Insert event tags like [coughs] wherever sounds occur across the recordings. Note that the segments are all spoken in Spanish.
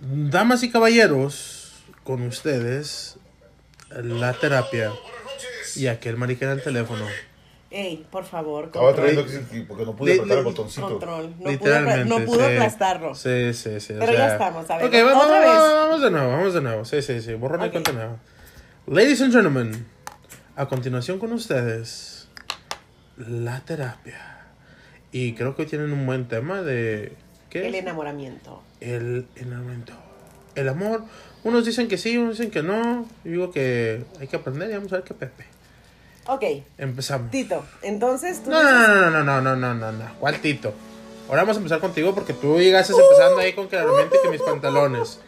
Damas y caballeros, con ustedes, la terapia y aquel marica el teléfono. Ey, por favor, Estaba control. trayendo que- porque no pude apretar el botoncito. Control. No pudo, Literalmente. apla- no pudo sí. aplastarlo. Sí, sí, sí. o Pero ya sea- estamos, a ver, Ok, vamos, otra vamos, vez. vamos de nuevo, vamos de nuevo. Sí, sí, sí. Borrón y Ok. cuenta nueva. Ladies and gentlemen, a continuación con ustedes, la terapia. Y creo que hoy tienen un buen tema de. ¿Qué? El es? enamoramiento. El enamoramiento. El amor. Unos dicen que sí, unos dicen que no. Yo digo que hay que aprender y vamos a ver qué Pepe. Ok, Empezamos. Tito, entonces tú No, no, dices- no, no, no, no, no, no, no. ¿Cuál Tito? Ahora vamos a empezar contigo porque tú llegaste empezando ahí con claramente que mis pantalones.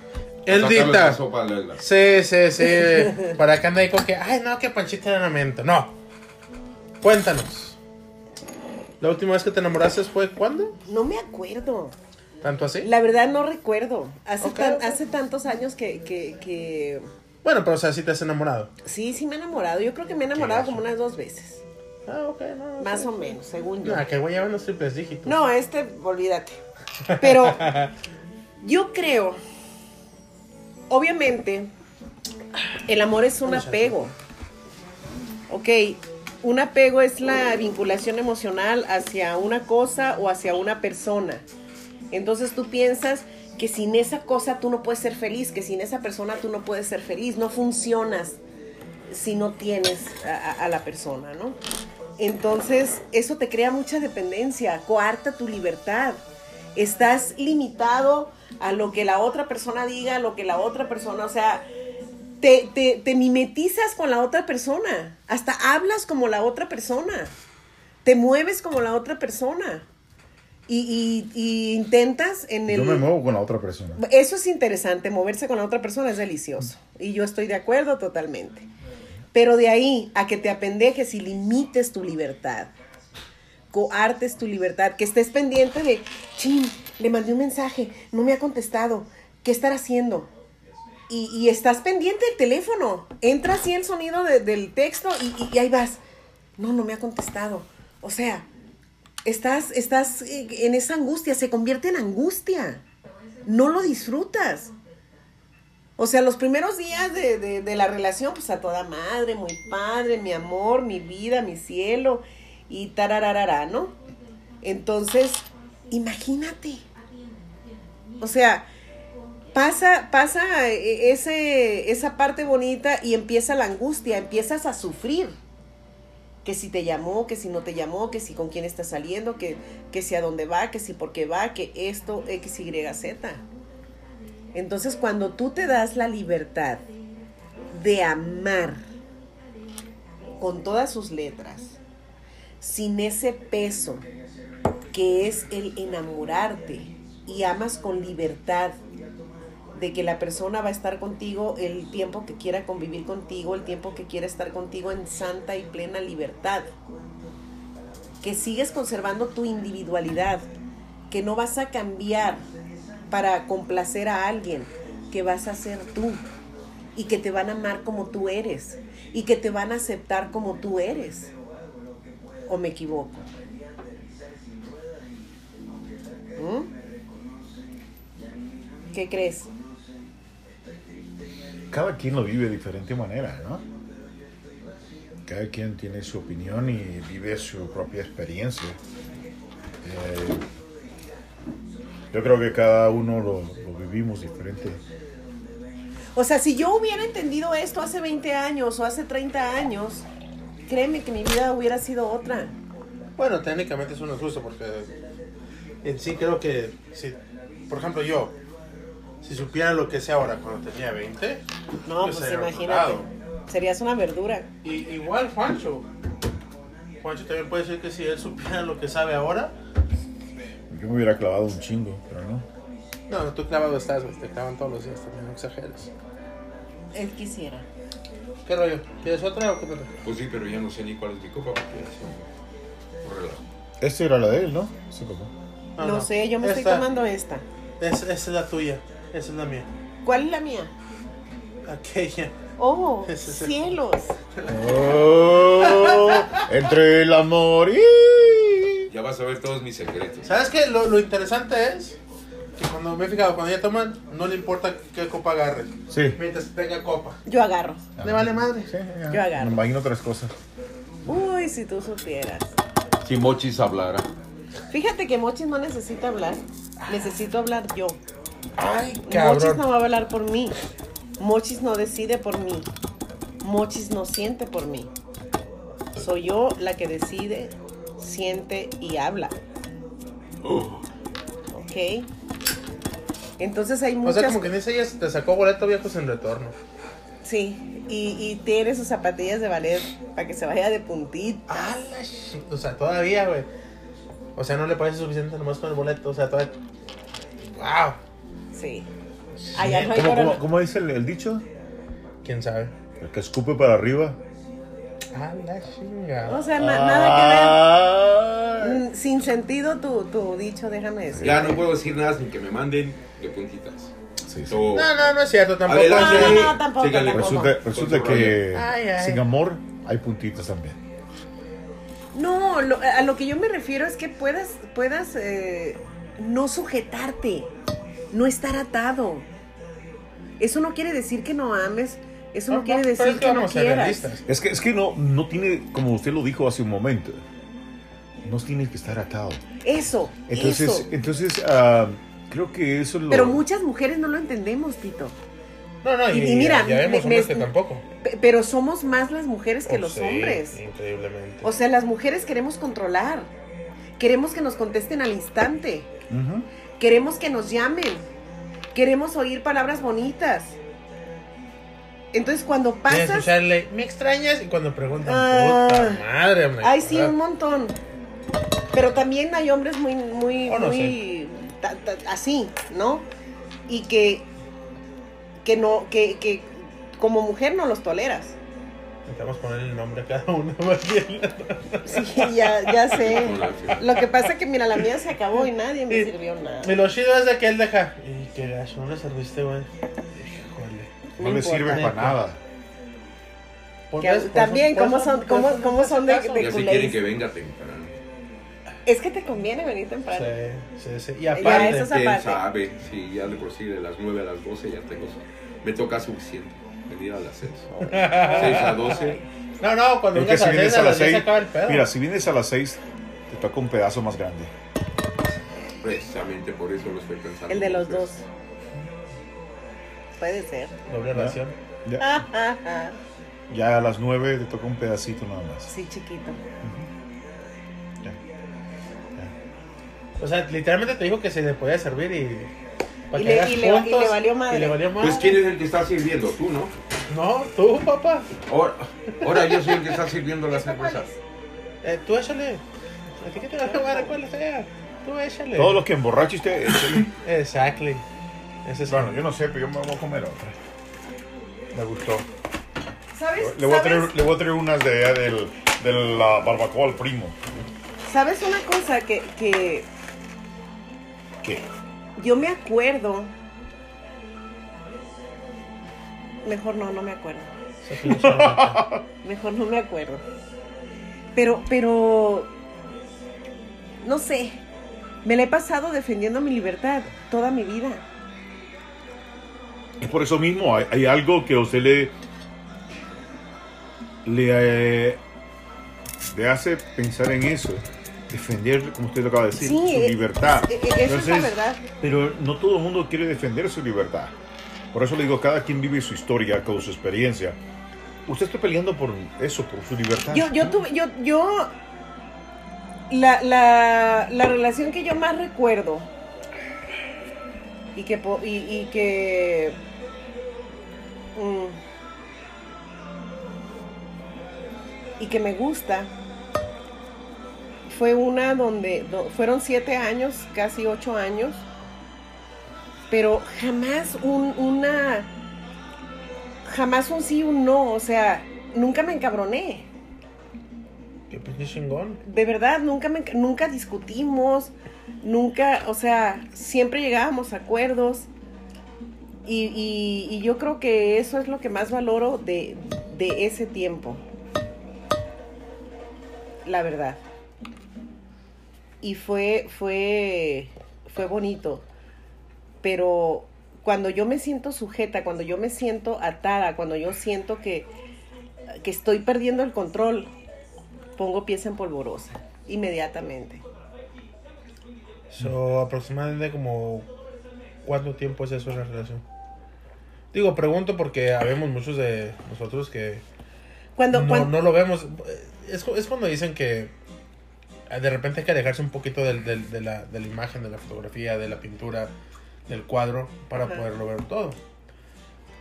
El Sacarle Dita. Sí, sí, sí. Para que anda ahí con que, ay, no, que Panchita de enamoramiento. No. Cuéntanos. ¿La última vez que te enamoraste fue cuándo? No me acuerdo. ¿Tanto así? La verdad no recuerdo. Hace, tan- hace tantos años que, que, que... Bueno, pero o sea, sí te has enamorado. Sí, sí me he enamorado. Yo creo que me he enamorado como unas dos veces. Ah, ok, no. Más o menos, según yo. No, que güey lleva los triples dígitos. No, este, olvídate. Pero [laughs] yo creo, obviamente, el amor es un apego. Ok, un apego es la vinculación emocional hacia una cosa o hacia una persona. Entonces tú piensas que sin esa cosa tú no puedes ser feliz, que sin esa persona tú no puedes ser feliz, no funcionas si no tienes a, la persona, ¿no? Entonces eso te crea mucha dependencia, coarta tu libertad. Estás limitado a lo que la otra persona diga, a lo que la otra persona, o sea, te, te, te mimetizas con la otra persona, hasta hablas como la otra persona, te mueves como la otra persona y, y- y intentas en el... Yo me muevo con la otra persona. Eso es interesante, moverse con la otra persona es delicioso. Y yo estoy de acuerdo totalmente. Pero de ahí a que te apendejes y limites tu libertad, coartes tu libertad, que estés pendiente de, chin, le mandé un mensaje, no me ha contestado, ¿qué estar haciendo? Y, y estás pendiente del teléfono, entra así el sonido de- del texto y- y ahí vas, no, no me ha contestado. O sea, estás, estás eh, en esa angustia, se convierte en angustia no lo disfrutas. O sea, los primeros días de, de- la relación, pues a toda madre, muy padre, mi amor, mi vida, mi cielo, y tarararara, ¿no? Entonces, imagínate. O sea, pasa, pasa eh, ese, esa parte bonita y empieza la angustia, empiezas a sufrir. Que si te llamó, que si no te llamó, que si con quién está saliendo, que, que si a dónde va, que si por qué va, que esto, X, Y, Z. Entonces, cuando tú te das la libertad de amar con todas sus letras, sin ese peso que es el enamorarte y amas con libertad de que la persona va a estar contigo el tiempo que quiera convivir contigo, el tiempo que quiera estar contigo en santa y plena libertad. Que sigues conservando tu individualidad, que no vas a cambiar para complacer a alguien, que vas a ser tú y que te van a amar como tú eres y que te van a aceptar como tú eres. ¿O me equivoco? ¿Mm? ¿Qué crees? Cada quien lo vive de diferente manera, ¿no? Cada quien tiene su opinión y vive su propia experiencia. Eh, yo creo que cada uno lo, lo vivimos diferente. O sea, si yo hubiera entendido esto hace 20 años o hace 30 años, créeme que mi vida hubiera sido otra. Bueno, técnicamente eso no es justo porque en sí creo que, si, por ejemplo, yo, si supiera lo que sé ahora cuando tenía 20, No, pues imagínate. Serías una verdura. Y, igual Juancho. Juancho también puede decir que si él supiera lo que sabe ahora, Yo me hubiera clavado un chingo, pero no. no, tú clavado estás, te clavan todos los días también, no exageres. Él quisiera. ¿Qué rollo? ¿Quieres otra o qué pedo? Pues sí, pero ya no sé ni cuál es mi copa porque ya es un relajo. Esta era la de él, ¿no? Sí, papá. No, no, no. sé, yo me estoy tomando esta. Es, esa es la tuya, esa es la mía. ¿Cuál es la mía? Aquella. Oh, [laughs] Ese es el- cielos. Oh, entre el amor y... Ya vas a ver todos mis secretos. ¿Sabes qué? Lo, lo interesante es Y cuando me he fijado, cuando ella toma, no le importa qué copa agarre. Sí. Mientras tenga copa. Yo agarro. Le vale madre. Sí, ya. Yo agarro. Me imagino otras cosas. Uy, si tú supieras. Si Mochis hablara. Fíjate que Mochis no necesita hablar. Necesito hablar yo. Ay, Mochis cabrón. no va a hablar por mí. Mochis no decide por mí. Mochis no siente por mí. Soy yo la que decide, siente y habla. ¿Ok? Entonces hay O muchas... sea, como que dice ella te sacó boleto viejos en retorno. Sí, y, y tiene sus zapatillas de ballet para que se vaya de puntita. Ah, O sea, todavía, güey. O sea, no le parece suficiente nomás con el boleto. O sea, todavía. ¡Wow! Sí. Allá no hay ¿Cómo, corona- cómo- cómo dice el, el dicho? ¿Quién sabe? El que escupe para arriba. Ah, la chinga. O sea, na- nada que ver. Mm, Sin sentido tu, tu dicho, déjame decir. Ya no puedo decir nada sin que me manden de puntitas. Sí, sí. So, No, no, no es cierto tampoco. Adelante. No, no, tampoco. Resulta, resulta que Ay, ay. sin amor hay puntitas también. No, lo- a lo que yo me refiero es que puedas, puedas eh, no sujetarte, no estar atado. Eso no quiere decir que no ames, eso no, quiere decir que no quieras. Es que, es que no, no tiene, como usted lo dijo hace un momento, no tiene que estar atado. Eso, Entonces, eso. entonces ah, creo que eso es lo... Pero muchas mujeres no lo entendemos, Tito. No, no, y, Y- y mira, ya vemos me- hombres me- que tampoco. Pe- Pero somos más las mujeres que Oh, los sí, hombres. Increíblemente. O sea, las mujeres queremos controlar. Queremos que nos contesten al instante. Queremos que nos llamen. Queremos oír palabras bonitas. Entonces, cuando pasas. escucharle, me extrañas y cuando preguntan, Ah. puta madre, hombre. Ay, sí, un montón. Pero también hay hombres muy, muy, Oh, no muy ta- ta- así, ¿no? Y que, que no, que, que como mujer no los toleras. Necesitamos poner el nombre a cada uno [laughs] más bien. Sí, ya, ya sé. Lo que pasa es que, mira, la mía se acabó y nadie me Y- sirvió nada. Y lo chido es de que él deja. Y que gacho, no le serviste, güey. Híjole. No le sirve para nada. Que eso- también, ¿cómo son- cómo- cómo son de- de- Ya si quieren que venga temprano. Es que te conviene venir temprano. Sí, sí, sí. Y Ya, aparte, eso es ¿Quién sabe? Si ya de por sí de las 9 a las 12 ya tengo. Me toca suficiente. Venir a las 6. 6 [laughs] a 12. no, no, cuando vengas si a 6 a las las 10 se 6, acaba el pedo. mira, si vienes a las 6, te toca un pedazo más grande. Precisamente por eso lo estoy pensando. El de los Pues, dos. Puede ser. Doble ración. Ya, ya a las 9 te toca un pedacito nada más. Sí, chiquito. Ya. O sea, literalmente te dijo que se le podía servir y. Y le- hagas y le- y le puntos, valió madre. Y le valió madre. Pues quién es el que está sirviendo, tú, ¿no? No, tú, papá. Ahora, ahora yo soy el que está sirviendo la [laughs] ¿Esta cuál cerveza. Eh, tú échale. A ti que te va a madre cuál sea. Tú échale. Todo lo que emborrache usted, échale. Exactly. Ese es Bueno, yo no sé, pero yo me voy a comer otra. Me gustó. ¿Sabes? Le voy a traer, le voy a traer unas de allá del, de la barbacoa al primo. ¿Sabes una cosa que, que ¿Qué? Yo me acuerdo? Mejor no, no me acuerdo. [laughs] Mejor no me acuerdo. Pero, pero, no sé. Me la he pasado defendiendo mi libertad toda mi vida. Y por eso mismo hay, hay algo que a usted le, le, eh, le hace pensar en eso. Defender, como usted lo acaba de decir, Sí, su eh, libertad. eh, eso es la verdad. Pero no todo el mundo quiere defender su libertad. Por eso le digo, cada quien vive su historia con su experiencia. Usted está peleando por eso, por su libertad. Yo, yo tuve, yo, yo, la, la, la relación que yo más recuerdo y que, y, y que, mm, y que me gusta fue una donde do- fueron siete años, casi ocho años, pero jamás un, una, jamás un sí, un no, o sea, nunca me encabroné. Qué pinche chingón. De verdad, nunca, me, nunca discutimos, nunca, o sea, siempre llegábamos a acuerdos. Y, y- y yo creo que eso es lo que más valoro de, de ese tiempo. La verdad. Y fue, fue, fue bonito. pero cuando yo me siento sujeta, cuando yo me siento atada, cuando yo siento que, que estoy perdiendo el control, pongo pieza en polvorosa, inmediatamente. So, aproximadamente como cuánto tiempo es eso en la relación. Digo, pregunto porque habemos muchos de nosotros que Cuando, no, cuan- no lo vemos. Es, es cuando dicen que de repente hay que alejarse un poquito del, del- de, la, de la imagen, de la fotografía, de la pintura, del cuadro, para Ajá. poderlo ver todo.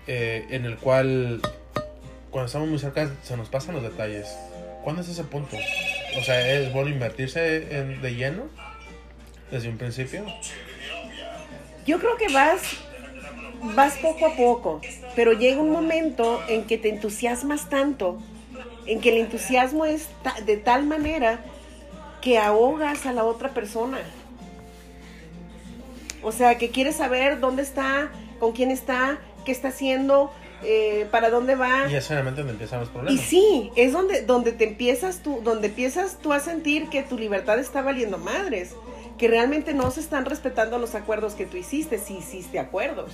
Eh, en el cual, cuando estamos muy cerca, se nos pasan los detalles. ¿Cuándo es ese punto? O sea, ¿es bueno invertirse en- de lleno? Desde un principio. Yo creo que vas, vas poco a poco, pero llega un momento en que te entusiasmas tanto, en que el entusiasmo es ta- de tal manera que ahogas a la otra persona. O sea, que quieres saber dónde está, con quién está, qué está haciendo, eh, para dónde va. Y es generalmente donde empiezan los Y problemas. sí, es donde, donde te empiezas tú, donde empiezas tú a sentir que tu libertad está valiendo madres, que realmente no se están respetando los acuerdos que tú hiciste, si hiciste acuerdos.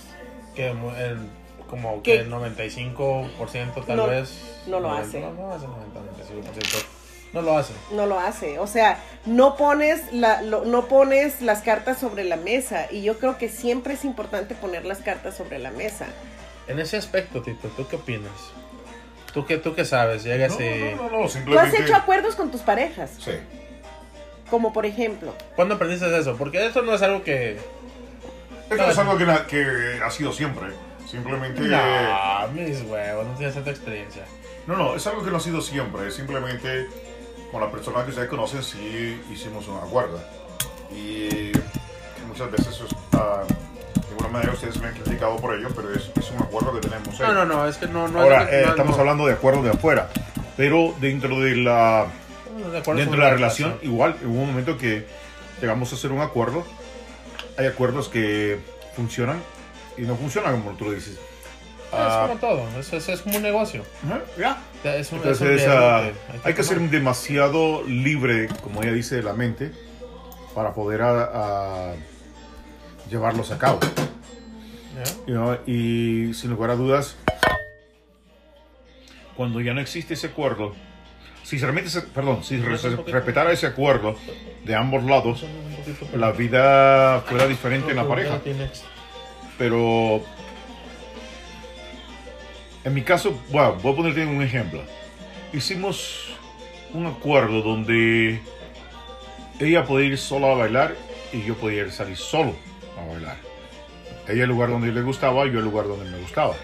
Que el- como ¿Qué? que el 95% tal No, vez. no lo 90, hace. No, no hace 90, 95%. No lo hace. No lo hace, o sea, no pones, la, lo- no pones las cartas sobre la mesa y yo creo que siempre es importante poner las cartas sobre la mesa. En ese aspecto, Tito, ¿tú qué opinas? ¿Tú qué, tú qué sabes? Llegas No, y... no, no, no, Tú has simplemente... hecho acuerdos con tus parejas, Sí. como por ejemplo, ¿Cuándo aprendiste eso? Porque esto no es algo que... Esto no es algo que ha sido siempre. Simplemente... No, mis huevos, no tienes tanta experiencia. No, no, es algo que no ha sido siempre. Simplemente con la persona que ustedes conocen sí hicimos un acuerdo. Y muchas veces está- de alguna manera ustedes me han criticado por ello, pero es, es un acuerdo que tenemos. No, no, no, es que no... no Ahora, es de- eh, no, estamos no. hablando de acuerdos de afuera. Pero dentro de la, de dentro de la relación, igual hubo un momento que llegamos a hacer un acuerdo. Hay acuerdos que funcionan y no funcionan como tú lo dices. Es Ah, como todo, es, es, es como un negocio. ya. Es un, es un ah, que hay que ser demasiado libre, como ella dice, de la mente para poder ah, ah, llevarlos a cabo. ¿Ya? you know, Y sin lugar a dudas, cuando ya no existe ese acuerdo, si se realmente, se- perdón, si se respetara ese acuerdo de ambos lados, la vida fuera diferente en la No, pareja. Pero en mi caso, bueno, voy a ponerte un ejemplo. Hicimos un acuerdo donde ella podía ir sola a bailar y yo podía ir salir solo a bailar. Ella el lugar donde le gustaba, yo el lugar donde me gustaba.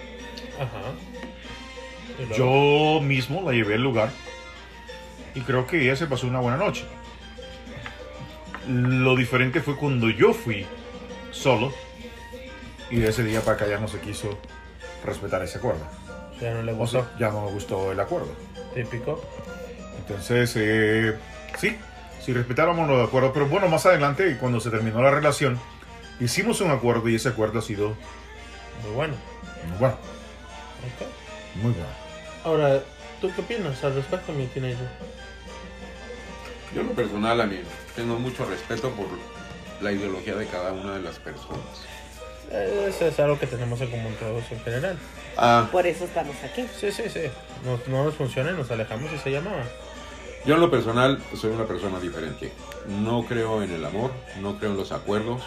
Ajá. Yo mismo la llevé al lugar y creo que ella se pasó una buena noche. Lo diferente fue cuando yo fui solo y de ese día para acá ya no se quiso respetar ese acuerdo. Ya no le O gustó. sea, ya no me gustó el acuerdo. Típico. Entonces, eh, sí, si respetáramos los acuerdos, pero bueno, más adelante, cuando se terminó la relación, hicimos un acuerdo y ese acuerdo ha sido Muy bueno. muy bueno, Ok. muy bueno. Ahora, ¿tú qué opinas al respecto, mi teenager? Yo en lo personal, a mí, tengo mucho respeto por la ideología de cada una de las personas. Eh, Eso es algo que tenemos en común todos en general. Ah, por eso estamos aquí. Sí, sí, sí. No, no nos funciona y nos alejamos y se llamaba. yo en lo personal soy una persona diferente. No creo en el amor, no creo en los acuerdos.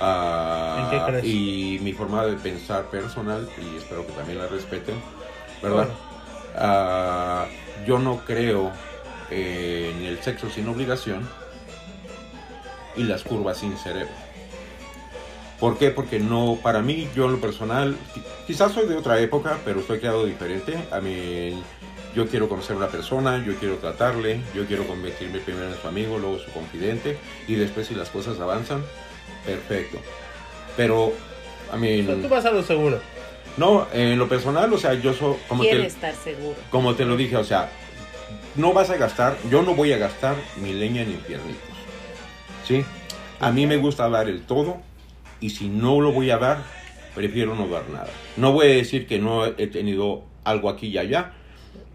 Ah, ¿En qué crees? Y mi forma de pensar personal, y espero que también la respeten, ¿verdad? Bueno. Ah, yo no creo en el sexo sin obligación y las curvas sin cerebro. ¿Por qué? Porque no, para mí, yo en lo personal, qui- quizás soy de otra época, pero estoy creado diferente. A mí, yo quiero conocer a una persona, yo quiero tratarle, yo quiero convertirme primero en su amigo, luego su confidente, y después si las cosas avanzan, perfecto. Pero, a mí, O sea, tú vas a lo seguro. no, en lo personal, o sea, yo soy, como Quiere te, estar seguro. como te lo dije, o sea, no vas a gastar, yo no voy a gastar mi leña ni piernitos. ¿Sí? A mí me gusta dar el todo y si no lo voy a dar, prefiero no dar nada. No voy a decir que no he tenido algo aquí y allá,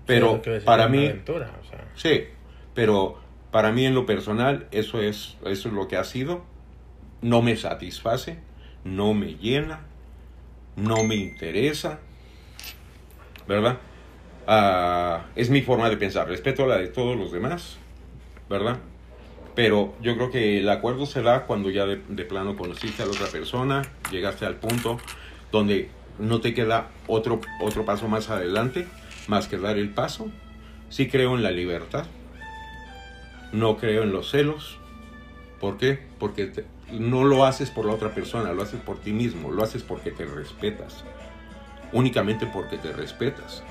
pero Sí, para mí, aventura, o sea. sí, pero para mí en lo personal eso es, eso es lo que ha sido. No me satisface, no me llena, no me interesa, ¿verdad? Ah, es mi forma de pensar, respeto la de todos los demás, ¿verdad? Pero yo creo que el acuerdo se da cuando ya de, plano conociste a la otra persona, llegaste al punto donde no te queda otro, otro paso más adelante, más que dar el paso. Sí creo en la libertad, no creo en los celos. ¿Por qué? Porque no lo haces por la otra persona, lo haces por ti mismo, lo haces porque te respetas. Únicamente porque te respetas.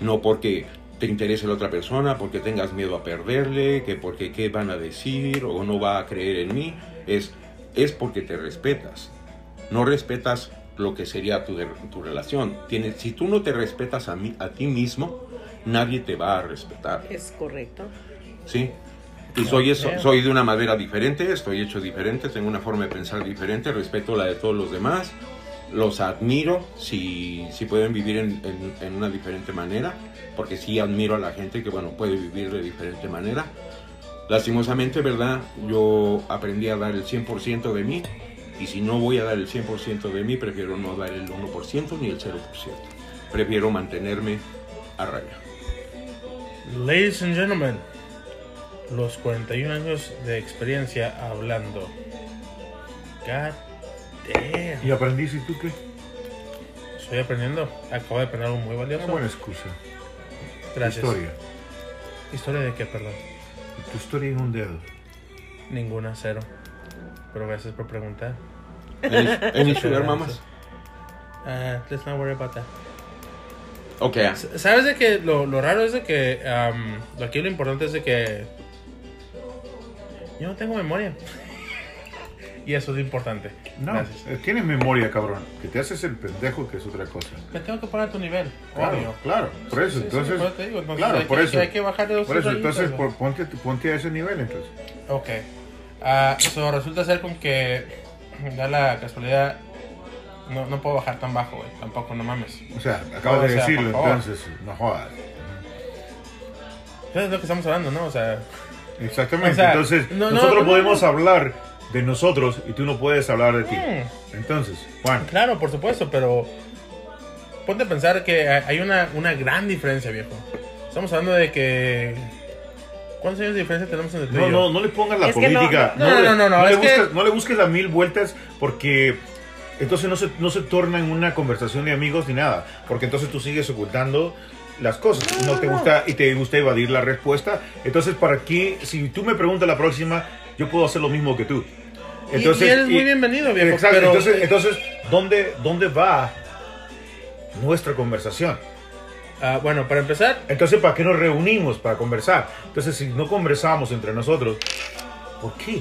No porque te interese la otra persona, porque tengas miedo a perderle, que porque qué van a decir o no va a creer en mí. Es, es porque te respetas. No respetas lo que sería tu, tu relación. Tienes, si tú no te respetas a, mí, a ti mismo, nadie te va a respetar. Es correcto. ¿sí? Y soy, eso, soy de una manera diferente, estoy hecho diferente, tengo una forma de pensar diferente, respeto la de todos los demás, los admiro si, si pueden vivir en, en- una diferente manera, porque sí admiro a la gente que, bueno, puede vivir de diferente manera. Lastimosamente, ¿verdad? Yo aprendí a dar el 100% de mí, y si no voy a dar el 100% de mí, prefiero no dar el 1% ni el 0%. Prefiero mantenerme a raya. Ladies and gentlemen, los 41 años de experiencia hablando. God damn. ¿Y aprendiste y tú qué? Estoy aprendiendo. Acabo de aprender algo muy valioso. Una buena excusa. Gracias. Historia. ¿Historia de qué, perdón? Tu historia en un dedo. Ninguna, cero. Pero gracias por preguntar. ¿Any, any sugar mamas? Ah, let's not worry about that. Ok. ¿Sabes de que lo, lo raro es de que am, aquí lo importante es de que yo no tengo memoria? Y eso es importante. No, Gracias. eh, tienes memoria, cabrón. Que te haces el pendejo, que es otra cosa. Me tengo que poner a tu nivel, Claro, obvio. claro, por eso, Sí, sí, entonces, por digo, entonces claro, por que- eso, hay que bajar de dos, por eso, entonces, por- ponte, ponte a ese nivel, entonces. Ok. Ah, eso resulta ser con que da la casualidad. No, no puedo bajar tan bajo, güey. Tampoco, no mames. O sea, acabas de sea, decirlo, entonces, no jodas. Eso es lo que estamos hablando, ¿no? O sea, Exactamente, O sea, entonces, no, no, nosotros no, no, podemos hablar de nosotros y tú no puedes hablar de ti. Mm. Entonces, Juan, claro, por supuesto, pero. Ponte a pensar que hay una, una gran diferencia, viejo. Estamos hablando de que. ¿Cuántos años de diferencia tenemos entre tú y no, yo? no, no le pongas la Es que no, política. no, no, le- no, no, no, le es que- busques, no le busques las mil vueltas porque entonces no se, no se torna en una conversación de amigos ni nada. Porque entonces tú sigues ocultando las cosas. No, No, te no. gusta y te gusta evadir la respuesta. Entonces, ¿para qué? Si tú me preguntas la próxima, yo puedo hacer lo mismo que tú. Y- y eres muy bienvenido, viejo, Exacto, pero- entonces, entonces ¿dónde, ¿dónde va nuestra conversación? Ah, bueno, para empezar, Entonces, ¿para qué nos reunimos? Para conversar. Entonces, si no conversamos entre nosotros, ¿por qué?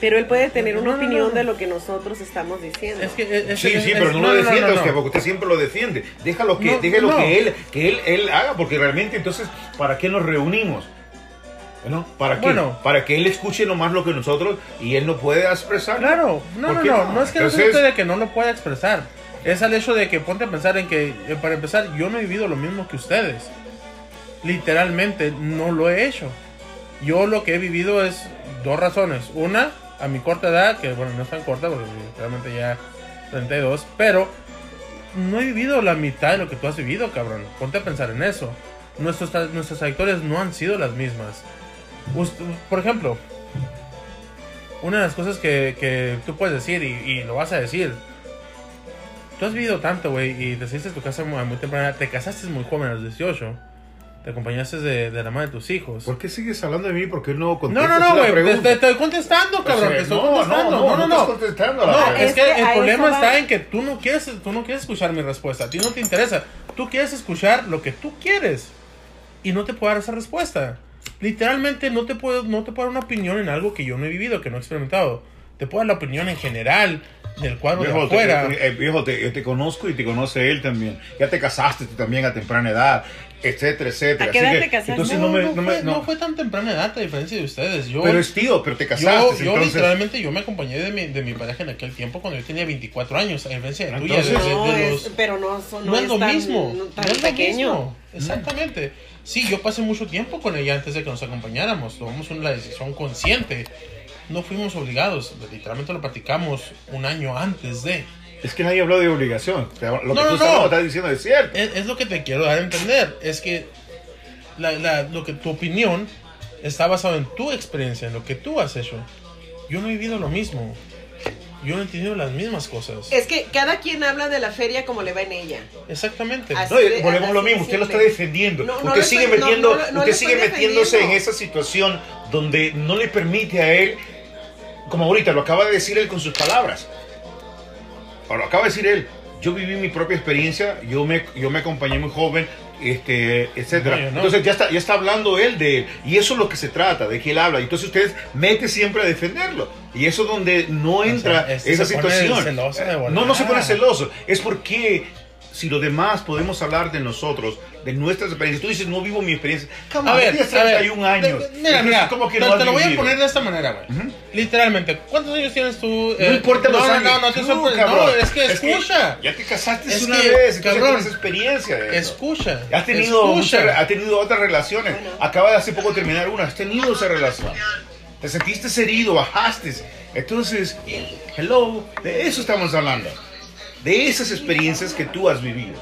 Pero él puede tener No, una no, opinión no. de lo que nosotros estamos diciendo. es que. es- Sí, es- sí, es- pero no, lo no. que porque usted siempre lo defiende. Déjalo que, No, déjalo no. que él, que él, él haga, porque realmente entonces, ¿para qué nos reunimos? ¿No? ¿Para qué? Bueno. Para que él escuche nomás lo que nosotros y él no puede expresar. Claro, no, ¿Por no, no, no, es que no se Entonces- de que no lo pueda expresar. Es al hecho de que ponte a pensar en que, eh, para empezar, yo no he vivido lo mismo que ustedes. Literalmente, no lo he hecho. Yo lo que he vivido es dos razones. Una, a mi corta edad, que bueno, no es tan corta, porque realmente ya 32, pero no he vivido la mitad de lo que tú has vivido, cabrón. Ponte a pensar en eso. Nuestros, tra- nuestras trayectorias no han sido las mismas. Ust- por ejemplo, una de las cosas que, que tú puedes decir y, y lo vas a decir. Tú has vivido tanto, güey, y te saliste de tu casa muy, a muy temprana. Te casaste muy joven a los 18. Te acompañaste de, de la madre de tus hijos. ¿Por qué sigues hablando de mí? ¿Por qué no No, contestas no, no, la güey. Te, estoy contestando, cabrón. O sea, te estoy no, contestando. no, No, no, no, no. estás contestando No, es Es que, que el problema va. está en que tú no quieres, tú no quieres escuchar mi respuesta. A ti no te interesa. Tú quieres escuchar lo que tú quieres. Y no te puedo dar esa respuesta. Literalmente no te puedo, no te puedo dar una opinión en algo que yo no he vivido, que no he experimentado. Te puedo dar la opinión en general del cuadro de Viejo, te, afuera. eh, viejo, te- yo te conozco y te conoce él también. Ya te casaste tú también a temprana edad, etcétera, etcétera. ¿A qué Así edad que, te casaste? Entonces no, no, me, no no me- fue, no. no fue tan temprana edad, a diferencia de ustedes. Yo, Pero es tío, pero te casaste. yo entonces, literalmente yo me acompañé de mi, de mi pareja en aquel tiempo cuando yo tenía 24 años, a diferencia de tuya. Entonces- de- de- no, de es- los- pero no, son- no, no es lo tan, mismo. no es lo pequeño. mismo. Exactamente. Sí, yo pasé mucho tiempo con ella antes de que nos acompañáramos. Tomamos una decisión consciente. no fuimos obligados, literalmente lo platicamos un año antes de. Es que nadie habló de obligación. Lo que No, tú no, estás, no. estás diciendo es cierto. Es, es lo que te quiero dar a entender, es que la, la- lo que tu opinión está basado en tu experiencia, en lo que tú has hecho. Yo no he vivido lo mismo. Yo no he entendido las mismas cosas. Es que cada quien habla de la feria como le va en ella. Exactamente. Así- No, y volvemos a lo mismo, usted lo está defendiendo. No, no usted sigue estoy- metiendo, no lo- no usted sigue metiéndose en esa situación donde no le permite a él, como ahorita lo acaba de decir él con sus palabras. O lo acaba de decir él. Yo viví mi propia experiencia, yo me, yo me acompañé muy joven, este, etcétera. No. Entonces ya está, ya está hablando él de él. Y eso es lo que se trata, de que él habla. Entonces usted mete siempre a defenderlo. Y eso es donde no entra sea, este esa situación. no, no se pone celoso. Es porque si lo demás podemos hablar de nosotros, de nuestras experiencias. Tú dices, no vivo mi experiencia. A ver, tienes a ver, 31 años. de- Mira, mira, ¿cómo que te, no has te lo voy a poner de esta manera, güey. Ujú. Literalmente, ¿cuántos años tienes tú? No importa no, los no, años. no, no, te Tú, sorpre- cabrón. no, es que escucha. ya te casaste Es una que, vez, cabrón, tienes experiencia de eso. Escucha. Has tenido, escucha. muchas- ha tenido otras relaciones. Bueno. Acaba de hace poco terminar una. Has tenido esa relación. Te sentiste herido, bajaste. Entonces, hello, de eso estamos hablando. De esas experiencias que tú has vivido.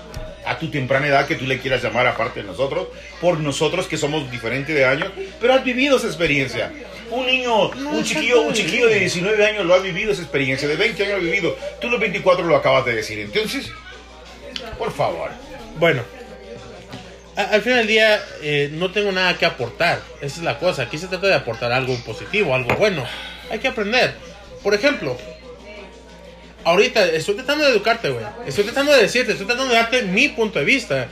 A tu temprana edad, que tú le quieras llamar aparte de nosotros, por nosotros que somos diferentes de años, pero has vivido esa experiencia. Un niño, un chiquillo, un chiquillo de 19 años lo ha vivido esa experiencia, de 20 años lo ha vivido. Tú los 24 lo acabas de decir. Entonces, por favor. Bueno, al final del día eh, no tengo nada que aportar. Esa es la cosa. Aquí se trata de aportar algo positivo, algo bueno. Hay que aprender. Por ejemplo, ahorita estoy tratando de educarte, güey. Estoy tratando de decirte, estoy tratando de darte mi punto de vista.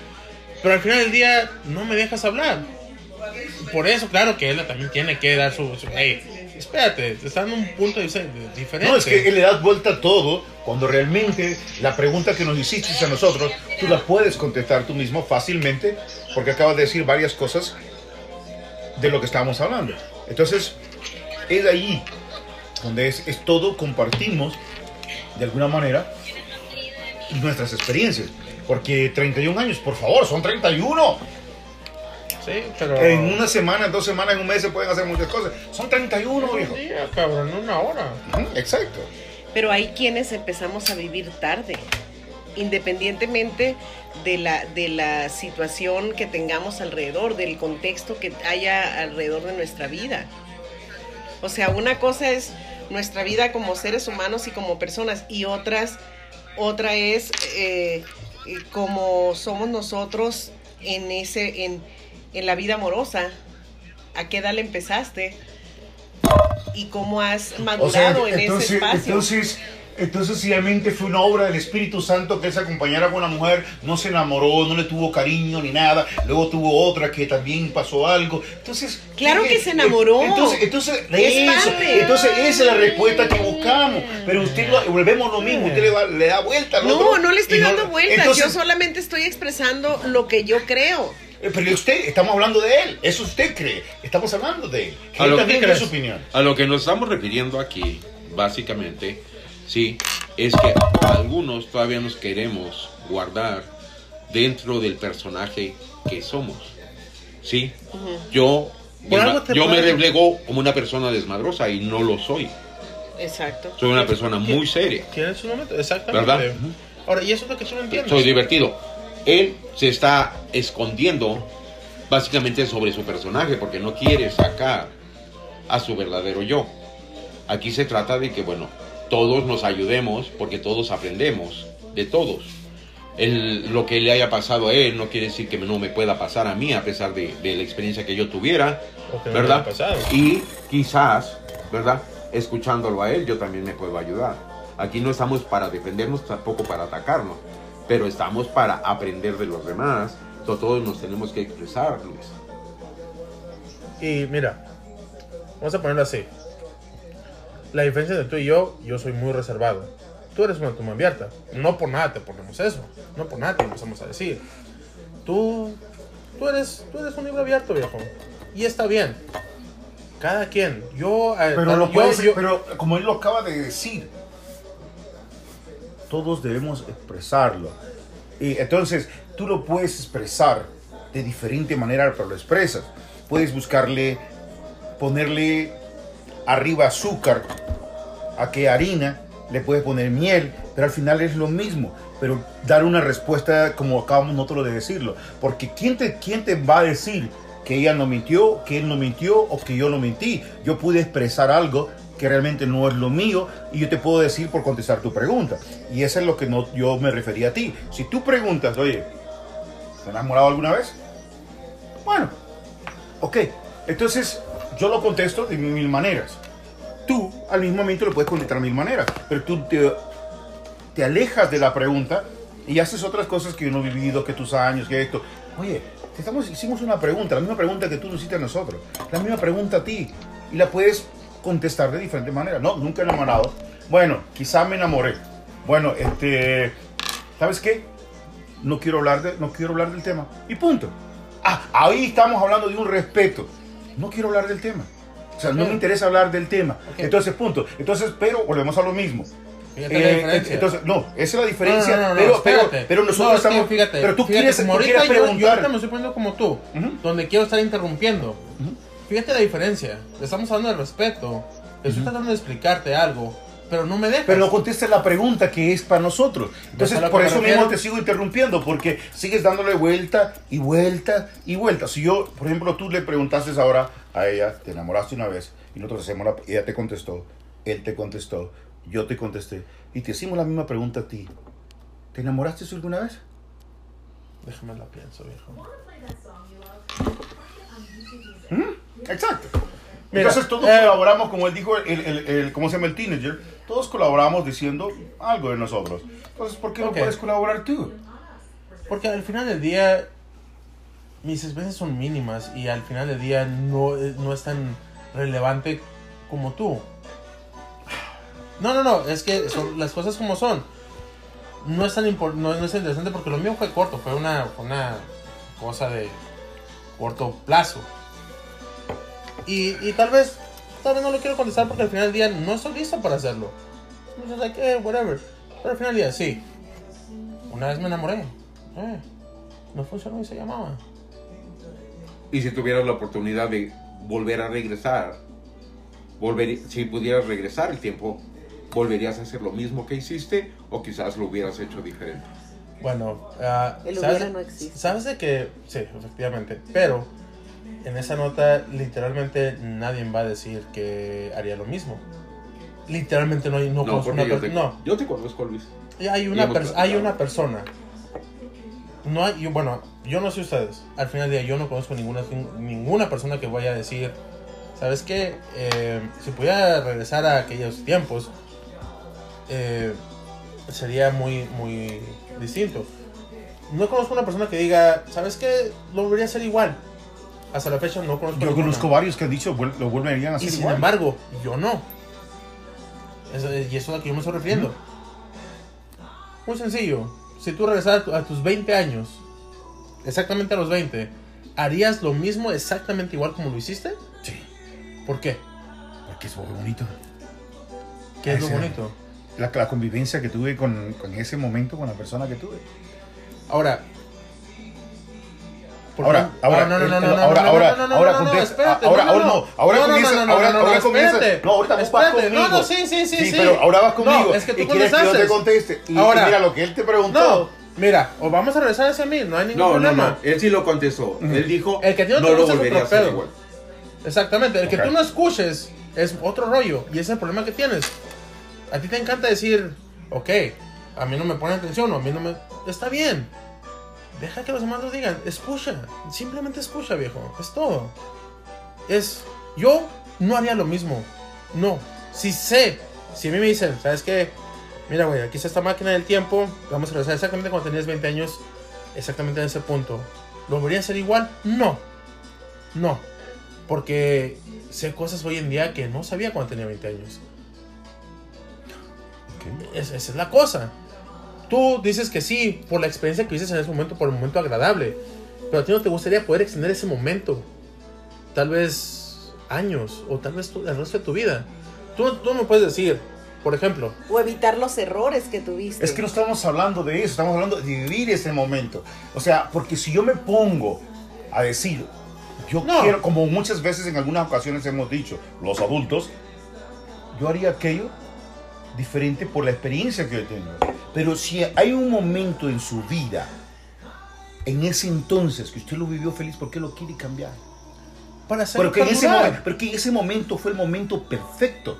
Pero al final del día no me dejas hablar. Por eso, claro que él también tiene que dar su... su hey, espérate, te está dando un punto de vista diferente. No, es que le das vuelta a todo cuando realmente la pregunta que nos hiciste a nosotros, tú la puedes contestar tú mismo fácilmente porque acabas de decir varias cosas de lo que estábamos hablando. Entonces, es ahí donde es, es todo, compartimos de alguna manera nuestras experiencias. Porque 31 años, por favor, son 31. Sí, pero... En una semana, en dos semanas, en un mes se pueden hacer muchas cosas. Son 31, viejo. Un día, cabrón, una hora. Exacto. Pero hay quienes empezamos a vivir tarde, independientemente de la, de la situación que tengamos alrededor, del contexto que haya alrededor de nuestra vida. O sea, una cosa es nuestra vida como seres humanos y como personas, y otras, otra es eh, como somos nosotros en ese, en, en la vida amorosa. ¿A qué edad le empezaste? Y cómo has madurado en ese espacio. entonces, entonces si realmente fue una obra del Espíritu Santo que él se acompañara con una mujer, no se enamoró, no le tuvo cariño ni nada, luego tuvo otra que también pasó algo. Entonces, Claro ¿qué- que se enamoró. Entonces, entonces, Es eso, entonces esa es la respuesta que buscamos. Pero usted lo, volvemos a lo mismo, usted le, va- le da vuelta al No, otro no le estoy no- dando entonces, yo solamente estoy expresando lo que yo creo. eh, Pero usted, estamos hablando de él, eso usted cree, estamos hablando de él. Que A él lo que también crees. su opinión. A lo que nos estamos refiriendo aquí, básicamente, sí, es que algunos todavía nos queremos guardar dentro del personaje que somos. Sí, yo, te yo me como una persona desmadrosa y no lo soy. Exacto. Soy una persona muy seria. Tiene su momento, exactamente. ¿Verdad? Ahora, y eso es lo que tú no entiendes. Soy divertido. Él se está escondiendo básicamente sobre su personaje porque no quiere sacar a su verdadero yo. Aquí se trata de que, bueno, todos nos ayudemos porque todos aprendemos de todos. El- lo que le haya pasado a él no quiere decir que no me pueda pasar a mí a pesar de, de la experiencia que yo tuviera, que ¿verdad? Y quizás, ¿verdad? Escuchándolo a él, yo también me puedo ayudar. Aquí no estamos para defendernos, tampoco para atacarnos, pero estamos para aprender de los demás. To- Todos nos tenemos que expresar, Luis. Y mira, vamos a ponerlo así. La diferencia de tú y yo, yo soy muy reservado. Tú eres una toma abierta. No por nada te ponemos eso. No por nada te empezamos a decir. Tú, tú eres, tú eres un libro abierto, viejo. Y está bien. Cada quien. Yo, Pero, lo yo- puedes- yo- pero como él lo acaba de decir, todos debemos expresarlo. Y entonces tú lo puedes expresar de diferente manera, pero lo expresas. Puedes buscarle, ponerle arriba azúcar, a que harina, le puedes poner miel, pero al final es lo mismo. Pero dar una respuesta como acabamos nosotros de decirlo. Porque ¿quién te, quién te va a decir que ella no mintió, que él no mintió o que yo no mentí? Yo pude expresar algo que realmente no es lo mío y yo te puedo decir por contestar tu pregunta. Y eso es lo que no, yo me refería a ti. Si tú preguntas, oye, ¿te has enamorado alguna vez? Bueno, ok. Entonces yo lo contesto de mil maneras. Tú al mismo momento lo puedes contestar de mil maneras, pero tú te, alejas de la pregunta y haces otras cosas que yo no he vivido, que tus años, que esto. Oye, te estamos, hicimos una pregunta, la misma pregunta que tú nos hiciste a nosotros, la misma pregunta a ti, y la puedes contestar de diferente manera. No, nunca he enamorado. Bueno, quizá me enamoré. Bueno, este, ¿sabes qué? No quiero hablar de, no quiero hablar del tema. Y punto. Ah, ahí estamos hablando de un respeto. No quiero hablar del tema. O sea, no me interesa hablar del tema. Ok. Entonces, punto. Entonces, pero volvemos a lo mismo. Eh, entonces, no, esa es la diferencia. No, no, no, pero, pero, pero nosotros No, es que estamos. fíjate, pero tú fíjate, quieres, como tú ahorita quieres yo- Yo, ahorita me preguntar. estoy poniendo como tú, Ujú. donde quiero estar interrumpiendo. Fíjate la diferencia. Estamos hablando de respeto. Estoy tratando de explicarte algo, pero no me dejas. Pero no la pregunta que es para nosotros. Entonces, por eso mismo te sigo interrumpiendo, porque sigues dándole vuelta y vuelta y vuelta. Si yo, por ejemplo, tú le preguntaste ahora a ella, te enamoraste una vez, y nosotros hacemos la, ella te contestó, él te contestó, yo te contesté, y te hicimos la misma pregunta a ti. ¿Te enamoraste alguna vez? Déjame la pienso, viejo. Exacto. Entonces todos eh, colaboramos, como él dijo, el, el, el- ¿cómo se llama el teenager? Todos colaboramos diciendo algo de nosotros. Entonces, ¿por qué no puedes colaborar tú? Porque al final del día, mis experiencias son mínimas y al final del día no, no es tan relevante como tú. No, no, no, es que son las cosas como son. No es tan no, no es interesante porque lo mío fue corto, fue una, fue una cosa de corto plazo. Y, y tal vez, tal vez no lo quiero contestar porque al final del día no estoy listo para hacerlo. Entonces, like, eh, whatever. Pero al final del día, sí. Una vez me enamoré. Eh, no funcionó y se llamaba. Y si tuvieras la oportunidad de volver a regresar, volver, si pudieras regresar el tiempo, ¿volverías a hacer lo mismo que hiciste o quizás lo hubieras hecho diferente? Bueno, ah, El ¿sabes, no existe. ¿sabes de que Sí, efectivamente. Pero en esa nota, literalmente nadie va a decir que haría lo mismo. Literalmente no hay no, No, una yo te, no. yo te conozco, Luis. Y hay una, hay una persona. No hay, yo- bueno, yo no sé ustedes. Al final del día, yo no conozco ninguna, ninguna persona que vaya a decir, ¿sabes qué? Eh, si pudiera regresar a aquellos tiempos, eh, sería muy, muy distinto. No conozco una persona que diga, ¿sabes qué? Lo volvería a hacer igual. Hasta la fecha no conozco Yo ninguna. conozco varios que han dicho lo volverían a Y hacer sin igual. embargo, yo no. Eso- y eso es a lo que yo me estoy refiriendo. Muy sencillo. Si tú regresaras a tu- a tus 20 años, exactamente a los 20, ¿harías lo mismo exactamente igual como lo hiciste? Sí, ¿Por qué? porque es muy bonito. ¿Qué es lo bonito? La, la convivencia que tuve con, con ese momento, con la persona que tuve. Ahora. ¿Por Ahora, ahora, Ah, no, no, no, no, no, ahora, no, ahora, no, no, no, ahora no, no, ahora, no, ahora no, no, ahora no, no, comienza, no, no, ahora, no, ahora no, comienza, espérate, no, ahorita vos vas espérate, conmigo. no, no, sí, sí, sí, sí. pero ahora vas conmigo No, es que tú y quieres que yo te conteste. Y, mira lo que él te preguntó. No, mira, o vamos a regresar a ese mil, no hay ningún No, no, problema. no. Él sí lo contestó. Él dijo, El que tiene no otro lo volvería a hacer igual. Exactamente, el que tú no escuches es otro rollo y ese es el problema que tienes. A ti te encanta decir, ok, a mí no me pone atención o a mí no me... Está bien. Deja que los demás lo digan. Escucha. Simplemente escucha, viejo. Es todo. Es... Yo no haría lo mismo. No. Si sé, si a mí me dicen, ¿sabes qué? Mira, güey, aquí está esta máquina del tiempo. Vamos a regresar exactamente cuando tenías 20 años. Exactamente en ese punto. ¿Lo volvería a hacer igual? No. No. Porque sé cosas hoy en día que no sabía cuando tenía 20 años. Es- esa es la cosa. Tú dices que sí, por la experiencia que viste en ese momento, por el momento agradable. Pero a ti no te gustaría poder extender ese momento. Tal vez años, o tal vez tu- el resto de tu vida. Tú, tú me puedes decir, por ejemplo, O evitar los errores que tuviste. Es que no estamos hablando de eso, estamos hablando de vivir ese momento. O sea, porque si yo me pongo a decir, yo No. quiero, como muchas veces en algunas ocasiones hemos dicho, los adultos, yo haría aquello diferente por la experiencia que yo tengo. Pero si hay un momento en su vida, en ese entonces, que usted lo vivió feliz, ¿por qué lo quiere cambiar? Para hacer Porque en, ese momento, porque en ese momento fue el momento perfecto.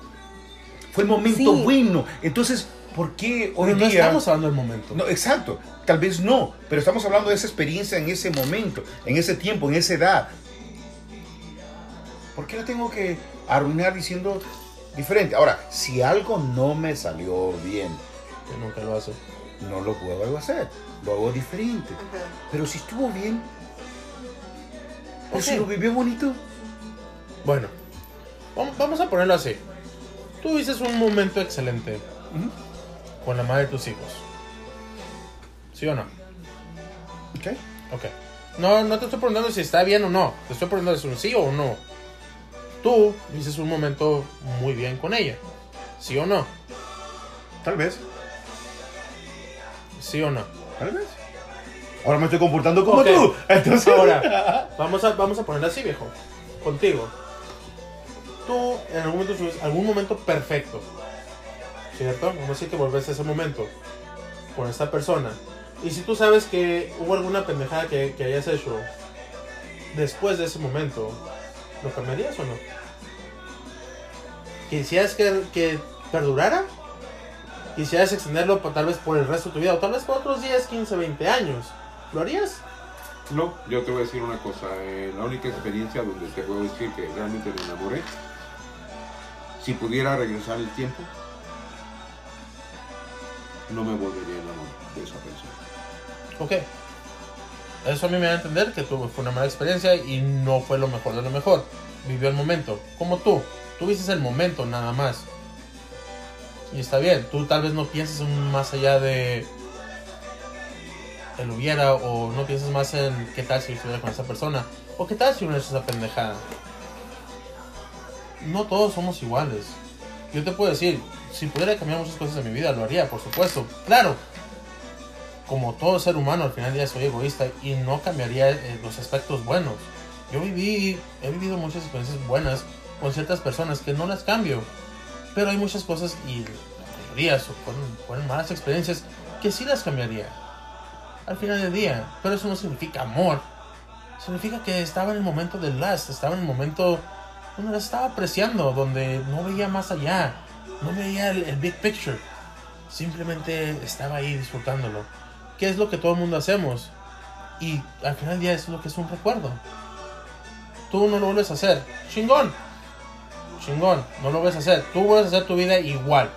Fue el momento Sí. bueno. Entonces, ¿por qué hoy Pero no día... estamos hablando del momento. No, exacto. Tal vez no, pero estamos hablando de esa experiencia en ese momento, en ese tiempo, en esa edad. ¿Por qué la tengo que arruinar diciendo diferente? Ahora, si algo no me salió bien, Que nunca lo hace. no lo puedo hacer. Lo hago diferente. Pero si estuvo bien, o si lo vivió bonito, Bueno, vam- vamos a ponerlo así. Tú dices un momento excelente con la madre de tus hijos. ¿Sí o no? ¿ok? Ok. No, no te estoy preguntando si está bien o no. Te estoy preguntando si es un sí o un no. Tú dices un momento muy bien con ella. ¿Sí o no? Tal vez, ¿Sí o no? tal vez. Ahora me estoy comportando como tú. Entonces, Ahora, [laughs] vamos a, vamos a ponerlo así, viejo. Contigo. Tú en algún momento subes algún momento perfecto. ¿Cierto? Vamos a decir que volvés a ese momento con esta persona. Y si tú sabes que hubo alguna pendejada que, que hayas hecho después de ese momento, ¿lo cambiarías o no? ¿Quisieras que, que perdurara? ¿Quisieras extenderlo pa- tal vez por el resto de tu vida o tal vez por otros 10, 15, 20 años? ¿Lo harías? No, yo te voy a decir una cosa. eh, la única experiencia donde te puedo decir que realmente me enamoré, si pudiera regresar el tiempo, no me volvería a enamorar de esa persona. Ok. Eso a mí me da a entender que tuvo, fue una mala experiencia y no fue lo mejor de lo mejor. Vivió el momento. Como tú. Tú viste el momento nada más. Y está bien. Tú tal vez no pienses en más allá de el hubiera o no piensas más en qué tal si estuviera con esa persona o qué tal si no es esa pendejada. No todos somos iguales. Yo te puedo decir, si pudiera cambiar muchas cosas en mi vida, lo haría, por supuesto. Claro, como todo ser humano, al final del día soy egoísta y no cambiaría eh, los aspectos buenos. Yo viví, he vivido muchas experiencias buenas con ciertas personas que no las cambio. Pero hay muchas cosas y la mayoría fueron, fueron malas experiencias que sí las cambiaría. Al final del día. Pero eso no significa amor. Significa que estaba en el momento del last, estaba en el momento donde las estaba apreciando, donde no veía más allá, no veía el, el big picture. Simplemente estaba ahí disfrutándolo. ¿Qué es lo que todo el mundo hacemos? Y al final del día es lo que es un recuerdo. Tú no lo vuelves a hacer. Chingón. Chingón. No lo vuelves a hacer. Tú vuelves a hacer tu vida igual.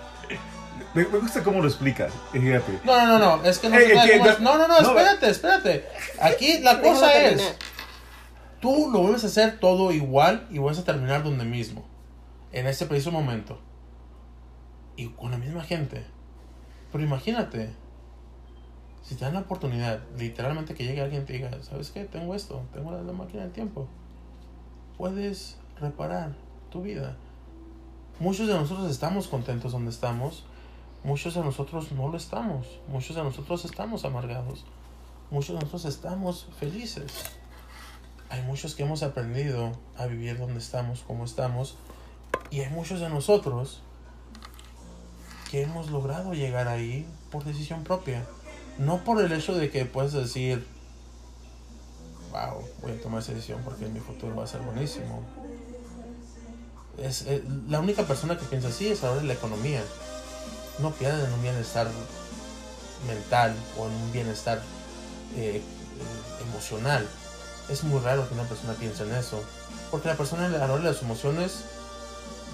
Me, me gusta cómo lo explicas. Fíjate. No, no, no, no. Es que no Eh, puede que cómo no-. No, no, espérate, espérate. Aquí la cosa es. Tú lo vuelves a hacer todo igual y vuelves a terminar donde mismo. En ese preciso momento. Y con la misma gente. Pero imagínate. Si te dan la oportunidad, literalmente que llegue alguien y te diga, ¿sabes qué? Tengo esto, tengo la, la máquina del tiempo. Puedes reparar tu vida. Muchos de nosotros estamos contentos donde estamos. Muchos de nosotros no lo estamos. Muchos de nosotros estamos amargados. Muchos de nosotros estamos felices. Hay muchos que hemos aprendido a vivir donde estamos, como estamos. Y hay muchos de nosotros que hemos logrado llegar ahí por decisión propia. No por el hecho de que puedes decir, wow, voy a tomar esa decisión porque mi futuro va a ser buenísimo. Es, eh, la única persona que piensa así es ahora en la economía. No piensa en un bienestar mental o en un bienestar eh, emocional. Es muy raro que una persona piense en eso. Porque la persona a la de las emociones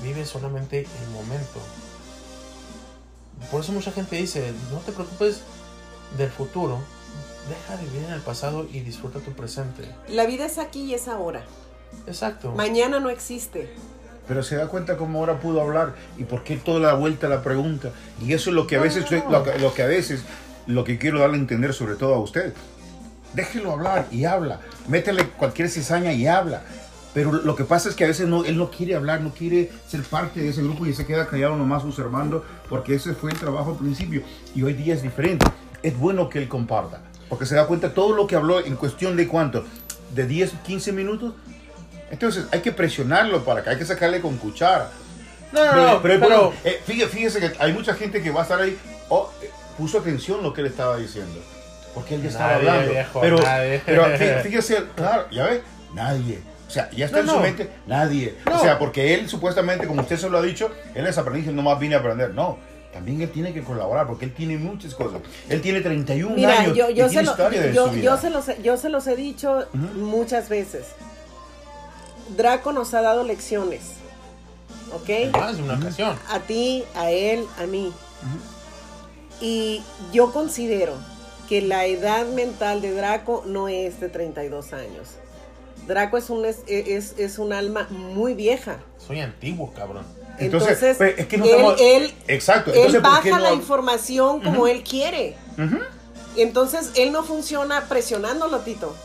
vive solamente el momento. Por eso mucha gente dice, no te preocupes del futuro. Deja de vivir en el pasado y disfruta tu presente. La vida es aquí y es ahora. Exacto. Mañana no existe. Pero se da cuenta cómo ahora pudo hablar y por qué toda la vuelta a la pregunta. Y eso es lo que a veces, no, no. Lo, que, lo que a veces, lo que quiero darle a entender sobre todo a usted. Déjelo hablar y habla. Métele cualquier cizaña y habla. Pero lo que pasa es que a veces no, él no quiere hablar, no quiere ser parte de ese grupo y se queda callado nomás observando porque ese fue el trabajo al principio y hoy día es diferente. Es bueno que él comparta porque se da cuenta todo lo que habló en cuestión de cuánto, de 10, 15 minutos. Entonces hay que presionarlo para que hay que sacarle con cuchara. No, no, pero, no, pero, pero- eh, fíjese, fíjese que hay mucha gente que va a estar ahí. Oh, eh, puso atención lo que él estaba diciendo. Porque él ya estaba Nadie, hablando. viejo, pero, nadie. pero fí- [laughs] fíjese, claro, ya ve, nadie. O sea, ya está No, en su no. mente, nadie. No. O sea, porque él supuestamente, como usted se lo ha dicho, él es aprendiz y no más vine a aprender. No, también él tiene que colaborar porque él tiene muchas cosas. Él tiene 31 Mira, años yo, y yo, se tiene lo, yo, yo se los, he- yo se los he dicho muchas veces. Draco nos ha dado lecciones. ¿Ok? Más de una ocasión. A ti, a él, a mí. Y yo considero que la edad mental de Draco no es de 32 años. Draco es un, es, es, es un alma muy vieja. Soy antiguo, cabrón. Entonces, Entonces, pues, es que no él, estamos- él- Exacto, él entonces, ¿por baja no- la información como él quiere. Entonces, él no funciona presionándolo, Tito.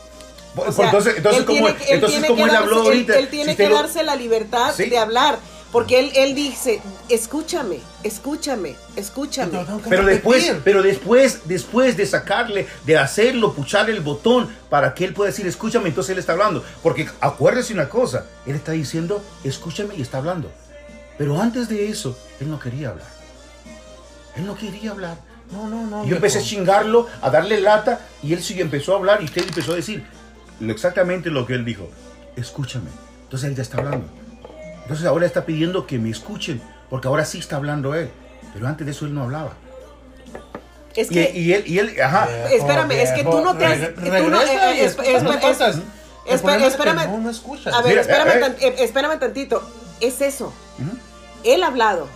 O sea, entonces, entonces, él como, tiene que- él entonces, tiene como que él habló él- ahorita. Él, tiene si que lo- darse la libertad Sí. de hablar. Porque él, él dice, escúchame, escúchame, escúchame. Pero después, pero después, después de sacarle, de hacerlo, pucharle el botón para que él pueda decir, escúchame, entonces él está hablando. Porque acuérdese una cosa, él está diciendo, escúchame y está hablando. Pero antes de eso, él no quería hablar. Él no quería hablar. No, no, no. Y yo empecé a chingarlo, a darle lata, y él sí empezó a hablar, y usted empezó a decir lo- exactamente lo que él dijo. Escúchame. Entonces él ya está hablando. Entonces ahora está pidiendo que me escuchen, porque ahora sí está hablando él. Pero antes de eso él no hablaba. Es que, y él, y él, ajá. Viejo, Espérame, es que tú no te has- tú no- eh, eh, esp- esp- esp- espérame. No, no escuchas. a ver, Mira, espérame, eh, tan- eh, espérame tantito. Es eso. Él ha hablado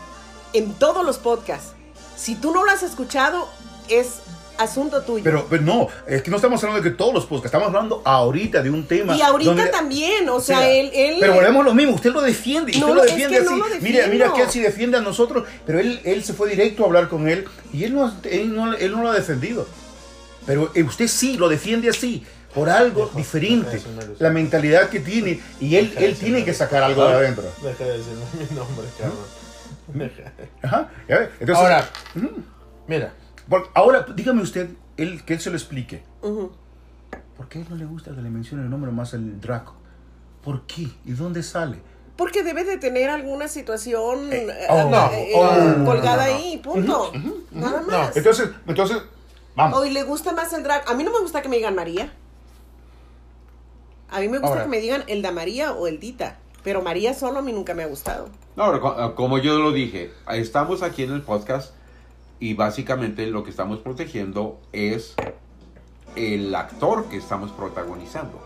en todos los podcasts. Si tú no lo has escuchado, es asunto tuyo. Pero, pero no, es que no estamos hablando de que todos los podcasts, estamos hablando ahorita de un tema. y ahorita donde- también, o o sea, él, él- Pero volvemos a lo mismo, usted lo defiende, y No, usted lo es defiende no así. lo mira, mira que él sí defiende a nosotros, pero él, él se fue directo a hablar con él y él no, él no, él no lo ha defendido. Pero eh, usted sí lo defiende así, por algo Deja- diferente, la mentalidad que tiene, y él, él tiene que sacar algo de adentro. Deja de decirme mi [laughs] nombre, cabrón. Deja. Ajá, entonces, Ahora, mira, por- ahora dígame usted, él, que él se lo explique. Ujú. ¿Por qué no le gusta que le mencione el nombre más el Draco? ¿Por qué? ¿Y dónde sale? Porque debe de tener alguna situación Eh, eh, oh, no, eh, oh, eh, no, no, colgada no, no. ahí, punto. Nada No, más. Entonces, entonces, vamos. O y le gusta más el drag. A mí no me gusta que me digan María. A mí me gusta Ahora. que me digan el da María o el Dita. Pero María solo a mí nunca me ha gustado. No, como yo lo dije, estamos aquí en el podcast y básicamente lo que estamos protegiendo es el actor que estamos protagonizando.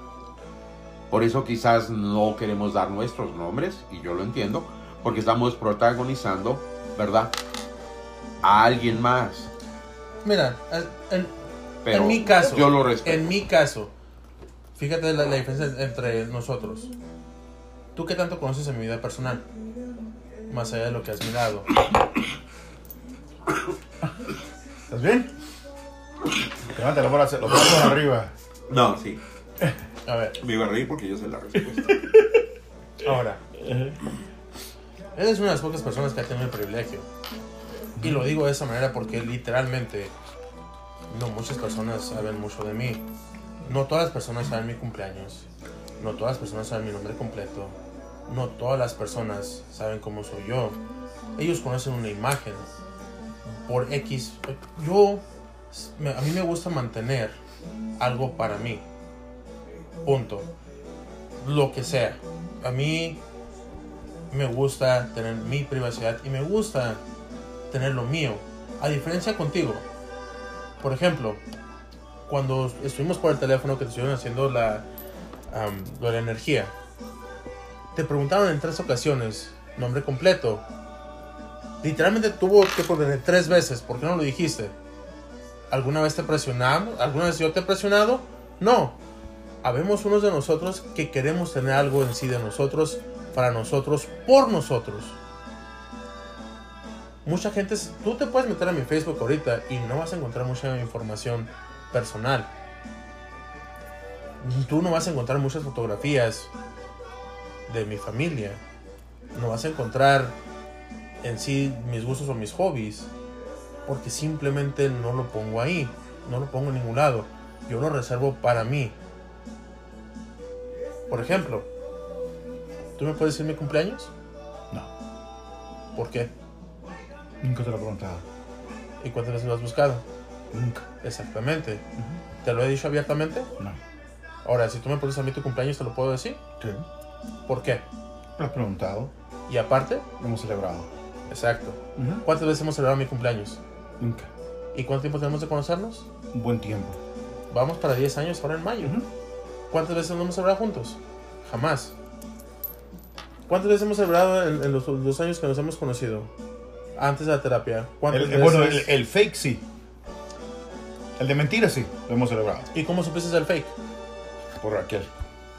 Por eso quizás no queremos dar nuestros nombres, y yo lo entiendo, porque estamos protagonizando, ¿verdad? A alguien más. mira, en, Pero en mi caso, yo lo respeto. En mi caso, fíjate la, la diferencia entre nosotros. ¿Tú qué tanto conoces en mi vida personal? Más allá de lo que has mirado. ¿Estás bien? Levanta la bola, los brazos arriba. No, sí. A ver, Me iba a reír porque yo sé la respuesta. ahora. Eres una de las pocas personas que ha tenido el privilegio. Y lo digo de esa manera porque literalmente no muchas personas saben mucho de mí. No todas las personas saben mi cumpleaños. No todas las personas saben mi nombre completo. No todas las personas saben cómo soy yo. Ellos conocen una imagen. Por X. Yo. A mí me gusta mantener algo para mí. Punto. Lo que sea. A mí me gusta tener mi privacidad y me gusta tener lo mío. A diferencia contigo. Por ejemplo, cuando estuvimos por el teléfono que te estuvieron haciendo la, de la energía, te preguntaron en tres ocasiones nombre completo. Literalmente tuvo que poner tres veces. ¿Por qué no lo dijiste? ¿Alguna vez te presionamos? ¿Alguna vez yo te he presionado? No. Habemos unos de nosotros que queremos tener algo en sí de nosotros, para nosotros, por nosotros. Mucha gente, tú te puedes meter a mi Facebook ahorita y no vas a encontrar mucha información personal. Tú no vas a encontrar muchas fotografías de mi familia. No vas a encontrar en sí mis gustos o mis hobbies. Porque simplemente no lo pongo ahí. No lo pongo en ningún lado. Yo lo reservo para mí. Por ejemplo, ¿tú me puedes decir mi cumpleaños? No. ¿Por qué? Nunca te lo he preguntado. ¿Y cuántas veces lo has buscado? Nunca. Exactamente. ¿Te lo he dicho abiertamente? No. Ahora, si tú me pones a mí tu cumpleaños, ¿te lo puedo decir? Sí. ¿Por qué? Lo has preguntado. Y aparte, Lo hemos celebrado. exacto. ¿Cuántas veces hemos celebrado mi cumpleaños? Nunca. ¿Y cuánto tiempo tenemos de conocernos? Un buen tiempo. Vamos para 10 años ahora en mayo. ¿Cuántas veces nos hemos celebrado juntos? Jamás. ¿Cuántas veces hemos celebrado en, en los dos años que nos hemos conocido? Antes de la terapia. ¿Cuántas El- veces? bueno, el, el fake sí. El de mentira sí. Lo hemos celebrado. ¿Y cómo supiste el fake? Por Raquel.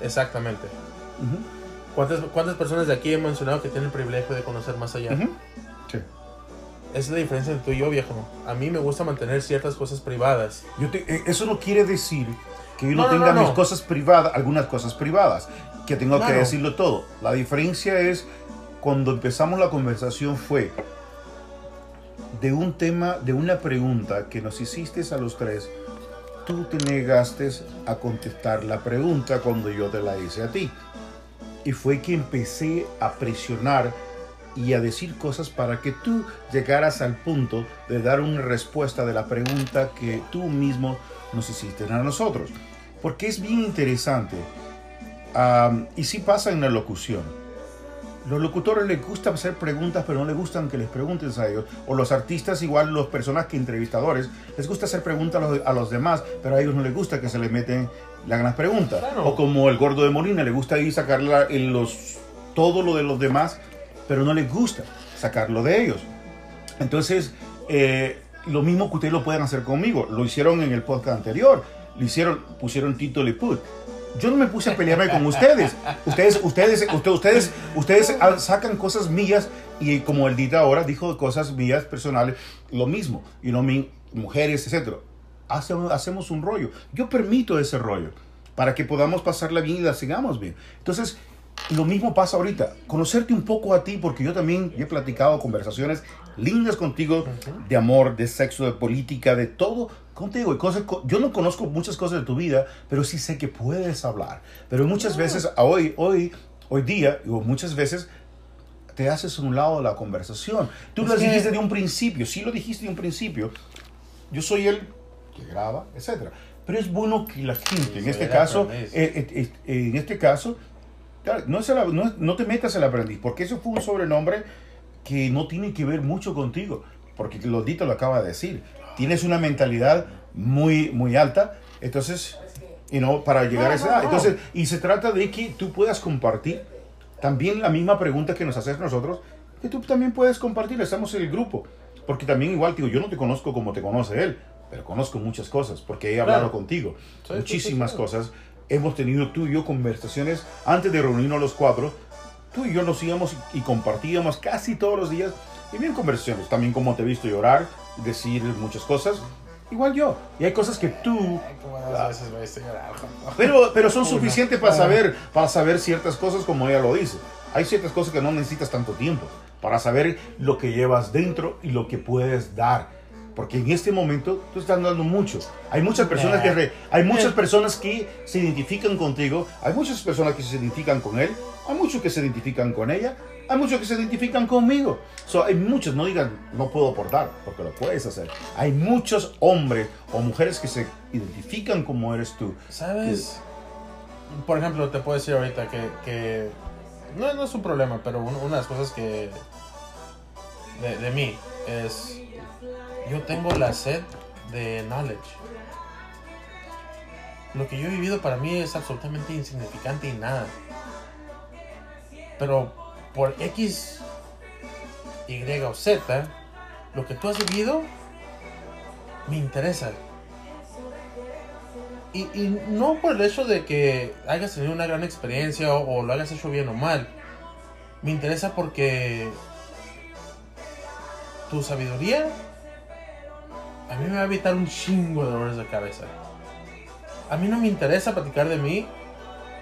Exactamente. ¿Cuántas, ¿Cuántas personas de aquí he mencionado que tienen el privilegio de conocer más allá? Ujú. Sí. Esa es la diferencia entre tú y yo, viejo. A mí me gusta mantener ciertas cosas privadas. Yo te- eh, eso no quiere decir que yo no, No, tenga no, no. mis cosas privadas, algunas cosas privadas, que tengo que decirlo todo. La diferencia es cuando empezamos la conversación fue de un tema, de una pregunta que nos hiciste a los tres. Tú te negaste a contestar la pregunta cuando yo te la hice a ti. Y fue que empecé a presionar y a decir cosas para que tú llegaras al punto de dar una respuesta de la pregunta que tú mismo nos hiciste a nosotros. Porque es bien interesante. am, y sí pasa en la locución. Los locutores les gusta hacer preguntas, pero no les gustan que les pregunten a ellos. O los artistas, igual los personas que entrevistadores, les gusta hacer preguntas a los, a los demás, pero a ellos no les gusta que se les meten las ganas preguntas. Claro. O como el gordo de Molina, le gusta ir sacar la- en los, todo lo de los demás, pero no les gusta sacarlo de ellos. Entonces, eh, lo mismo que ustedes lo pueden hacer conmigo. Lo hicieron en el podcast anterior. Lo hicieron, pusieron Tito Liput. Yo no me puse a pelearme con ustedes. Ustedes, ustedes, usted- ustedes, ustedes sacan cosas mías y como el Dita ahora dijo cosas mías personales, lo mismo. Y no mi mujeres, etcétera. Hacemos, hacemos un rollo. Yo permito ese rollo para que podamos pasarla bien y la sigamos bien. Entonces, lo mismo pasa ahorita. Conocerte un poco a ti, porque yo también he platicado conversaciones lindas contigo de amor, de sexo, de política, de todo contigo. Y cosas, co- yo no conozco muchas cosas de tu vida, pero sí sé que puedes hablar. Pero muchas veces, a hoy, hoy, hoy día, o muchas veces te haces un lado de la conversación. Tú Es lo que- dijiste de un principio, sí lo dijiste de un principio. Yo soy el que graba, etcétera. Pero es bueno que la gente, Sí, en este caso, eh, eh, eh, en este caso, no, es el- no, no te metas el aprendiz, porque eso fue un sobrenombre que no tiene que ver mucho contigo, porque Lodito lo acaba de decir. Tienes una mentalidad muy, muy alta, entonces, y no para llegar No, a esa edad. no. Entonces, y se trata de que tú puedas compartir también la misma pregunta que nos haces nosotros, que tú también puedes compartir, estamos en el grupo. Porque también igual, digo, yo no te conozco como te conoce él, pero conozco muchas cosas, porque he hablado Claro. contigo. Sí, Muchísimas sí, sí. cosas. Hemos tenido tú y yo conversaciones antes de reunirnos los cuatro. Tú y yo nos íbamos y compartíamos casi todos los días. Y bien conversaciones. También como te he visto llorar, decir muchas cosas. Igual yo. Y hay cosas que tú pero, pero son [laughs] suficientes para saber, para saber ciertas cosas como ella lo dice. Hay ciertas cosas que no necesitas tanto tiempo para saber lo que llevas dentro y lo que puedes dar. Porque en este momento tú estás dando mucho. Hay muchas personas que re- hay muchas [laughs] personas que se identifican contigo, hay muchas personas que se identifican con él, hay muchos que se identifican con ella, hay muchos que se identifican conmigo. So, hay muchos, no digan no puedo aportar, porque lo puedes hacer. Hay muchos hombres o mujeres que se identifican como eres tú. ¿Sabes? Por ejemplo, te puedo decir ahorita que, no, es un problema, pero un- una de las cosas que de, de mí es yo tengo la sed de knowledge. Lo que yo he vivido para mí es absolutamente insignificante y nada. Pero por X, Y o Z, lo que tú has vivido me interesa. Y, y no por el hecho de que hayas tenido una gran experiencia o, o lo hayas hecho bien o mal. Me interesa porque tu sabiduría a mí me va a evitar un chingo de dolores de cabeza. A mí no me interesa platicar de mí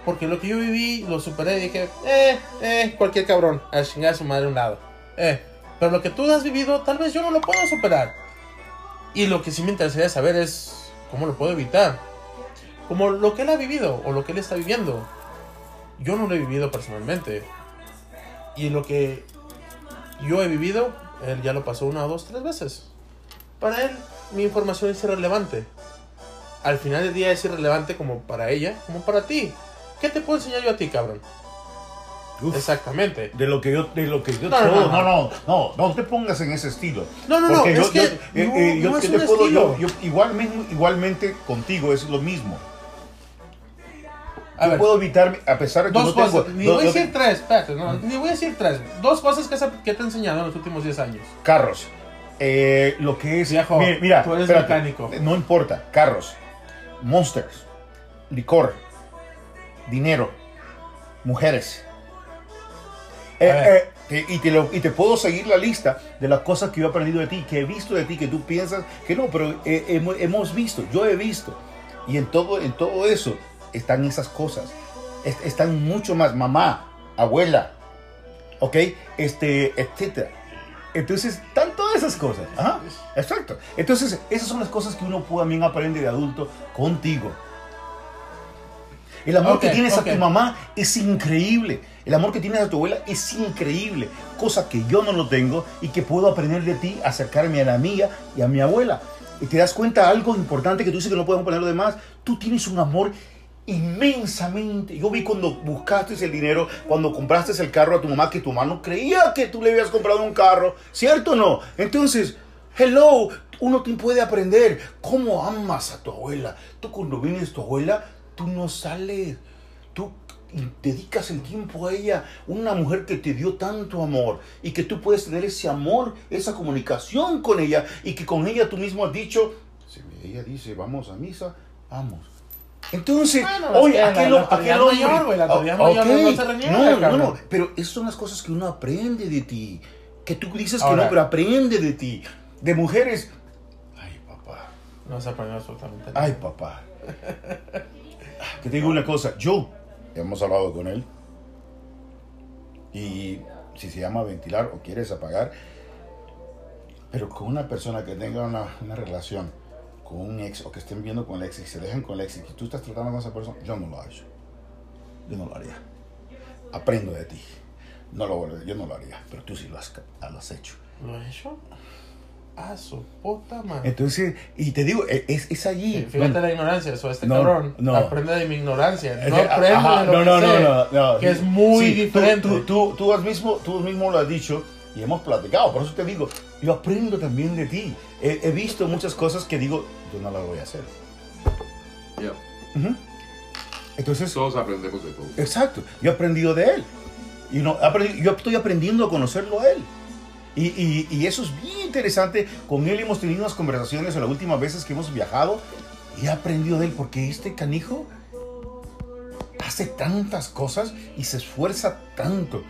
porque lo que yo viví lo superé y dije, eh, eh, cualquier cabrón, a chingar a su madre a un lado. Eh, pero lo que tú has vivido tal vez yo no lo puedo superar. Y lo que sí me interesaría saber es cómo lo puedo evitar como lo que él ha vivido o lo que él está viviendo. Yo no lo he vivido personalmente. Y lo que yo he vivido, él ya lo pasó una, dos, tres veces. Para él, mi información es irrelevante. Al final del día es irrelevante como para ella, como para ti. ¿Qué te puedo enseñar yo a ti, cabrón? Uf. Exactamente. De lo que yo, de lo que yo No, no, no, no. no, no, no, te pongas en ese estilo. No, no, no, Porque es que no, no ¿qué es te un puedo- estilo. yo- yo igualmente, igualmente contigo es lo mismo. A yo ver, puedo evitar, a pesar de que dos no tengo... cosas. Ni no- voy a no- decir tres, espérate, no, ni voy a decir tres. Dos cosas que, que te he enseñado en los últimos 10 años. Carros. Eh, lo que es... Viejo, mira, mira, tú eres espérate, mecánico. No importa. Carros. Monsters. Licor. Dinero. Mujeres. Eh, eh, te- y, te lo- y te puedo seguir la lista de las cosas que yo he aprendido de ti, que he visto de ti, que tú piensas que no, pero eh, hemos, hemos visto, yo he visto. Y en todo, en todo eso están esas cosas. Es- están mucho más. Mamá, abuela, ¿ok? Este, etcétera. Entonces, están todas esas cosas. Ajá, exacto. Entonces, esas son las cosas que uno también aprende de adulto contigo. El amor que tienes a tu mamá es increíble. El amor que tienes a tu abuela es increíble. Cosa que yo no lo tengo y que puedo aprender de ti, acercarme a la mía y a mi abuela. Y te das cuenta algo importante que tú dices que no podemos poner lo demás. Tú tienes un amor inmensamente. Yo vi cuando buscaste el dinero, cuando compraste el carro a tu mamá, que tu mamá no creía que tú le habías comprado un carro. ¿Cierto o no? Entonces, hello, uno te puede aprender cómo amas a tu abuela. Tú cuando vienes a tu abuela, tú no sales. Tú dedicas el tiempo a ella, una mujer que te dio tanto amor y que tú puedes tener ese amor, esa comunicación con ella y que con ella tú mismo has dicho, si ella dice vamos a misa, vamos. Entonces, Bueno, oye, aquel, aquel hombre- mayor, güey, la autoridad mayor no- no se No, no, cabrón. no, pero esas son las cosas que uno aprende de ti. Que tú dices que no, pero aprende de ti. De mujeres. Ay, papá. No se aprendió absolutamente nada. Ay, papá. Que te digo una cosa. Yo, hemos hablado con él. Y si se llama ventilar o quieres apagar. Pero con una persona que tenga una, una relación con un ex o que estén viendo con el ex y se dejen con el ex y tú estás tratando con esa persona, yo no lo hago. Yo no lo haría. Aprendo de ti. No lo, yo no lo haría, pero tú sí lo has, lo has hecho. ¿Lo he hecho? A su puta madre. Entonces, y te digo, e- es, es allí. Sí, fíjate Bueno, la ignorancia, eso este No, cabrón no. aprende de mi ignorancia, no aprende ajá, de lo no, que no, sé, no, no, no. que es muy Sí, diferente. Tú, tú, tú has mismo, tú mismo lo has dicho y hemos platicado, por eso te digo, yo aprendo también de ti. He, he visto muchas cosas que digo, yo no las voy a hacer. Ya. Ujú. Entonces, Todos aprendemos de todo. exacto, yo he aprendido de él. Y no, yo estoy aprendiendo a conocerlo a él. Y, eso es bien interesante. Con él hemos tenido unas conversaciones en las últimas veces que hemos viajado y he aprendido de él porque este canijo hace tantas cosas y se esfuerza tanto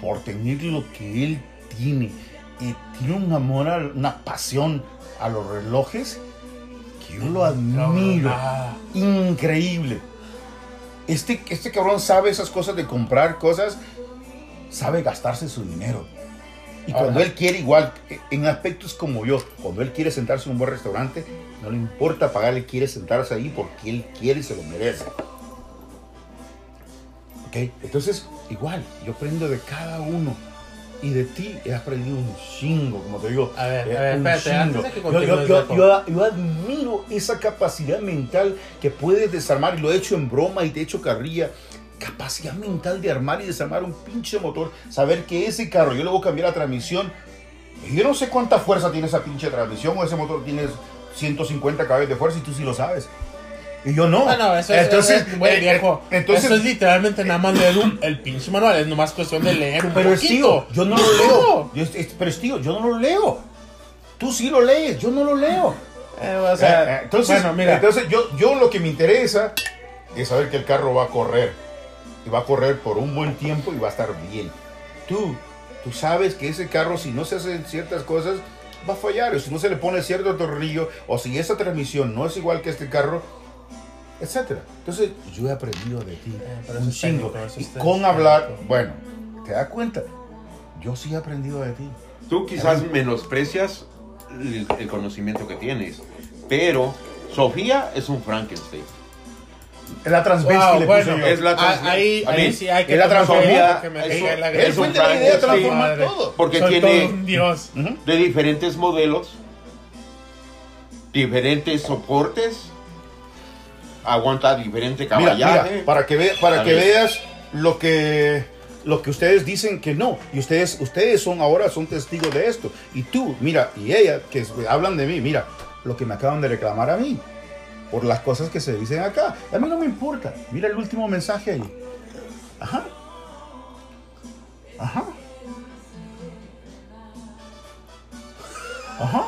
por tener lo que él tiene. Y tiene un amor, una pasión a los relojes que yo lo admiro. Increíble. Este, este cabrón sabe esas cosas de comprar cosas, sabe gastarse su dinero. Y cuando él quiere, igual, en aspectos como yo, cuando él quiere sentarse en un buen restaurante, no le importa pagar, él quiere sentarse ahí porque él quiere y se lo merece. ¿Ok? Entonces, igual, yo aprendo de cada uno. Y de ti he aprendido un chingo, como te digo. A ver, eh, a ver, un espérate, antes chingo. de que Yo- continúes, yo, yo- Beto. yo- yo admiro esa capacidad mental que puedes desarmar, y lo he hecho en broma y te he hecho carrilla. Capacidad mental de armar y desarmar un pinche motor. Saber que ese carro, yo le voy a cambiar la transmisión. Yo no sé cuánta fuerza tiene esa pinche transmisión o ese motor tiene 150 caballos de fuerza y tú sí lo sabes. Y yo no. Ah, no, eso es, entonces, es- güey, eh, viejo. eh, entonces, eso es literalmente nada más leer un- el pinche manual. Es nomás cuestión de leer un Pero es poquito. tío, yo no lo leo. Yo- es- pero es tío, yo no lo leo. Tú sí lo lees, yo no lo leo. Eh, o sea, Eh, eh, entonces, bueno, mira. entonces yo, yo lo que me interesa es saber que el carro va a correr. Y va a correr por un buen tiempo y va a estar bien. Tú, tú sabes que ese carro, si no se hacen ciertas cosas, va a fallar. O si no se le pone cierto tornillo, o si esa transmisión no es igual que este carro, etcétera. Entonces, yo he aprendido de ti. Eh, un eso es chingo. Y con hablar, bueno, ¿te das cuenta? Yo sí he aprendido de ti. Tú quizás menosprecias el, el conocimiento que tienes, pero Sofía es un Frankenstein. Es la Transvesti Wow, le bueno, puse yo. es la Ah, trans- ahí, ahí sí hay que él la la él fue de la idea de Sí, transformar madre. todo. Porque Soy todo tiene un dios. De diferentes modelos, diferentes soportes, aguanta diferente Mira, caballaje. mira, para que, ve- para que veas lo que, lo que ustedes dicen que no. Y ustedes, ustedes son ahora son testigos de esto. Y tú, mira, y ella, que es- hablan de mí, mira, lo que me acaban de reclamar a mí. Por las cosas que se dicen acá. A mí no me importa. Mira el último mensaje ahí. Ajá. Ajá. Ajá.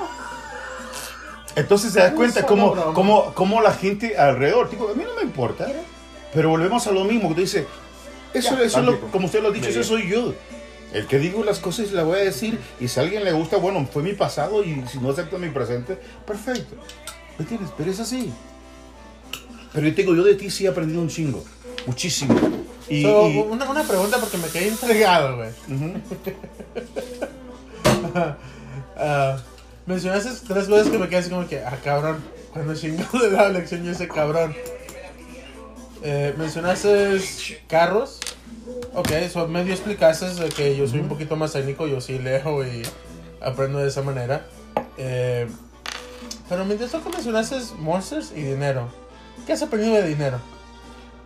Entonces se da cuenta cómo, cómo, cómo la gente alrededor, tipo, a mí no me importa, pero volvemos a lo mismo, que tú dices, eso, Ya, eso es lo- tantito. como usted lo ha dicho, eso soy yo. El que digo las cosas y las voy a decir, y si a alguien le gusta, bueno, fue mi pasado, y si no acepta mi presente, perfecto. ¿Me entiendes? Pero es así. Pero yo te digo, yo de ti sí he aprendido un chingo, muchísimo. Y, So, y- una, una pregunta porque me quedé intrigado, güey. [laughs] Ah, mencionaste tres cosas que me quedé así como que, ah, cabrón. Cuando chingado le daba lección yo ese cabrón. Eh, mencionaste carros. Ok, eso medio explicaste de que yo soy un poquito más técnico, yo sí leo y aprendo de esa manera. Eh, pero mientras que mencionaste monsters y dinero. ¿Qué has aprendido de dinero?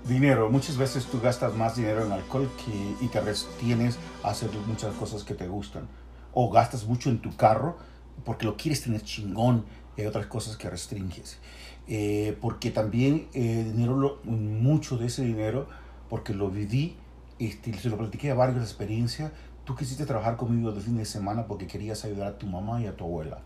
Dinero, muchas veces tú gastas más dinero en alcohol que, y te retienes a hacer muchas cosas que te gustan. O gastas mucho en tu carro porque lo quieres tener chingón y hay otras cosas que restringes. Eh, porque también eh, dinero, lo- mucho de ese dinero, porque lo viví, este, se lo platiqué a varias experiencias, tú quisiste trabajar conmigo de fin de semana porque querías ayudar a tu mamá y a tu abuela.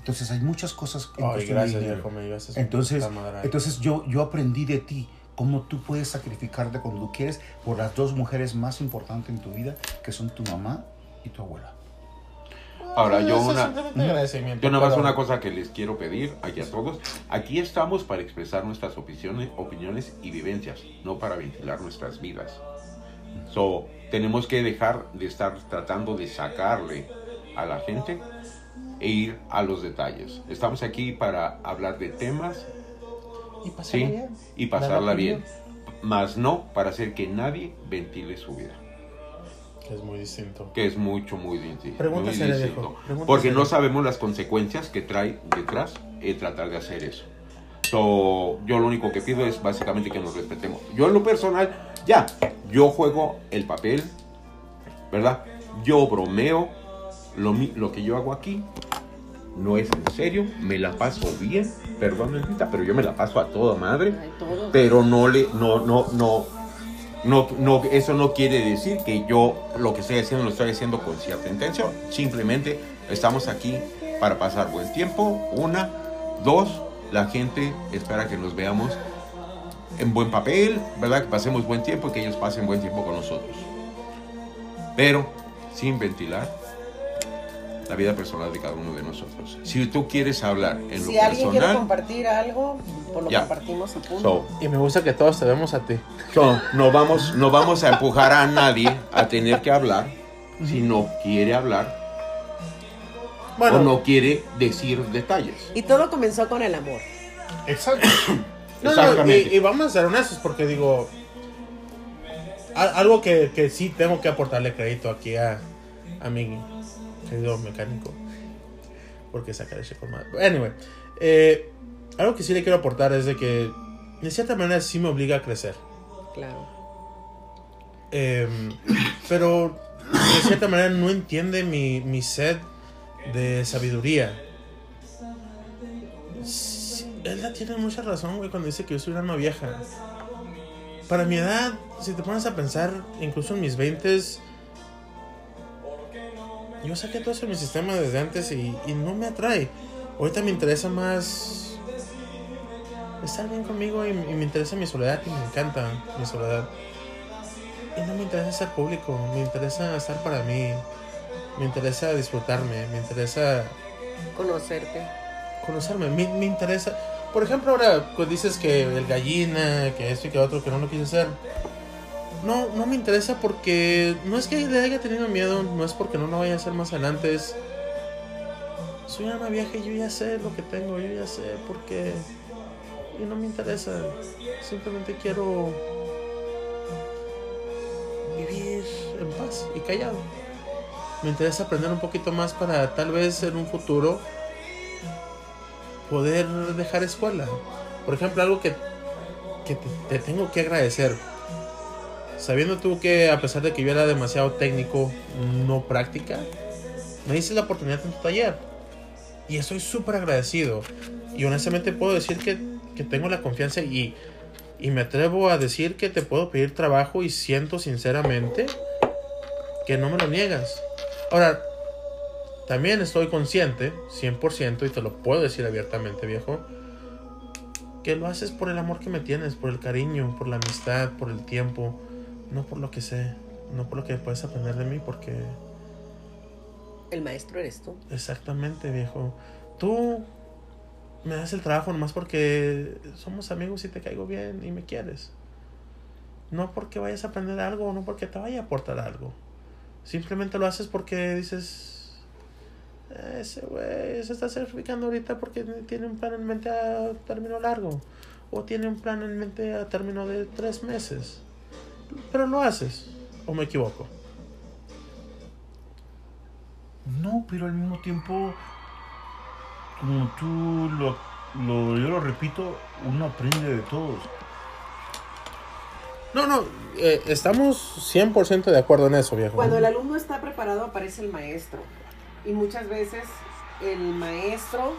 Entonces hay muchas cosas en Ay, gracias, dinero. viejo, me. Entonces, entonces yo, yo aprendí de ti cómo tú puedes sacrificarte cuando tú quieres por las dos mujeres más importantes en tu vida, que son tu mamá y tu abuela. Ahora, yo una, yo nada más una cosa que les quiero pedir aquí a todos. Aquí estamos para expresar nuestras opiniones, opiniones y vivencias, no para ventilar nuestras vidas. So, tenemos que dejar de estar tratando de sacarle a la gente e ir a los detalles. Estamos aquí para hablar de temas Y pasarla ¿sí? bien. y pasarla bien, más no para hacer que nadie ventile su vida. Que es muy distinto. que es mucho, muy distinto. Pregunta muy distinto. Porque no sabemos las consecuencias que trae detrás el tratar de hacer eso. So, yo lo único que pido es básicamente que nos respetemos. Yo en lo personal, ya, yo juego el papel, ¿verdad? Yo bromeo, lo, lo que yo hago aquí no es en serio, me la paso bien, perdón, pero yo me la paso a toda madre pero no le no no no no no eso no quiere decir que yo lo que estoy haciendo lo estoy haciendo con cierta intención. Simplemente estamos aquí para pasar buen tiempo una dos la gente espera que nos veamos en buen papel verdad que pasemos buen tiempo y que ellos pasen buen tiempo con nosotros. Pero sin ventilar la vida personal de cada uno de nosotros si tú quieres hablar en Si lo alguien quiere personal compartir algo, pues lo Ya. compartimos y punto. so, Y me gusta que todos te vemos a ti. So, no vamos, no vamos a empujar a nadie a tener que hablar si no quiere hablar Bueno, o no quiere decir detalles. Y todo comenzó con el amor. Exacto. [coughs] No, no, Exactamente. y, y vamos a ser honestos porque digo, algo que, que sí tengo que aportarle crédito aquí a, a mi querido mecánico. Porque saca leche con madre. Anyway, eh, algo que sí le quiero aportar es de que de cierta manera sí me obliga a crecer. Claro. Em, pero de cierta manera no entiende mi, mi sed de sabiduría. Sí, Elda tiene mucha razón, güey, cuando dice que yo soy una alma vieja. Para mi edad, si te pones a pensar, incluso en mis 20 yo saqué todo eso de mi sistema desde antes y, y no me atrae. Ahorita me interesa más estar bien conmigo y, y me interesa mi soledad y me encanta mi soledad. Y no me interesa ser público, me interesa estar para mí, me interesa disfrutarme, me interesa Conocerte. conocerme, me, me interesa. Por ejemplo, ahora pues dices que el gallina, que esto y que otro, que no lo quise hacer. No, no me interesa porque no es que le haya tenido miedo, no es porque no lo vaya a hacer más adelante. Soy una vieja y yo ya sé lo que tengo, yo ya sé porque... y no me interesa. Simplemente quiero vivir en paz y callado. Me interesa aprender un poquito más para tal vez en un futuro poder dejar escuela. Por ejemplo, algo que, que te tengo que agradecer. Sabiendo tú que a pesar de que yo era demasiado técnico, no práctica, me diste la oportunidad en tu taller. Y estoy súper agradecido. Y honestamente puedo decir que, que tengo la confianza y, y me atrevo a decir que te puedo pedir trabajo y siento sinceramente que no me lo niegas. Ahora, también estoy consciente, 100%, y te lo puedo decir abiertamente, viejo, que lo haces por el amor que me tienes, por el cariño, por la amistad, por el tiempo, no por lo que sé, no por lo que puedes aprender de mí, porque El maestro eres tú. exactamente, viejo, tú me das el trabajo nomás porque somos amigos y te caigo bien y me quieres. No porque vayas a aprender algo, no porque te vaya a aportar algo. Simplemente lo haces porque dices, ese güey se está certificando ahorita porque tiene un plan en mente a término largo. O tiene un plan en mente a término de tres meses. Pero lo haces. ¿O me equivoco? No, pero al mismo tiempo, como tú lo, lo- yo lo repito, uno aprende de todos. No, no. eh, estamos 100% de acuerdo en eso, viejo. Cuando el alumno está preparado aparece el maestro. Y muchas veces el maestro...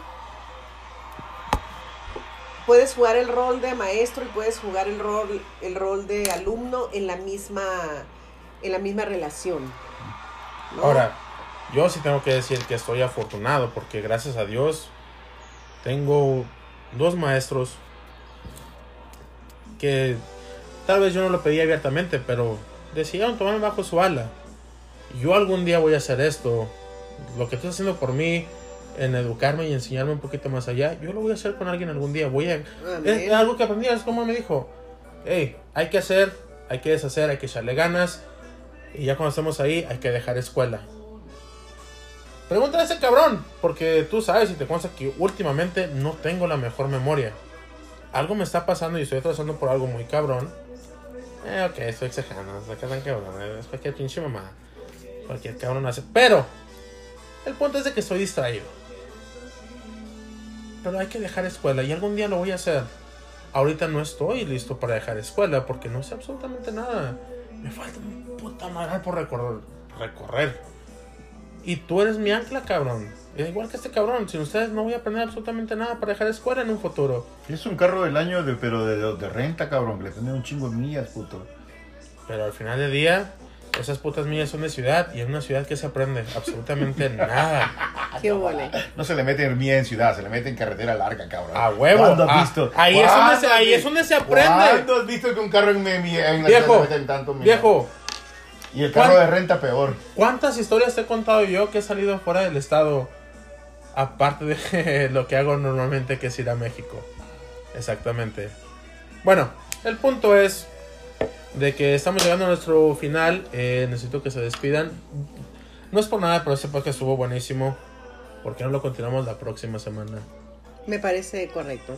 Puedes jugar el rol de maestro y puedes jugar el rol, el rol de alumno en la misma, en la misma relación. Ahora, yo sí tengo que decir que estoy afortunado porque gracias a Dios tengo dos maestros que tal vez yo no lo pedí abiertamente, pero decidieron tomarme bajo su ala. Yo algún día voy a hacer esto. Lo que estás haciendo por mí en educarme y enseñarme un poquito más allá, yo lo voy a hacer con alguien algún día. Voy a es algo que aprendí, es como me dijo, hey, hay que hacer, hay que deshacer, hay que echarle ganas. Y ya cuando estemos ahí, hay que dejar escuela. Pregúntale a ese cabrón, porque tú sabes y te consta que últimamente no tengo la mejor memoria. Algo me está pasando y estoy atravesando por algo muy cabrón. Eh, ok, estoy exagerando, no tan cabrón, eh, es cualquier pinche mamá. Cualquier cabrón hace. Pero, el punto es de que estoy distraído. Pero hay que dejar escuela y algún día lo voy a hacer. Ahorita no estoy listo para dejar escuela porque no sé absolutamente nada. Me falta un puta madre por recorrer. recorrer. Y tú eres mi ancla, cabrón. Es igual que este cabrón. Sin ustedes no voy a aprender absolutamente nada para dejar escuela en un futuro. Es un carro del año, de, pero de, de renta, cabrón, que le ponen un chingo de millas, puto. Pero al final del día, esas putas millas son de ciudad y en una ciudad que se aprende absolutamente [laughs] nada. Qué vole. No se le mete en millas en ciudad, se le mete en carretera larga, cabrón. A huevo. ¿Cuándo Ah, has visto? ahí es donde ¿Cuándo se- ahí es donde se aprende? ¿Cuándo has visto que un carro en, en, la Viejo, ciudad se mete en tanto millas? Viejo, Y el carro ¿cuán- de renta peor. ¿cuántas historias te he contado yo que he salido fuera del estado? Aparte de [laughs] lo que hago normalmente, que es ir a México. Exactamente. Bueno, el punto es de que estamos llegando a nuestro final. Eh, necesito que se despidan. No es por nada, pero este podcast estuvo buenísimo. ¿Por qué no lo continuamos la próxima semana? Me parece correcto.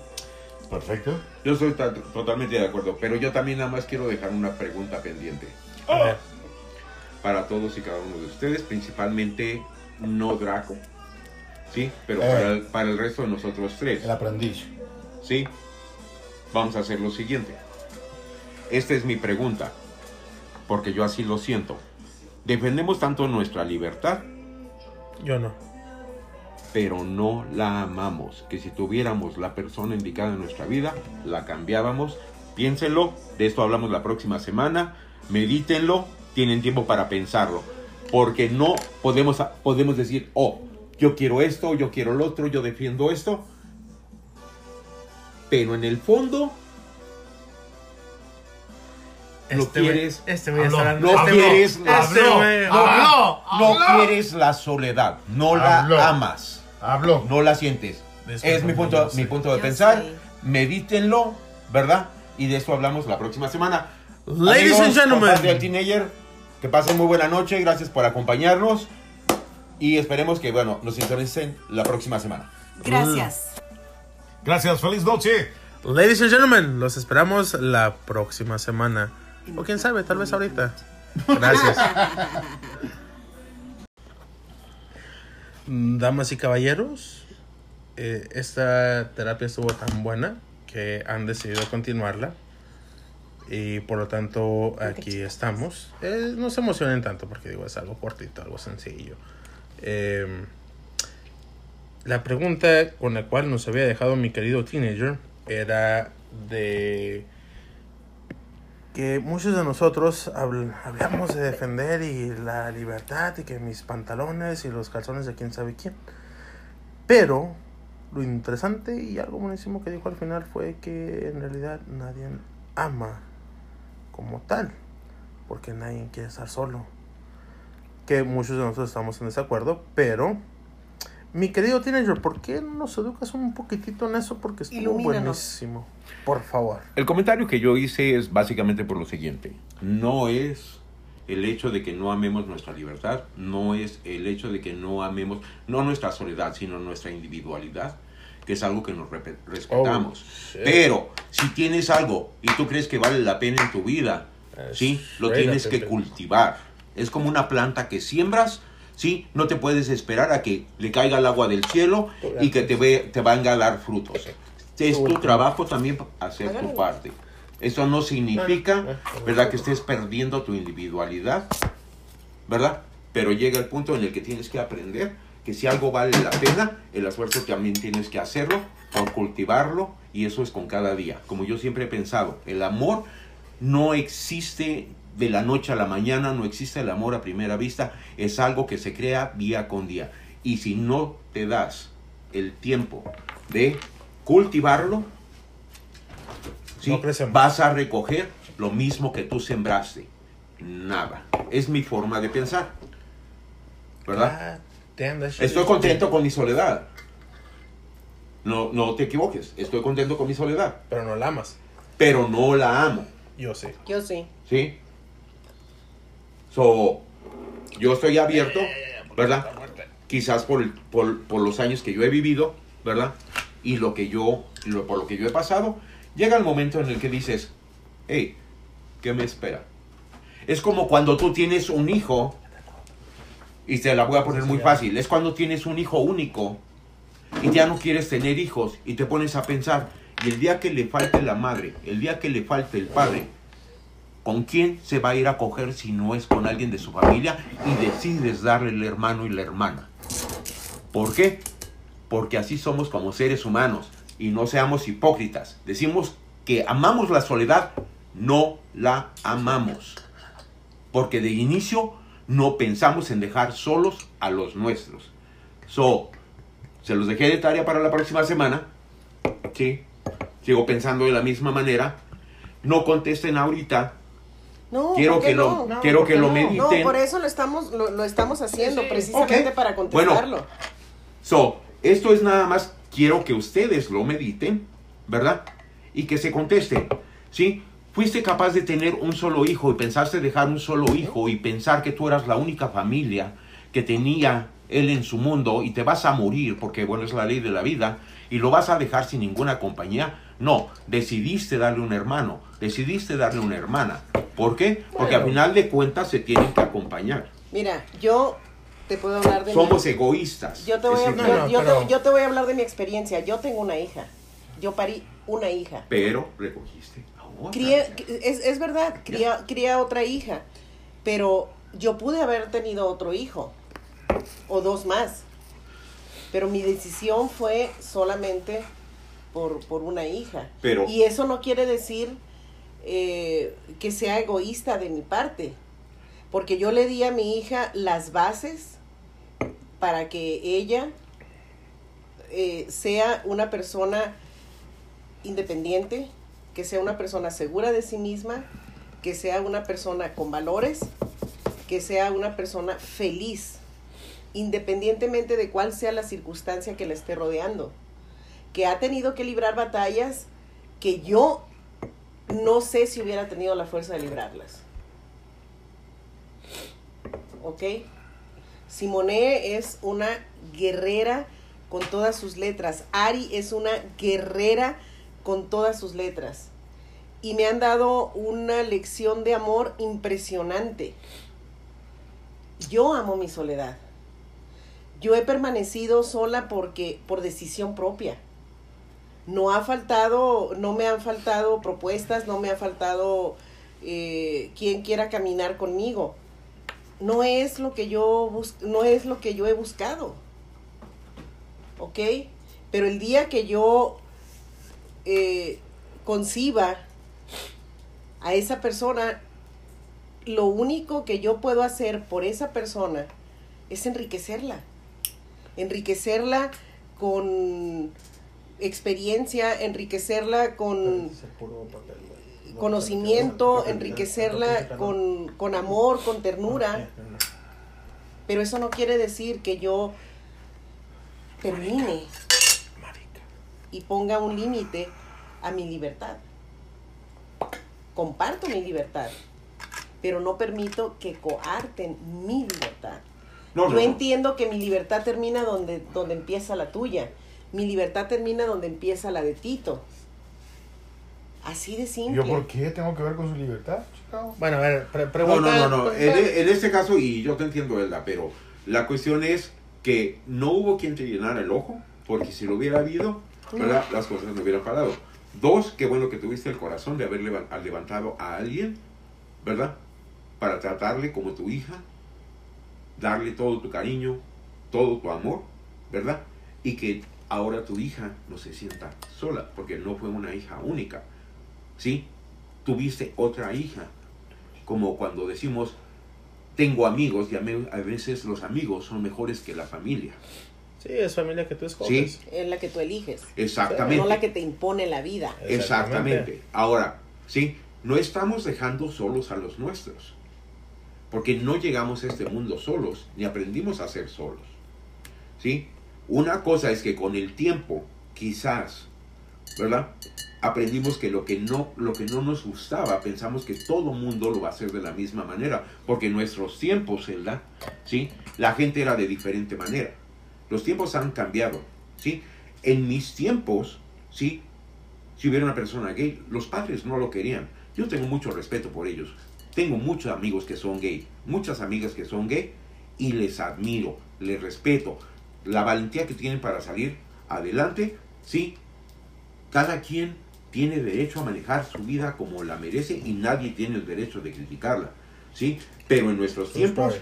Perfecto. Yo estoy ta- totalmente de acuerdo, pero yo también nada más quiero dejar una pregunta pendiente ver. para todos y cada uno de ustedes, principalmente no Draco, ¿sí? Pero Eh. para, el, para el resto de nosotros tres, El aprendiz. ¿sí? Vamos a hacer lo siguiente. Esta es mi pregunta, porque yo así lo siento. Defendemos tanto nuestra libertad, Yo no. pero no la amamos. Que si tuviéramos la persona indicada en nuestra vida, la cambiábamos. Piénsenlo, de esto hablamos la próxima semana. Medítenlo, tienen tiempo para pensarlo. Porque no podemos, podemos decir, oh, yo quiero esto, yo quiero lo otro, yo defiendo esto. Pero en el fondo, no quieres, Este güey está no este quieres la, Este güey. no, no quieres la soledad, no la Habló. amas Hablo. no la sientes. Es mi punto, mi punto de pensar. sé. Medítenlo, ¿verdad? Y de esto hablamos la próxima semana. Ladies Amigos, and gentlemen. compas del Teenager, que pasen muy buena noche. Gracias por acompañarnos. Y esperemos que, bueno, nos sintonicen la próxima semana. Gracias. Gracias, feliz noche. Ladies and gentlemen, los esperamos la próxima semana. O quién sabe, tal vez ahorita. Gracias. [laughs] Damas y caballeros, eh, esta terapia estuvo tan buena que han decidido continuarla. Y por lo tanto, aquí estamos. Eh, no se emocionen tanto porque digo, es algo cortito, algo sencillo. Eh, la pregunta con la cual nos había dejado mi querido teenager era de que muchos de nosotros habl- hablamos de defender y la libertad y que mis pantalones y los calzones de quién sabe quién. Pero lo interesante y algo buenísimo que dijo al final fue que en realidad nadie ama como tal, porque nadie quiere estar solo. Que muchos de nosotros estamos en desacuerdo, pero mi querido teenager, ¿por qué no nos educas un poquitito en eso? Porque estuvo Ilumínanos. buenísimo. Por favor. El comentario que yo hice es básicamente por lo siguiente. No es el hecho de que no amemos nuestra libertad, no es el hecho de que no amemos, no nuestra soledad, sino nuestra individualidad, que es algo que nos respetamos. Oh. Pero si tienes algo y tú crees que vale la pena en tu vida, Es ¿sí? Lo tienes que cultivar. Es como una planta que siembras, ¿sí? No te puedes esperar a que le caiga el agua del cielo y que te, ve, te venga a dar frutos. Es tu trabajo también hacer tu parte. Eso no significa, Ah, ah, ¿verdad?, que estés perdiendo tu individualidad, ¿verdad? Pero llega el punto en el que tienes que aprender que si algo vale la pena, el esfuerzo también tienes que hacerlo por cultivarlo y eso es con cada día. Como yo siempre he pensado, el amor no existe de la noche a la mañana, no existe el amor a primera vista, es algo que se crea día con día. Y si no te das el tiempo de cultivarlo, ¿sí? No vas a recoger lo mismo que tú sembraste. Nada. Es mi forma de pensar. ¿Verdad? Ah, damn, Estoy contento con mi soledad. No, no te equivoques. Estoy contento con mi soledad. Pero no la amas. Pero no la amo. Yo sí. Yo sí. ¿Sí? So, yo estoy abierto, ¿verdad? Quizás por, el- por, por los años que yo he vivido, ¿verdad? Y lo que yo, lo- por lo que yo he pasado, llega el momento en el que dices, hey, ¿qué me espera? Es como cuando tú tienes un hijo, y te la voy a poner muy fácil, es cuando tienes un hijo único y ya no quieres tener hijos y te pones a pensar, y el día que le falte la madre, el día que le falte el padre, ¿Con quién se va a ir a coger si no es con alguien de su familia y decides darle el hermano y la hermana? ¿Por qué? Porque así somos como seres humanos y no seamos hipócritas. Decimos que amamos la soledad, no la amamos. Porque de inicio no pensamos en dejar solos a los nuestros. So, se los dejé de tarea para la próxima semana. Sí, sigo pensando de la misma manera. No contesten ahorita No, quiero ¿por qué que lo no? No, quiero ¿por que lo no? mediten. No, por eso lo estamos, lo, lo estamos haciendo, Sí, sí. precisamente para Bueno. contestarlo. So, esto es nada más quiero que ustedes lo mediten, ¿verdad? Y que se contesten. ¿Sí? Fuiste capaz de tener un solo hijo y pensaste dejar un solo hijo y pensar que tú eras la única familia que tenía él en su mundo y te vas a morir porque bueno es la ley de la vida y lo vas a dejar sin ninguna compañía. No, decidiste darle un hermano, decidiste darle una hermana. ¿Por qué? Porque al Bueno. final de cuentas se tienen que acompañar. Mira, yo te puedo hablar de mi- Somos egoístas. Yo te, voy a, No, yo, no, yo pero- te, yo te voy a hablar de mi experiencia. Yo tengo una hija. Yo parí una hija. Pero recogiste a otra. Crié, es, es verdad, crié, crié a otra hija. Pero yo pude haber tenido otro hijo. O dos más. Pero mi decisión fue solamente por, por una hija. Pero- y eso no quiere decir eh, que sea egoísta de mi parte. Porque yo le di a mi hija las bases para que ella eh, sea una persona independiente, que sea una persona segura de sí misma, que sea una persona con valores, que sea una persona feliz, independientemente de cuál sea la circunstancia que la esté rodeando, que ha tenido que librar batallas que yo no sé si hubiera tenido la fuerza de librarlas. ¿Ok? Simone es una guerrera con todas sus letras. Ari es una guerrera con todas sus letras. Y me han dado una lección de amor impresionante. Yo amo mi soledad. Yo he permanecido sola porque por decisión propia. No ha faltado, no me han faltado propuestas, no me ha faltado eh, quien quiera caminar conmigo. No es lo que yo bus- no es lo que yo he buscado. ¿Ok? Pero el día que yo eh, conciba a esa persona, lo único que yo puedo hacer por esa persona es enriquecerla. Enriquecerla con experiencia, enriquecerla con conocimiento, enriquecerla con, con amor, con ternura. Pero eso no quiere decir que yo termine y ponga un límite a mi libertad. Comparto mi libertad, pero no permito que coarten mi libertad. No, Yo no, entiendo que mi libertad termina donde, donde empieza la tuya. Mi libertad termina donde empieza la de Tito. Así de simple. ¿Yo por qué tengo que ver con su libertad, Chicago? Bueno, a ver, pre- No, pregunta. no, no, no. En, pregunta- en este caso, y yo te entiendo, Elda, pero la cuestión es que no hubo quien te llenara el ojo, porque si lo hubiera habido, ¿verdad? las cosas no hubieran parado. Dos, qué bueno que tuviste el corazón de haber leva- ha levantado a alguien, ¿verdad? Para tratarle como tu hija, darle todo tu cariño, todo tu amor, ¿verdad? Y que ahora tu hija no se sienta sola, porque no fue una hija única, ¿sí? Tuviste otra hija, como cuando decimos, tengo amigos, y a veces los amigos son mejores que la familia. Sí, es familia que tú escoges. Sí. Es la que tú eliges. Exactamente. No la que te impone la vida. Exactamente. Ahora, sí, no estamos dejando solos a los nuestros. Porque no llegamos a este mundo solos, ni aprendimos a ser solos. ¿Sí? Una cosa es que con el tiempo, quizás, ¿verdad? Aprendimos que lo que no, lo que no nos gustaba, pensamos que todo mundo lo va a hacer de la misma manera. Porque nuestros tiempos, ¿verdad? ¿Sí? La gente era de diferente manera. Los tiempos han cambiado, ¿sí? En mis tiempos, ¿sí? si hubiera una persona gay, los padres no lo querían. Yo tengo mucho respeto por ellos. Tengo muchos amigos que son gay, muchas amigas que son gay, y les admiro, les respeto. La valentía que tienen para salir adelante, sí. Cada quien tiene derecho a manejar su vida como la merece y nadie tiene el derecho de criticarla, sí. Pero en nuestros tiempos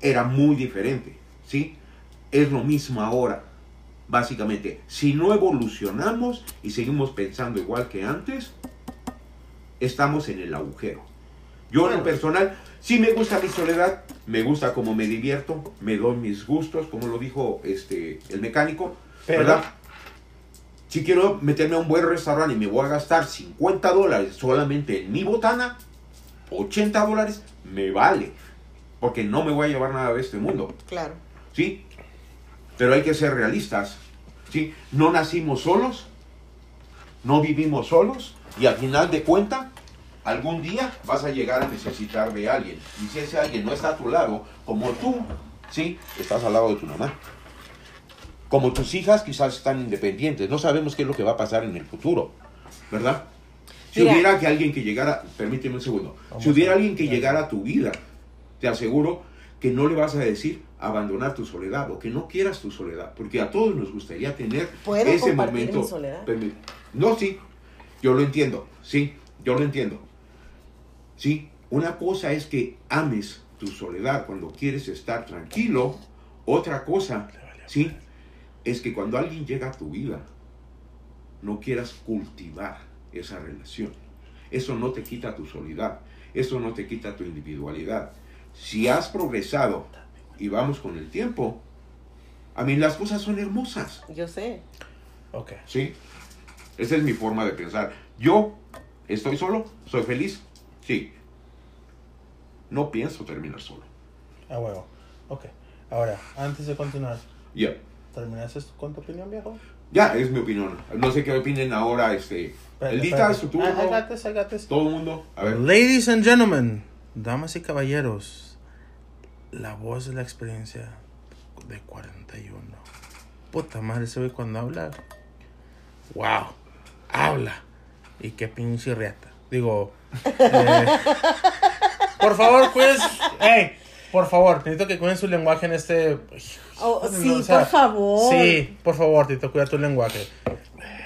era muy diferente, sí. Es lo mismo ahora básicamente, si no evolucionamos y seguimos pensando igual que antes, estamos en el agujero. Yo en lo personal, sí me gusta mi soledad, me gusta cómo me divierto, me doy mis gustos, como lo dijo este el mecánico, Pero- ¿verdad? Si quiero meterme a un buen restaurante y me voy a gastar 50 dólares solamente en mi botana, 80 dólares, me vale, porque no me voy a llevar nada de este mundo. Claro. ¿sí? Pero hay que ser realistas, ¿sí? No nacimos solos, no vivimos solos y al final de cuentas, algún día vas a llegar a necesitar de alguien. Y si ese alguien no está a tu lado, como tú, ¿sí? Estás al lado de tu mamá. Como tus hijas quizás están independientes, no sabemos qué es lo que va a pasar en el futuro, ¿verdad? Si Mira. hubiera que alguien que llegara, permíteme un segundo, Vamos si hubiera alguien que llegara a tu vida, te aseguro que no le vas a decir abandonar tu soledad o que no quieras tu soledad, porque a todos nos gustaría tener ¿Puedo ese momento. mi soledad? Permi- No, sí, yo lo entiendo, sí, yo lo entiendo. Sí, una cosa es que ames tu soledad cuando quieres estar tranquilo, otra cosa, sí, es que cuando alguien llega a tu vida, no quieras cultivar esa relación. Eso no te quita tu soledad, eso no te quita tu individualidad. Si has progresado y vamos con el tiempo, a mí las cosas son hermosas, Yo sé. Ok. ¿sí? Esa es mi forma de pensar. Yo estoy solo, soy feliz, sí. No pienso terminar solo. A huevo. Ok. Ahora, antes de continuar, Ya, ¿terminaste con tu opinión, viejo? ya es mi opinión. No sé qué opinen ahora, este, su turno, I, I got this, I got this. todo el mundo. A ver. Ladies and gentlemen, damas y caballeros, la voz de la experiencia de 41. Puta madre, se ve cuando habla. Wow, habla. Y qué pinche riata. Digo, eh, por favor, cuiden. Hey, por favor, necesito que cuiden su lenguaje en este. Oh, No, sí, o sea, por favor. Sí, por favor, Tito, cuida tu lenguaje.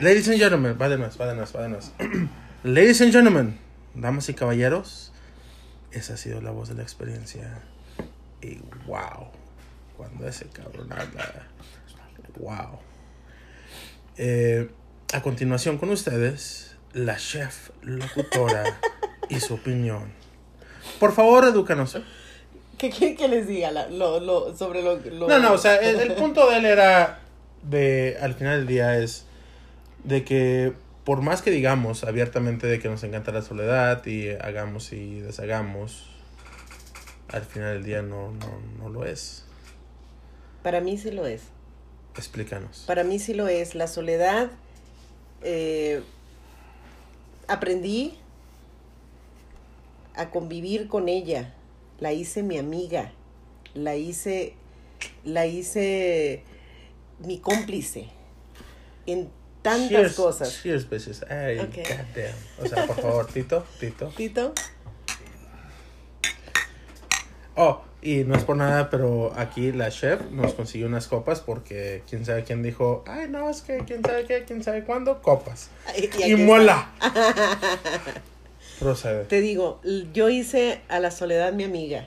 Ladies and gentlemen, va de nuez, va de nuez, va de nuez. [clears throat] Ladies and gentlemen, damas y caballeros, esa ha sido la voz de la experiencia. Y wow, cuando ese cabrón habla, wow. Eh, a continuación con ustedes, la chef locutora y su opinión. Por favor, edúcanos. ¿Qué quieren que les diga la- lo, lo, sobre lo, lo- No, no, o sea, el, el punto de él era de, al final del día es de que por más que digamos abiertamente de que nos encanta la soledad y hagamos y deshagamos, al final del día no, no, no lo es. Para mí sí lo es. Explícanos. Para mí sí lo es. La soledad, eh, aprendí a convivir con ella. La hice mi amiga. La hice, la hice mi cómplice en tantas Cheers, cosas. Cheers, bitches. Ay, Ok. goddamn. O sea, por favor, Tito, Tito. [laughs] Tito, Oh, y no es por nada, pero aquí la chef nos consiguió unas copas porque quién sabe quién dijo, ay, no, es que quién sabe qué, quién sabe cuándo, copas. y, mola. [laughs] Procede. Te digo, yo hice a la soledad mi amiga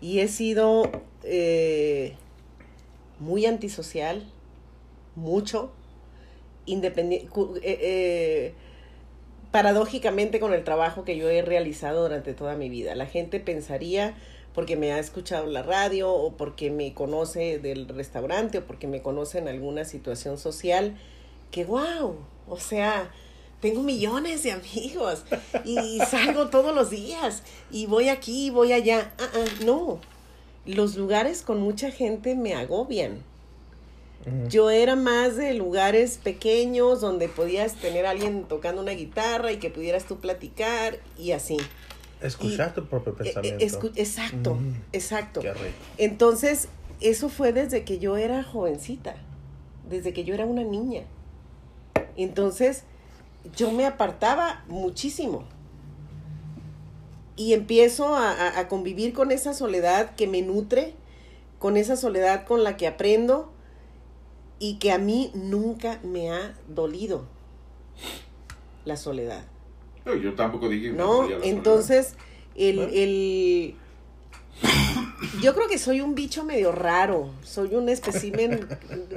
y he sido eh, muy antisocial, mucho, independiente, paradójicamente con el trabajo que yo he realizado durante toda mi vida. La gente pensaría porque me ha escuchado la radio o porque me conoce del restaurante o porque me conoce en alguna situación social, que wow, o sea, tengo millones de amigos y [laughs] salgo todos los días y voy aquí, voy allá. Ah, ah, no, los lugares con mucha gente me agobian. Yo era más de lugares pequeños donde podías tener a alguien tocando una guitarra y que pudieras tú platicar y así. Escuchar tu propio Eh, eh, pensamiento. escu- exacto, Mm. exacto. Qué rico. Entonces, eso fue desde que yo era jovencita, desde que yo era una niña. Entonces, yo me apartaba muchísimo. Y empiezo a, a- a convivir con esa soledad que me nutre, con esa soledad con la que aprendo y que a mí nunca me ha dolido la soledad. No, yo tampoco dije. ¿no? Entonces, el, el... Yo creo que soy un bicho medio raro, soy un espécimen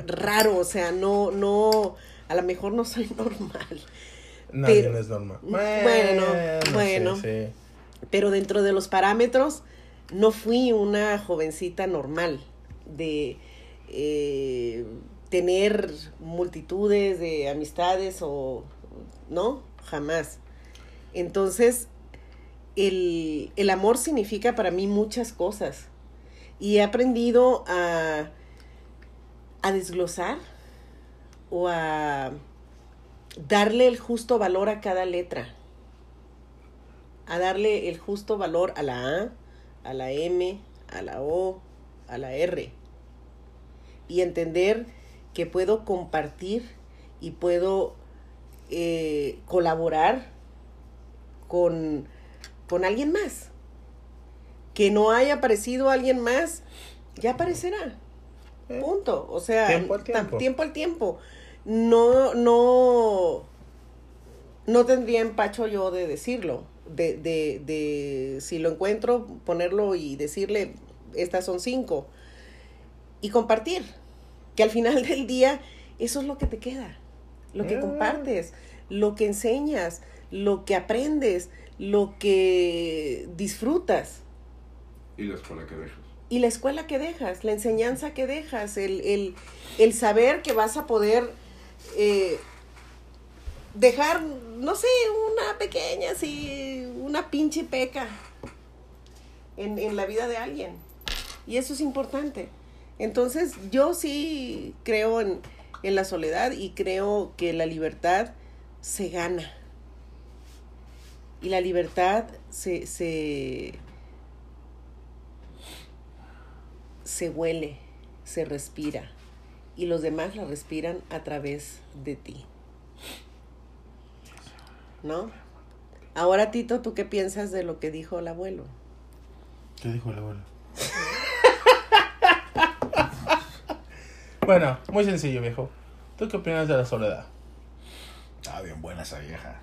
raro, o sea, no, no, a lo mejor no soy normal, Nadie pero- es normal. Bueno, bueno. sí, sí. pero dentro de los parámetros no fui una jovencita normal de eh, tener multitudes de amistades o, ¿no? Jamás. Entonces, el, el amor significa para mí muchas cosas. Y he aprendido a, a desglosar o a darle el justo valor a cada letra. A darle el justo valor a la A, a la M, a la O, a la R. Y entender que puedo compartir y puedo eh, colaborar con, con alguien más. Que no haya aparecido alguien más, ya aparecerá. Eh, Punto. O sea, Tiempo al tiempo. tiempo al tiempo. No, no, no tendría empacho yo de decirlo. De, de, de si lo encuentro, ponerlo y decirle, estas son cinco. Y compartir. Que al final del día, eso es lo que te queda. Lo que Ah. compartes, lo que enseñas, lo que aprendes, lo que disfrutas. Y la escuela que dejas. Y la escuela que dejas, la enseñanza que dejas, el, el, el saber que vas a poder eh, dejar, no sé, una pequeña, así, una pinche peca en, en la vida de alguien. Y eso es importante. Entonces, yo sí creo en, en la soledad y creo que la libertad se gana. Y la libertad se, se, se huele, se respira. Y los demás la respiran a través de ti. ¿no? Ahora, Tito, ¿tú qué piensas de lo que dijo el abuelo? ¿Qué dijo el abuelo? [laughs] bueno, muy sencillo, viejo. ¿Tú qué opinas de la soledad? Está bien buena esa vieja.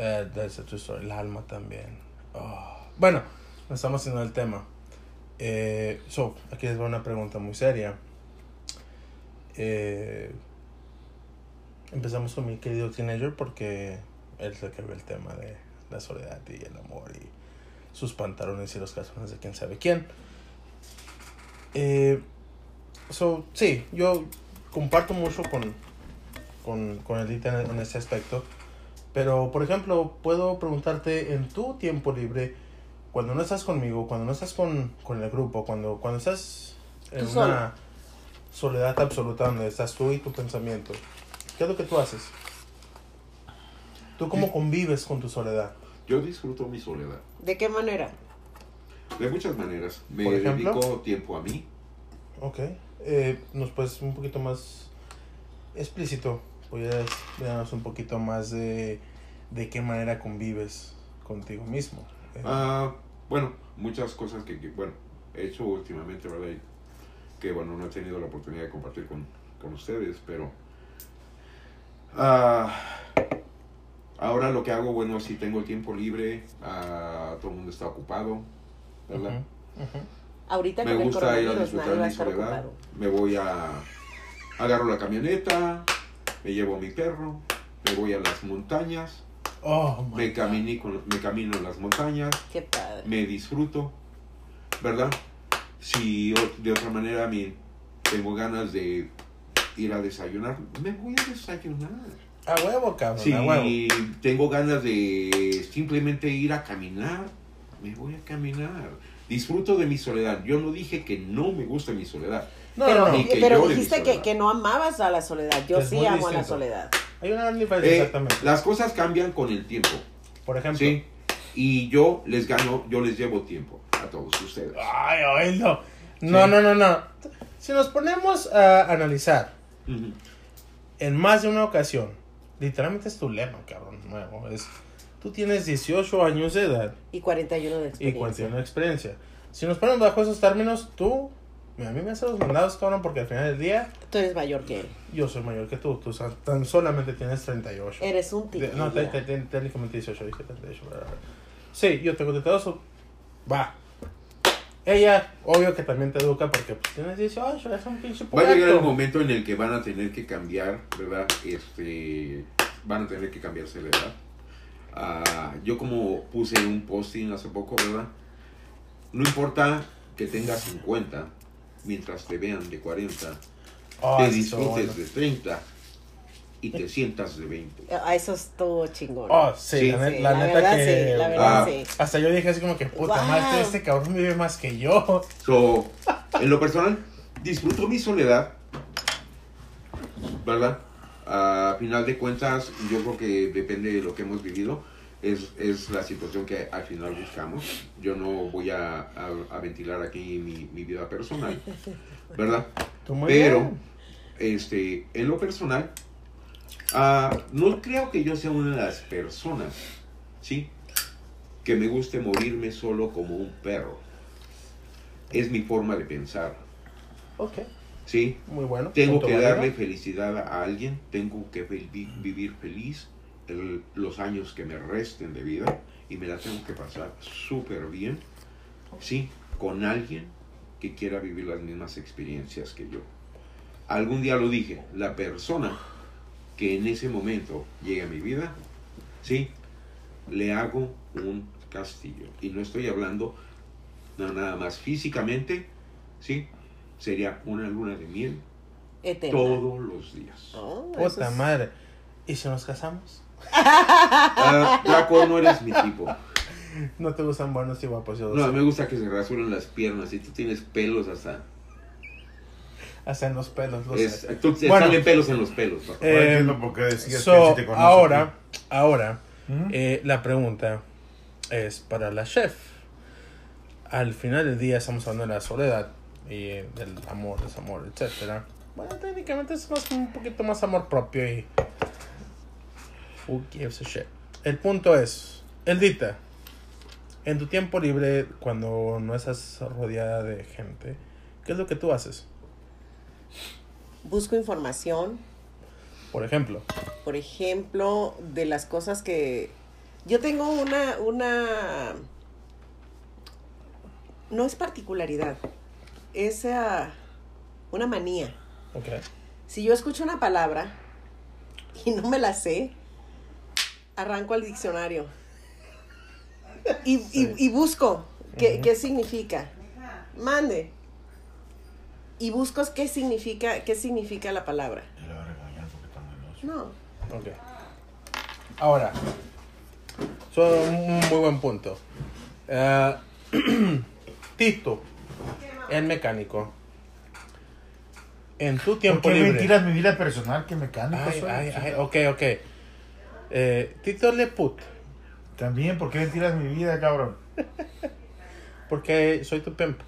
Eh, that's. El alma también. Oh. Bueno, no estamos haciendo el tema. Eh, so, aquí les va una pregunta muy seria. Eh, empezamos con mi querido teenager porque él es el que ve el tema de la soledad y el amor y sus pantalones y los calzones de quién sabe quién. So, sí, yo comparto mucho con, con, con Edith en, en ese aspecto. Pero, por ejemplo, puedo preguntarte en tu tiempo libre, cuando no estás conmigo, cuando no estás con, con el grupo, cuando, cuando estás en solo. una soledad absoluta donde estás tú y tu pensamiento, ¿qué es lo que tú haces? ¿Tú cómo convives con tu soledad? Yo disfruto mi soledad. ¿De qué manera? De muchas maneras. Me Por ejemplo. dedico tiempo a mí. Ok. Eh, ¿Nos puedes un poquito más explícito? ¿Pudieras darnos un poquito más de, de qué manera convives contigo mismo? Eh, Ah, bueno, muchas cosas que, que, bueno, he hecho últimamente, ¿verdad? Y que, bueno, no he tenido la oportunidad de compartir con, con ustedes, pero... ah, ahora lo que hago, bueno, si tengo tiempo libre, ah, todo el mundo está ocupado, ¿verdad? Ahorita Me el gusta ir a disfrutar a mi soledad. ocupado. Me voy a... Agarro la camioneta, me llevo a mi perro, me voy a las montañas, Oh, me, God. camini- me camino en las montañas, Qué padre. me disfruto, ¿verdad? Si de otra manera me, tengo ganas de ir a desayunar, me voy a desayunar. A huevo, cabrón, Si a huevo. tengo ganas de simplemente ir a caminar, me voy a caminar. Disfruto de mi soledad. Yo no dije que no me gusta mi soledad. No, pero no, que pero dijiste que, que no amabas a la soledad. Yo Es sí amo a la soledad. Hay una gran diferencia, Eh, exactamente. las cosas cambian con el tiempo, Por ejemplo. ¿sí? Y yo les gano, yo les llevo tiempo a todos ustedes. Ay, oílo. No, Sí. no, no, no. Si nos ponemos a analizar Ujú. en más de una ocasión, literalmente es tu lema, cabrón, nuevo. Es, tú tienes 18 años de edad Y 41 de y experiencia. 41 de experiencia. Si nos ponemos bajo esos términos, tú, a mí me haces los mandados, cabrón, porque al final del día Tú eres mayor que él. yo soy mayor que tú. Tú tan solamente tienes 38. Eres un tipo. no, te- te- te- técnicamente 18, dije 38. bla, bla, bla. Sí, yo tengo 32. Va. Ella, obvio que también te educa porque pues, tienes 18, es un pinche Va a llegar el momento en el que van a tener que cambiar, ¿verdad? Este, van a tener que cambiarse de edad. Ah, yo como puse un posting hace poco, ¿verdad? No importa que tengas 50, mientras te vean de 40, Ah, te disfrutes son- de 30 y te sientas de 20. [laughs] Ah, Eso estuvo chingón. Oh, sí, Sí. la, Sí, la la neta verdad que. sí, la verdad Ah. sí. Hasta yo dije así como que, puta Wow. madre, este cabrón vive más que yo. [laughs] So, en lo personal, disfruto mi soledad, ¿verdad? A final de cuentas, yo creo que depende de lo que hemos vivido, es, es la situación que al final buscamos. Yo no voy a, a- a ventilar aquí mi, mi vida personal, [laughs] ¿verdad? Pero, este, en lo personal, ah, no creo que yo sea una de las personas, ¿sí? Que me guste morirme solo como un perro. Es mi forma de pensar, Ok, ¿sí? muy bueno. Tengo que darle felicidad a alguien, tengo que vi- vi- vivir feliz el- los años que me resten de vida y me la tengo que pasar súper bien, ¿sí? Con alguien que quiera vivir las mismas experiencias que yo. Algún día lo dije, la persona que en ese momento llegue a mi vida, ¿sí? Le hago un castillo. Y no estoy hablando no, nada más físicamente, ¿sí? Sería una luna de miel Eterna. todos los días. Oh, Puta es- madre. ¿Y si nos casamos? Ah, Draco, no eres mi tipo. No te gustan buenos y guapos. Yo No, sé. me gusta que se rasuren las piernas y tú tienes pelos hasta... Hasta en los pelos, lo Es, sé. tú te Bueno. salen pelos en los pelos. ¿no? Eh, so, que si te ahora, ahora. ¿Mm? eh, la pregunta es para la chef. Al final del día estamos hablando de la soledad y eh, del amor, desamor, etcétera. Bueno, técnicamente es más un poquito más amor propio y who gives a shit. el punto es, Eldita, en tu tiempo libre, cuando no estás rodeada de gente, ¿qué es lo que tú haces? Busco información, Por ejemplo, por ejemplo, de las cosas que yo tengo una una no es particularidad, es ah, una manía. ok, Si yo escucho una palabra y no me la sé, arranco al diccionario y, y- Sí. y busco qué, qué significa. Mande. Y busco qué significa, qué significa la palabra. No. ok. Ahora, son un muy buen punto. Ah, [clears throat] Tito, el mecánico. En tu ¿Por tiempo qué libre. mentiras mi vida personal que mecánico Ay, soy? ay, ay, ok, ok. Eh, Tito Leput, También, ¿por qué mentiras mi vida, cabrón? [laughs] porque soy tu pimp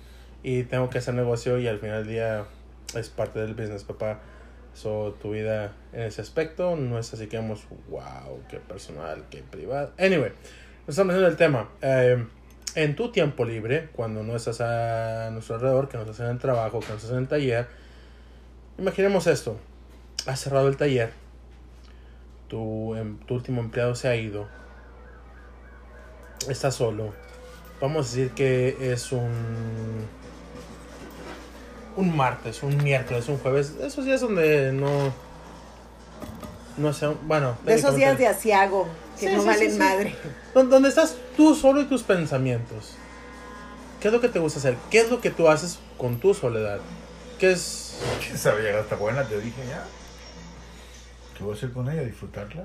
y tengo que hacer negocio y al final del día es parte del business, papá. So, tu vida en ese aspecto no es así que vamos, wow, qué personal, qué privado. Anyway, no estamos haciendo el tema. Eh, en tu tiempo libre, cuando no estás a nuestro alrededor, que no estás en el trabajo, que no estás en el taller, imaginemos esto. Has cerrado el taller, tu, em- tu último empleado se ha ido, estás solo. Vamos a decir que es un un martes, un miércoles, un jueves, esos días donde no no sé, bueno, De esos días de asiago, que Sí, no sí, valen sí, sí. madre. Don- donde estás tú solo y tus pensamientos. ¿Qué es lo que te gusta hacer? ¿Qué es lo que tú haces con tu soledad? ¿Qué es Esa vieja está buena, te dije ya. ¿Qué voy a hacer con ella? ¿Disfrutarla?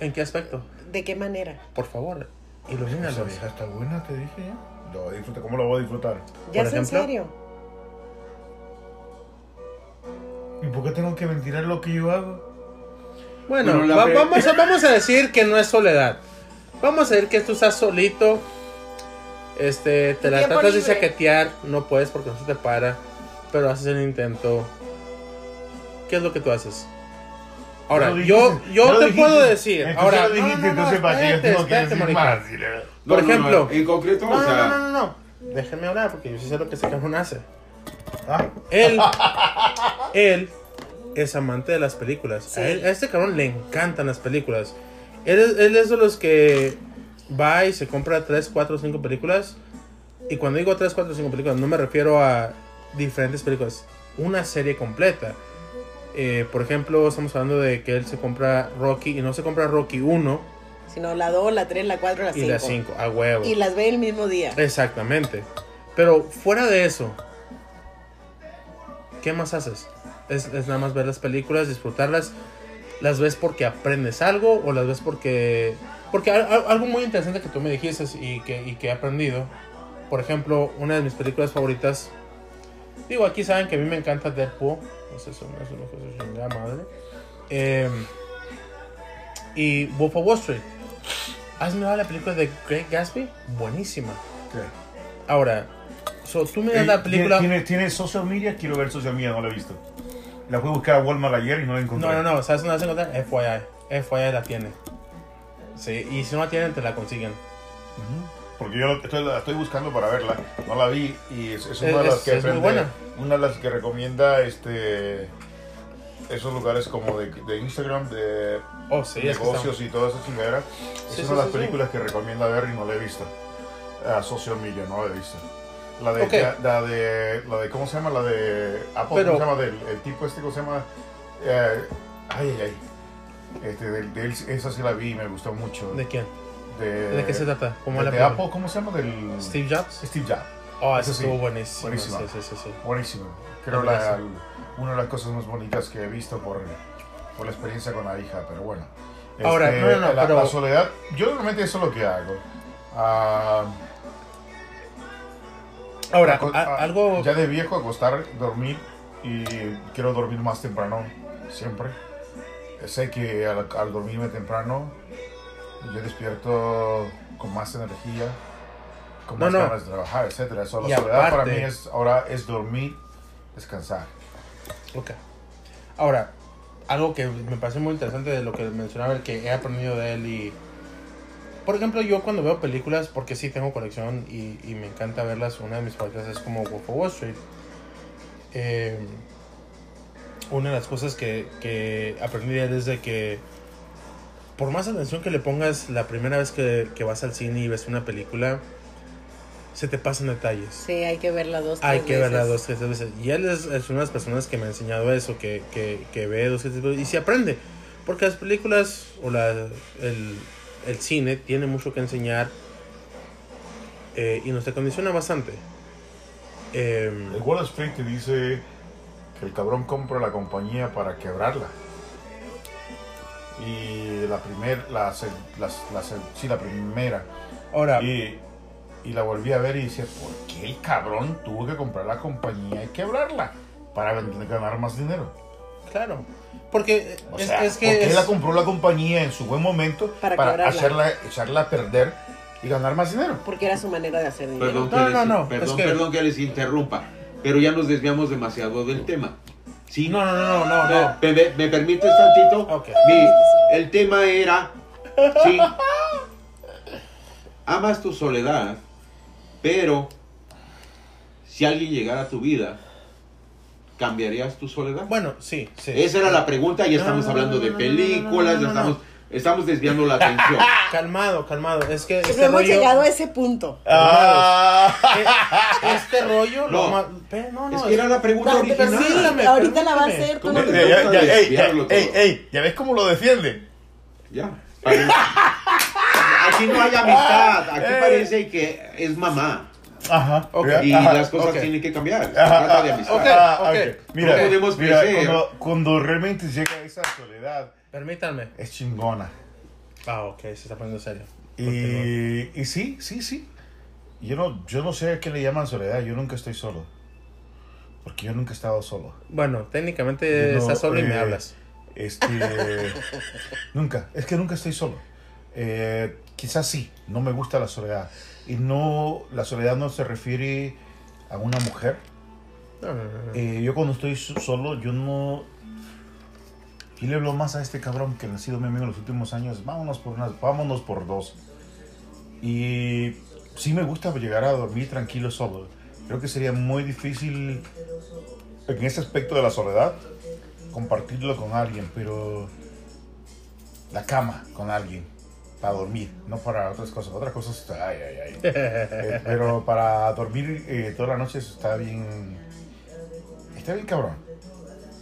en qué aspecto? ¿De qué manera? Por favor, Esa ilumínalos. vieja está buena, te dije ya. Lo voy a disfrutar. ¿Cómo lo voy a disfrutar? ¿Ya es en serio? ¿Y por qué tengo que mentirar lo que yo hago? Bueno, va- vamos, a, vamos a decir que no es soledad. Vamos a decir que tú estás solito. Este, te la tratas de libre. saquetear, no puedes porque no se te para, pero haces el intento. ¿Qué es lo que tú haces? Ahora, lo yo, dijiste, yo te dijiste. puedo decir. Ahora, no, dijiste, no, no, entonces qué yo espérate, tengo que espérate, decir más. Por No, no, no, ejemplo- en concreto, No, o sea, no, no, no, no. Déjenme hablar porque yo sí sé lo que ese cabrón hace. Ah, Él, [laughs] él es amante de las películas. Sí. A, él- a este cabrón le encantan las películas. Él es, él es de los que va y se compra 3, 4, 5 películas. Y cuando digo 3, 4, 5 películas, no me refiero a diferentes películas. Una serie completa. Eh, por ejemplo, estamos hablando de que él se compra Rocky y no se compra Rocky 1 Sino la 2, la 3, la 4, la y 5. la 5, a huevo. Y las ve el mismo día. Exactamente. Pero fuera de eso, ¿qué más haces? Es, es nada más ver las películas, disfrutarlas. ¿Las ves porque aprendes algo o las ves porque... Porque al- al- algo muy interesante que tú me dijiste y que, y que he aprendido, por ejemplo, una de mis películas favoritas, digo, aquí saben que a mí me encanta Deadpool, pues eso no es una cosa de chingada madre. Eh, y Wolf of Wall Street. ¿Has mirado la película de Great Gatsby? Buenísima. Ahora, so, tú miras Eh, la película. ¿Tiene, ¿Tiene social media? Quiero ver social media, no la he visto. La fui a buscar a Walmart ayer y no la encontré. No, no, no, ¿sabes dónde vas a encontrar? FYI. FYI la tiene. Sí, y si no la tienen, te la consiguen. Ujú. Porque yo estoy, la estoy buscando para verla. No la vi y es, es una de las es- que es aprende-. Una de las que recomienda este esos lugares como de, de Instagram, de Oh, sí, negocios y toda esa chingadera. Es Sí, una sí, de las películas que recomienda ver y no la he visto. A social media, no la he visto. La de, la de, la de, ¿cómo se llama? La de Apple, Pero- ¿cómo se llama? Del, el tipo este, ¿cómo se llama? Eh, ay, ay, ay. Este, del- de, él, esa sí la vi y me gustó mucho. ¿De quién? De, ¿De qué se trata? ¿Cómo de, la? Apple, ¿cómo se llama? Del ¿Steve Jobs? Steve Jobs. Oh, Eso sí. estuvo buenísimo. Buenísima. Sí, sí, sí. Buenísimo. Creo la, buenísimo. una de las cosas más bonitas que he visto por, por la experiencia con la hija, pero bueno. Ahora, Este, no, no, no, la, pero- la soledad, yo normalmente eso es lo que hago. Ah, Ahora, a- ah, algo. Ya de viejo, acostar, dormir y quiero dormir más temprano, siempre. Sé que al, al dormirme temprano, yo despierto con más energía, con más no. ganas de trabajar, etcétera. Eso, la soledad para mí es, ahora es dormir, descansar. Ok. Ahora, algo que me parece muy interesante de lo que mencionaba, el que he aprendido de él y... Por ejemplo, yo cuando veo películas, porque sí tengo colección y, y me encanta verlas, una de mis favoritas es como Wolf of Wall Street. Eh, una de las cosas que, que aprendí de él es de que por más atención que le pongas la primera vez que, que vas al cine y ves una película, se te pasan detalles. Sí, hay que verla dos, Hay tres que verla veces. dos, tres veces. Y él es, es una de las personas que me ha enseñado eso, que, que, que ve dos, tres veces y se aprende. Porque las películas o la, el, el cine tiene mucho que enseñar eh, y nos condiciona bastante. Eh, El Wall Street te dice que el cabrón compra la compañía para quebrarla. Y la primera, la, se- la, la sí, la primera. ahora, Y, y la volví a ver y dice, ¿por qué el cabrón tuvo que comprar la compañía y quebrarla? Para ganar más dinero. claro. Porque O es, sea, es que... ¿por qué es- la compró la compañía en su buen momento Para para, quebrarla. hacerla, echarla a perder y ganar más dinero? Porque era su manera de hacer dinero. Perdón, No, que no, les, no, perdón, es que- perdón que les interrumpa, pero ya nos desviamos demasiado del tema. ¿Sí? No, no, no, no, no. ¿Me, me- me permites tantito? Ok. Mi- el tema era, sí, amas tu soledad, pero si alguien llegara a tu vida, ¿cambiarías tu soledad? Bueno, sí, sí. Esa era la pregunta, ya estamos hablando de películas, no, estamos, estamos desviando la atención. [laughs] Calmado, calmado. Es que este hemos rollo... llegado a ese punto. Ah. eh, Este rollo... No. lo ma- no, no, Es que era la pregunta No, original. ahorita la va a hacer. tú ¿Cómo no te- Ya, ya, ey, ey, ey, ¿ya ves cómo lo defiende? Ya. Aquí no hay amistad, aquí parece que es mamá. Ajá. Ok. Ya, Y ajá. las cosas ok. tienen que cambiar. Se Ajá, trata de amistad. ok. ah, ok. Mira, No podemos mira, cuando, cuando realmente llega esa soledad, Permítanme. es chingona. Ah, ok, se está poniendo serio. Y, y sí, sí, sí. Yo no, yo no sé a qué le llaman soledad. Yo nunca estoy solo. Porque yo nunca he estado solo. Bueno, técnicamente no, estás solo y me eh, hablas. Este. [laughs] nunca. Es que nunca estoy solo. Eh, quizás sí. No me gusta la soledad. Y no. La soledad no se refiere a una mujer. No, no. Eh, yo cuando estoy so- solo, yo no. Yo le hablo más a este cabrón que ha sido mi amigo en los últimos años. Vámonos por unas, vámonos por dos. Y sí me gusta llegar a dormir tranquilo solo. Creo que sería muy difícil en ese aspecto de la soledad compartirlo con alguien, pero la cama con alguien para dormir, no para otras cosas. Otras cosas, ay, ay, ay. [laughs] Eh, pero para dormir eh, toda la noche está bien. Está bien cabrón.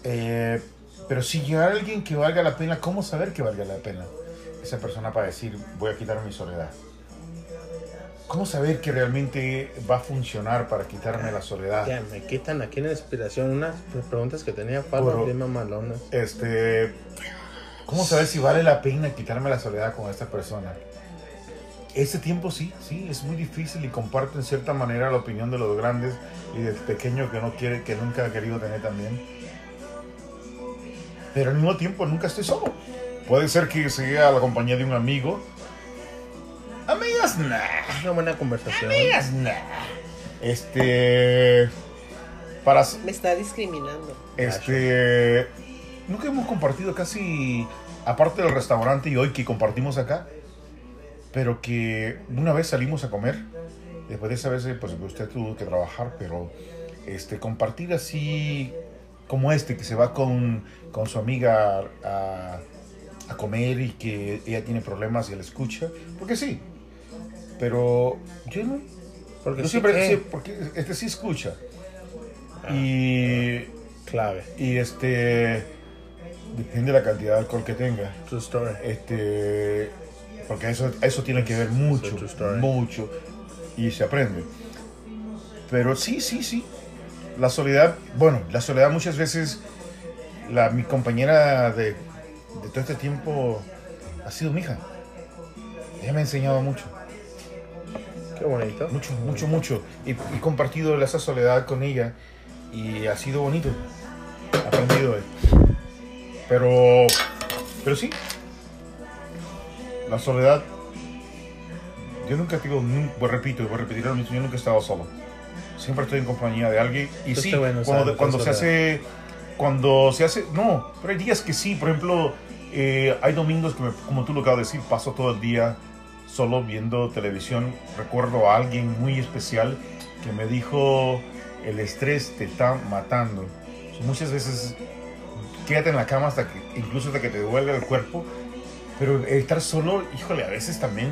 Eh, pero si llegar a alguien que valga la pena, ¿cómo saber que valga la pena? Esa persona para decir, voy a quitar mi soledad. ¿Cómo saber que realmente va a funcionar para quitarme la soledad? Ya, me quitan aquí la inspiración unas pre- preguntas que tenía Pablo Puro. bien mamalonas. Este, ¿cómo saber si vale la pena quitarme la soledad con esta persona? Ese tiempo sí, sí, es muy difícil y comparto en cierta manera la opinión de los grandes y del pequeño que no quiere, que nunca ha querido tener también. Pero al mismo tiempo nunca estoy solo. Puede ser que sea la compañía de un amigo. Amigas, nah. Es una buena conversación. Amigas, nah. Este, para, Me está discriminando. este. Nunca hemos compartido casi. Aparte del restaurante y hoy que compartimos acá. Pero que una vez salimos a comer. Después de esa vez, pues usted tuvo que trabajar. Pero este, compartir así. Como este, que se va con, con su amiga a, a comer y que ella tiene problemas y él escucha. Porque sí. Pero yo no. Porque Yo sí siempre. que- sí, porque este sí escucha. Y. Clave. Y este. Depende de la cantidad de alcohol que tenga. True story. Este. Porque eso, eso tiene que ver mucho. Mucho. Y se aprende. Pero sí, sí, sí. La soledad. Bueno, la soledad muchas veces. La, mi compañera de, de todo este tiempo ha sido mi hija. Ella me ha enseñado mucho. Qué bonito. Mucho, mucho, mucho. Y he compartido esa soledad con ella y ha sido bonito. Aprendido. eh. Pero, pero sí. La soledad. Yo nunca digo, nun- pues repito, voy a repetir lo mismo, yo nunca he estado solo. Siempre estoy en compañía de alguien. Y Eso sí, bueno, cuando, cuando se hace, cuando se hace, no, pero hay días que sí, por ejemplo, eh, hay domingos que, me- como tú lo acabas de decir, paso todo el día solo viendo televisión. Recuerdo a alguien muy especial que me dijo, el estrés te está matando. Muchas veces quédate en la cama hasta que, incluso hasta que te duele el cuerpo, pero estar solo, híjole, a veces también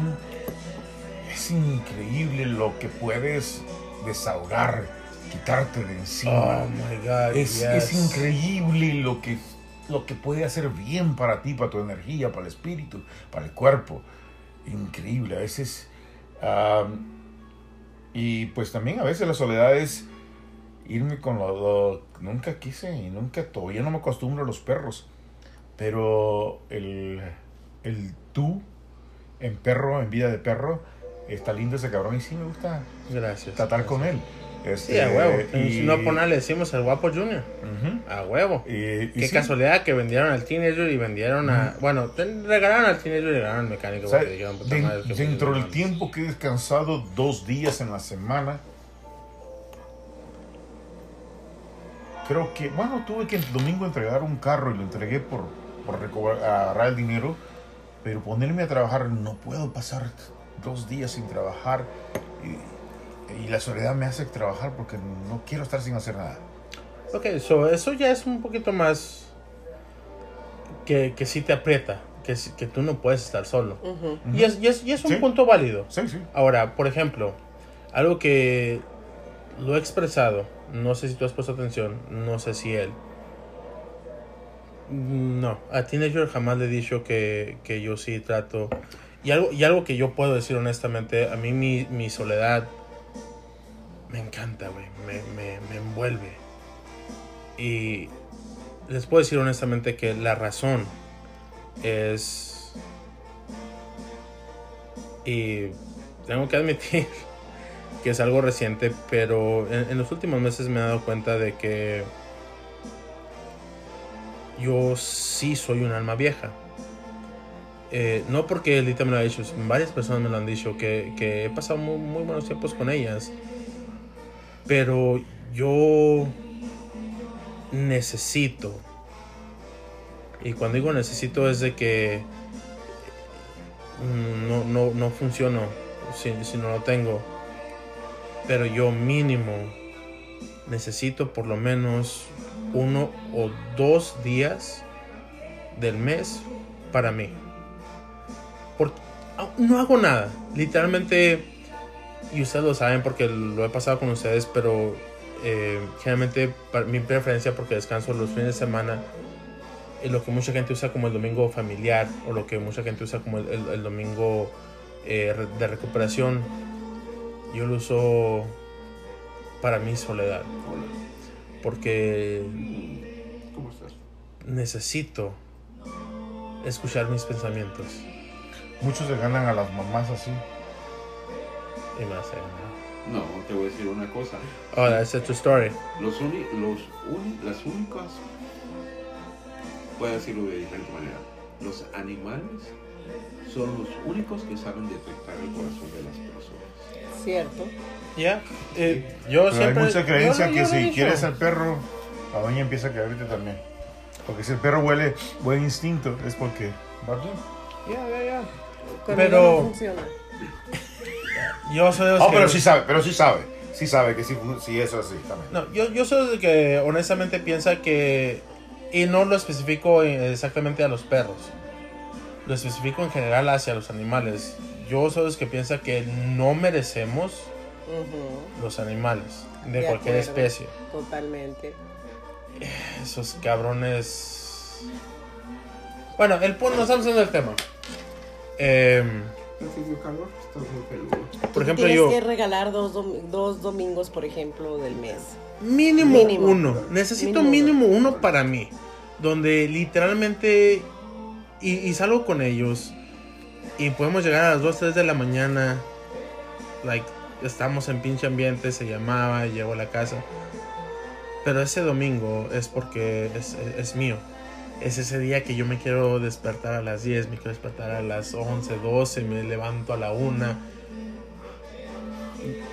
es increíble lo que puedes desahogar, quitarte de encima. Oh my god. Es, yes. es increíble lo que, lo que puede hacer bien para ti, para tu energía, para el espíritu, para el cuerpo. Increíble. A veces. y pues también a veces la soledad es irme con lo, lo- Nunca quise y nunca. Todavía no me acostumbro a los perros. Pero el, el tú en perro, en vida de perro, está lindo ese cabrón y sí me gusta Gracias. tratar con él. Sí, Este, a huevo. y- Si no poner, le decimos el guapo Junior. A huevo. Y- y Qué sí, casualidad que vendieron al teenager y vendieron a. Bueno, regalaron al teenager y regalaron al mecánico. o sea, dijeron, den- madre, dentro del tiempo que he descansado dos días en la semana, creo que, bueno, tuve que el domingo entregar un carro y lo entregué por, por recobrar- agarrar el dinero, pero ponerme a trabajar, no puedo pasar dos días sin trabajar y, y la soledad me hace trabajar porque no quiero estar sin hacer nada. Ok, so, eso ya es un poquito más. Que, que sí te aprieta. Que, que tú no puedes estar solo. Y es, y es, y es un Sí. punto válido. Sí, sí. Ahora, por ejemplo, algo que lo he expresado, no sé si tú has puesto atención, no sé si él. No, a Teenager jamás le he dicho que, que yo sí trato. Y algo, y algo que yo puedo decir honestamente, a mí mi, mi soledad me encanta, güey, me, me, me envuelve. Y les puedo decir honestamente que la razón es... Y tengo que admitir [laughs] que es algo reciente, pero en, en los últimos meses me he dado cuenta de que yo sí soy un alma vieja. Eh, no porque Lita me lo ha dicho, varias personas me lo han dicho, que, he pasado muy, muy buenos tiempos con ellas. Pero yo necesito, y cuando digo necesito es de que mm, no, no, no funciono si, si no lo tengo. Pero yo mínimo necesito por lo menos uno o dos días del mes para mí. No hago nada. Literalmente, y ustedes lo saben porque lo he pasado con ustedes, pero eh, generalmente para mi preferencia porque descanso los fines de semana es lo que mucha gente usa como el domingo familiar o lo que mucha gente usa como el, el- el domingo eh, de recuperación. Yo lo uso para mi soledad. Porque ¿Cómo estás? necesito escuchar mis pensamientos. Muchos se ganan a las mamás así. Y No, te voy a decir una cosa. Oh, that's a true story. Los uni- los uni- las únicas, voy a decirlo de diferente manera, los animales son los únicos que saben detectar el corazón de las personas. Cierto. Ya, eh, yo Pero siempre. hay mucha creencia que si dicho. quieres al perro, la doña empieza a quererte también. Porque si el perro huele buen instinto, es porque va bien. Ya, ya, ya. Pero- no funciona. [laughs] Yo soy de los Oh, que- pero sí sabe, pero sí sabe. Sí sabe que sí, sí eso es así también. No, yo, yo soy de que honestamente piensa que. Y no lo especifico exactamente a los perros. Lo especifico en general hacia los animales. Yo soy de los que piensa que no merecemos los animales de, De cualquier acuerdo. especie. Totalmente. Esos cabrones. Bueno, el punto, no estamos hablando del tema. Calor? Estás muy peludo. por ejemplo, Tienes yo. que regalar dos, dom- dos domingos, por ejemplo, del mes. Mínimo, Mínimo. uno. Necesito Mínimo mínimo uno para mí. Donde literalmente. Y, y salgo con ellos. Y podemos llegar a las 2, 3 de la mañana. Like, estamos en pinche ambiente. Se llamaba, llego a la casa. Pero ese domingo es porque es, es- es mío. Es ese día que yo me quiero despertar a las 10, me quiero despertar a las 11, 12, me levanto a la 1.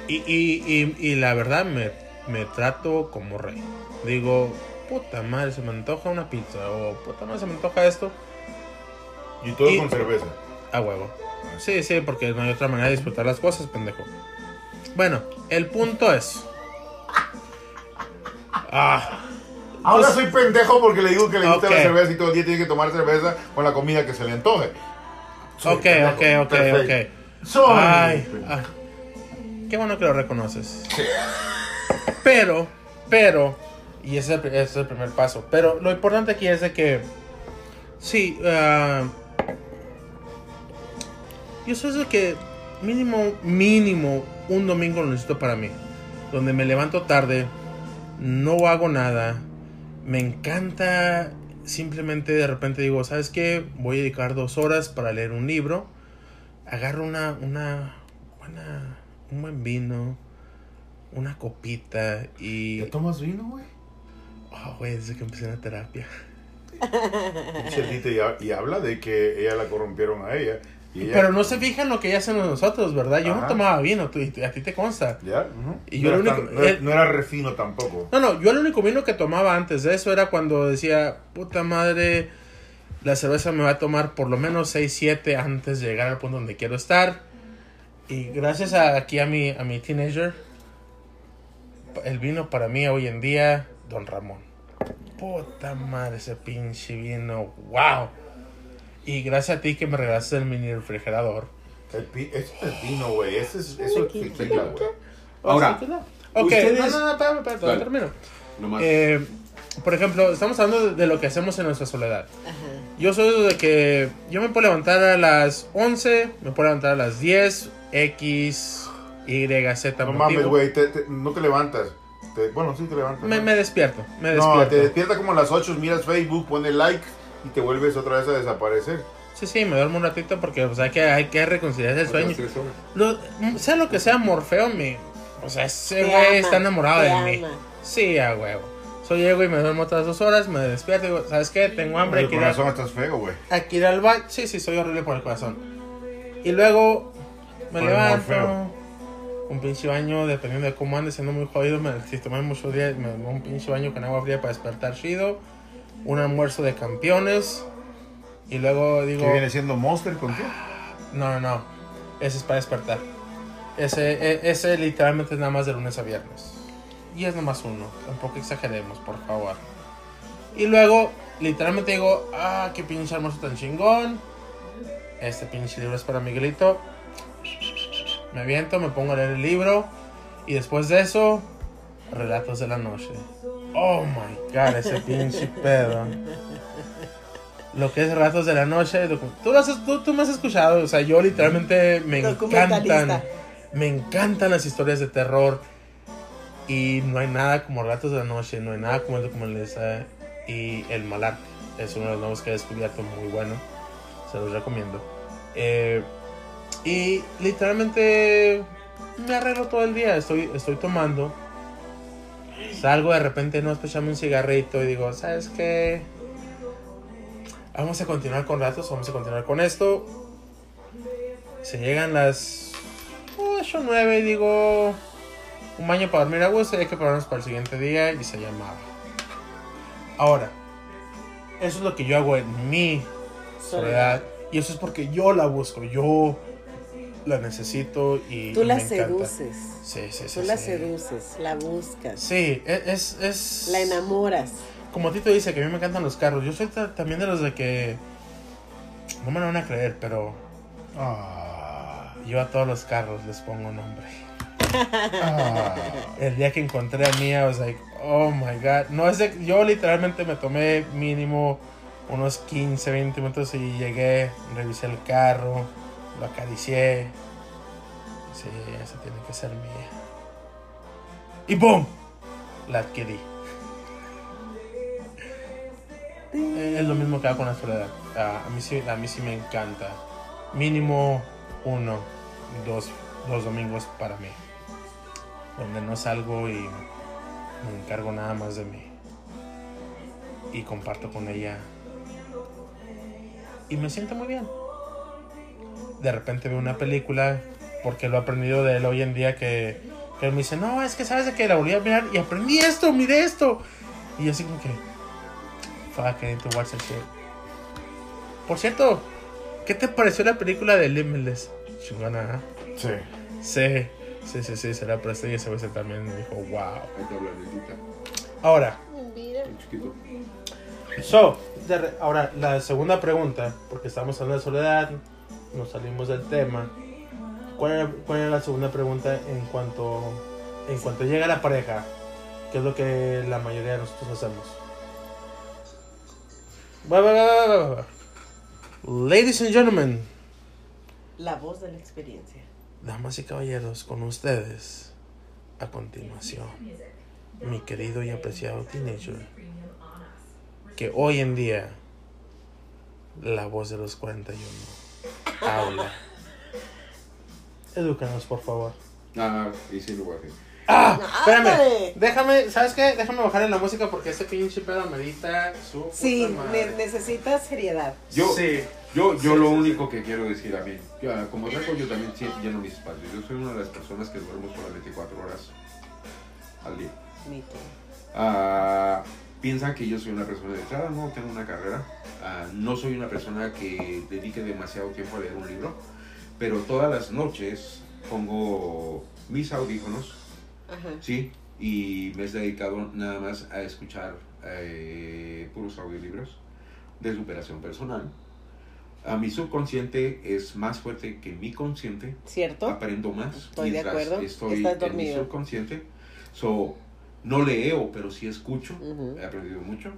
Y, y, y, y la verdad me, me trato como rey. Digo, puta madre, se me antoja una pizza, o puta madre, se me antoja esto, Y todo con cerveza. a huevo. Sí, sí, porque no hay otra manera de disfrutar las cosas, pendejo. Bueno, el punto es. Ah, Ahora Pues- soy pendejo porque le digo que le gusta Ok. la cerveza y todo el día tiene que tomar cerveza con la comida que se le antoje. Soy ok, pendejo. ok, ok, Perfecto. ok. Soy Ay, ah, qué bueno que lo reconoces. Pero, pero, y ese es, el, ese es el primer paso. Pero lo importante aquí es de que, sí, ah, yo sé de que mínimo, mínimo, un domingo lo necesito para mí. Donde me levanto tarde, no hago nada, me encanta simplemente de repente digo, ¿sabes qué? Voy a dedicar dos horas para leer un libro. Agarro una, una buena, un buen vino, una copita y... ¿Ya tomas vino, güey? Oh, güey, desde que empecé la terapia. [laughs] Y, y habla de que ella la corrompieron a ella. Pero no se fijan lo que ya hacen nosotros, ¿verdad? Yo no tomaba vino, tú, y a ti te consta. ¿Ya? ujú. Y yo no, único- tan- no era- eh, no era refino tampoco. No, no, yo el único vino que tomaba antes de eso era cuando decía, puta madre, la cerveza me va a tomar por lo menos 6, 7 antes de llegar al punto donde quiero estar. Y gracias a, aquí a mi, a mi teenager, el vino para mí hoy en día, Don Ramón. Puta madre, ese pinche vino, wow. Y gracias a ti que me regalaste el mini refrigerador. El pi- ese es el vino, güey. Ese es, eso es tequila, güey. Ahora, Ok, ustedes- no, no, no, espérame, espérame, termino. Nomás. Eh, por ejemplo, estamos hablando de, de lo que hacemos en nuestra soledad. Ajá. Yo soy de que yo me puedo levantar a las 11, me puedo levantar a las 10, X, Y, Z. No motivo. mames, güey. te- te- no te levantas. Te- bueno, sí te levantas. Me, ¿no? me despierto, me no, despierto. te despierta como a las 8, miras Facebook, pones like y te vuelves otra vez a desaparecer. Sí, sí, me duermo un ratito porque pues, hay, que, hay que reconciliar el sueño. Lo- sea lo que sea, Morfeo, me, o sea, ese güey está enamorado te de mí. ama. Sí, a huevo. Soy llego y me duermo otras dos horas, me despierto y digo, ¿sabes qué? Tengo hambre, hay el que ir a- corazón estás feo, güey. Aquí ir al baño. Sí, sí, soy horrible por el corazón. Y luego me Por levanto. Un pinche baño, dependiendo de cómo ande, siendo muy jodido. Me, si tomé muchos días, me un pinche baño con agua fría para despertar chido. Un almuerzo de campeones. Y luego digo. ¿Qué viene siendo Monster con qué? No, no, no. Ese es para despertar. Ese, e- ese literalmente es nada más de lunes a viernes. Y es nomás uno. Tampoco exageremos, por favor. Y luego, literalmente digo, ah, qué pinche almuerzo tan chingón. Este pinche libro es para Miguelito. Me aviento, me pongo a leer el libro. Y después de eso, relatos de la noche. Oh my god, ese pinche pedo. Lo que es relatos de la noche. Tú, lo has- tú, tú me has escuchado. O sea, yo literalmente me encantan. Me encantan las historias de terror. Y no hay nada como relatos de la noche. No hay nada como el documentalista. Y el Malar es uno de los nuevos que he descubierto. Muy bueno. Se los recomiendo. Eh, y literalmente me arreglo todo el día. Estoy, estoy tomando. Salgo de repente, no, pues echame un cigarrito y digo, ¿sabes qué? Vamos a continuar con ratos, vamos a continuar con esto. Se llegan las 8 o 9 y digo, un baño para dormir a gusto y hay que prepararnos para el siguiente día y se llamaba. Ahora, eso es lo que yo hago en mi soledad y eso es porque yo la busco, yo la necesito y Tú y la me encanta. Sí, sí, sí. Tú la sí. seduces, la buscas, Sí, e- es, es... la enamoras. Como Tito dice que a mí me encantan los carros. Yo soy ta- también de los de que... No me lo van a creer, pero Ah, yo a todos los carros les pongo nombre. ah. El día que encontré a Mía, I was like, oh my god. No es de... Yo literalmente me tomé mínimo unos 15, 20 minutos y llegué, revisé el carro, lo acaricié. Sí, esa tiene que ser mía. Y ¡boom! La adquirí. Es lo mismo que hago con la soledad. A, mí sí, a mí sí me encanta. Mínimo uno, dos, dos domingos para mí. Donde no salgo y me encargo nada más de mí. Y comparto con ella. Y me siento muy bien. De repente veo una película, porque lo he aprendido de él hoy en día, que, que me dice, no, es que sabes de que la volví a mirar y aprendí esto, miré esto. Y yo así como que, fuck, I need to watch that shit. Por cierto, ¿qué te pareció la película de Limitless? Chingona, ¿eh? Sí. Sí, sí, sí, sí, se la presté y ese güey también me dijo, wow. Ahora, so, ahora la segunda pregunta, porque estamos hablando de soledad, nos salimos del tema. ¿Cuál era, cuál era la segunda pregunta en cuanto, en cuanto llega la pareja? ¿Qué es lo que la mayoría de nosotros hacemos? Va, va, va. Ladies and gentlemen, La voz de la experiencia. damas y caballeros, con ustedes, a continuación, mi querido y apreciado teenager, que hoy en día, la voz de los 41, habla. Edúcanos, por favor. Ah, y sí lo voy a hacer. ¡Ah! Espérame, ¡Ándale! déjame, ¿sabes qué? Déjame bajarle la música porque este pinche pedo amerita su Sí, puta madre. ne- necesitas seriedad. Yo, Sí. yo, yo Sí, lo sí, único que quiero decir a mí, yo, ah, como saco yo también siento lleno mis espacios. Yo soy una de las personas que duermo solamente 4 horas al día. Ni tú. Ah, piensan que yo soy una persona dedicada, no tengo una carrera. Ah, no soy una persona que dedique demasiado tiempo a leer un libro, pero todas las noches pongo mis audífonos, Ajá. ¿sí? Y me he dedicado nada más a escuchar eh, puros audiolibros de superación personal. A mi subconsciente es más fuerte que mi consciente ¿Cierto? aprendo más Estoy de acuerdo. estoy Estás en mi subconsciente. So, no leo, pero sí escucho. He aprendido mucho.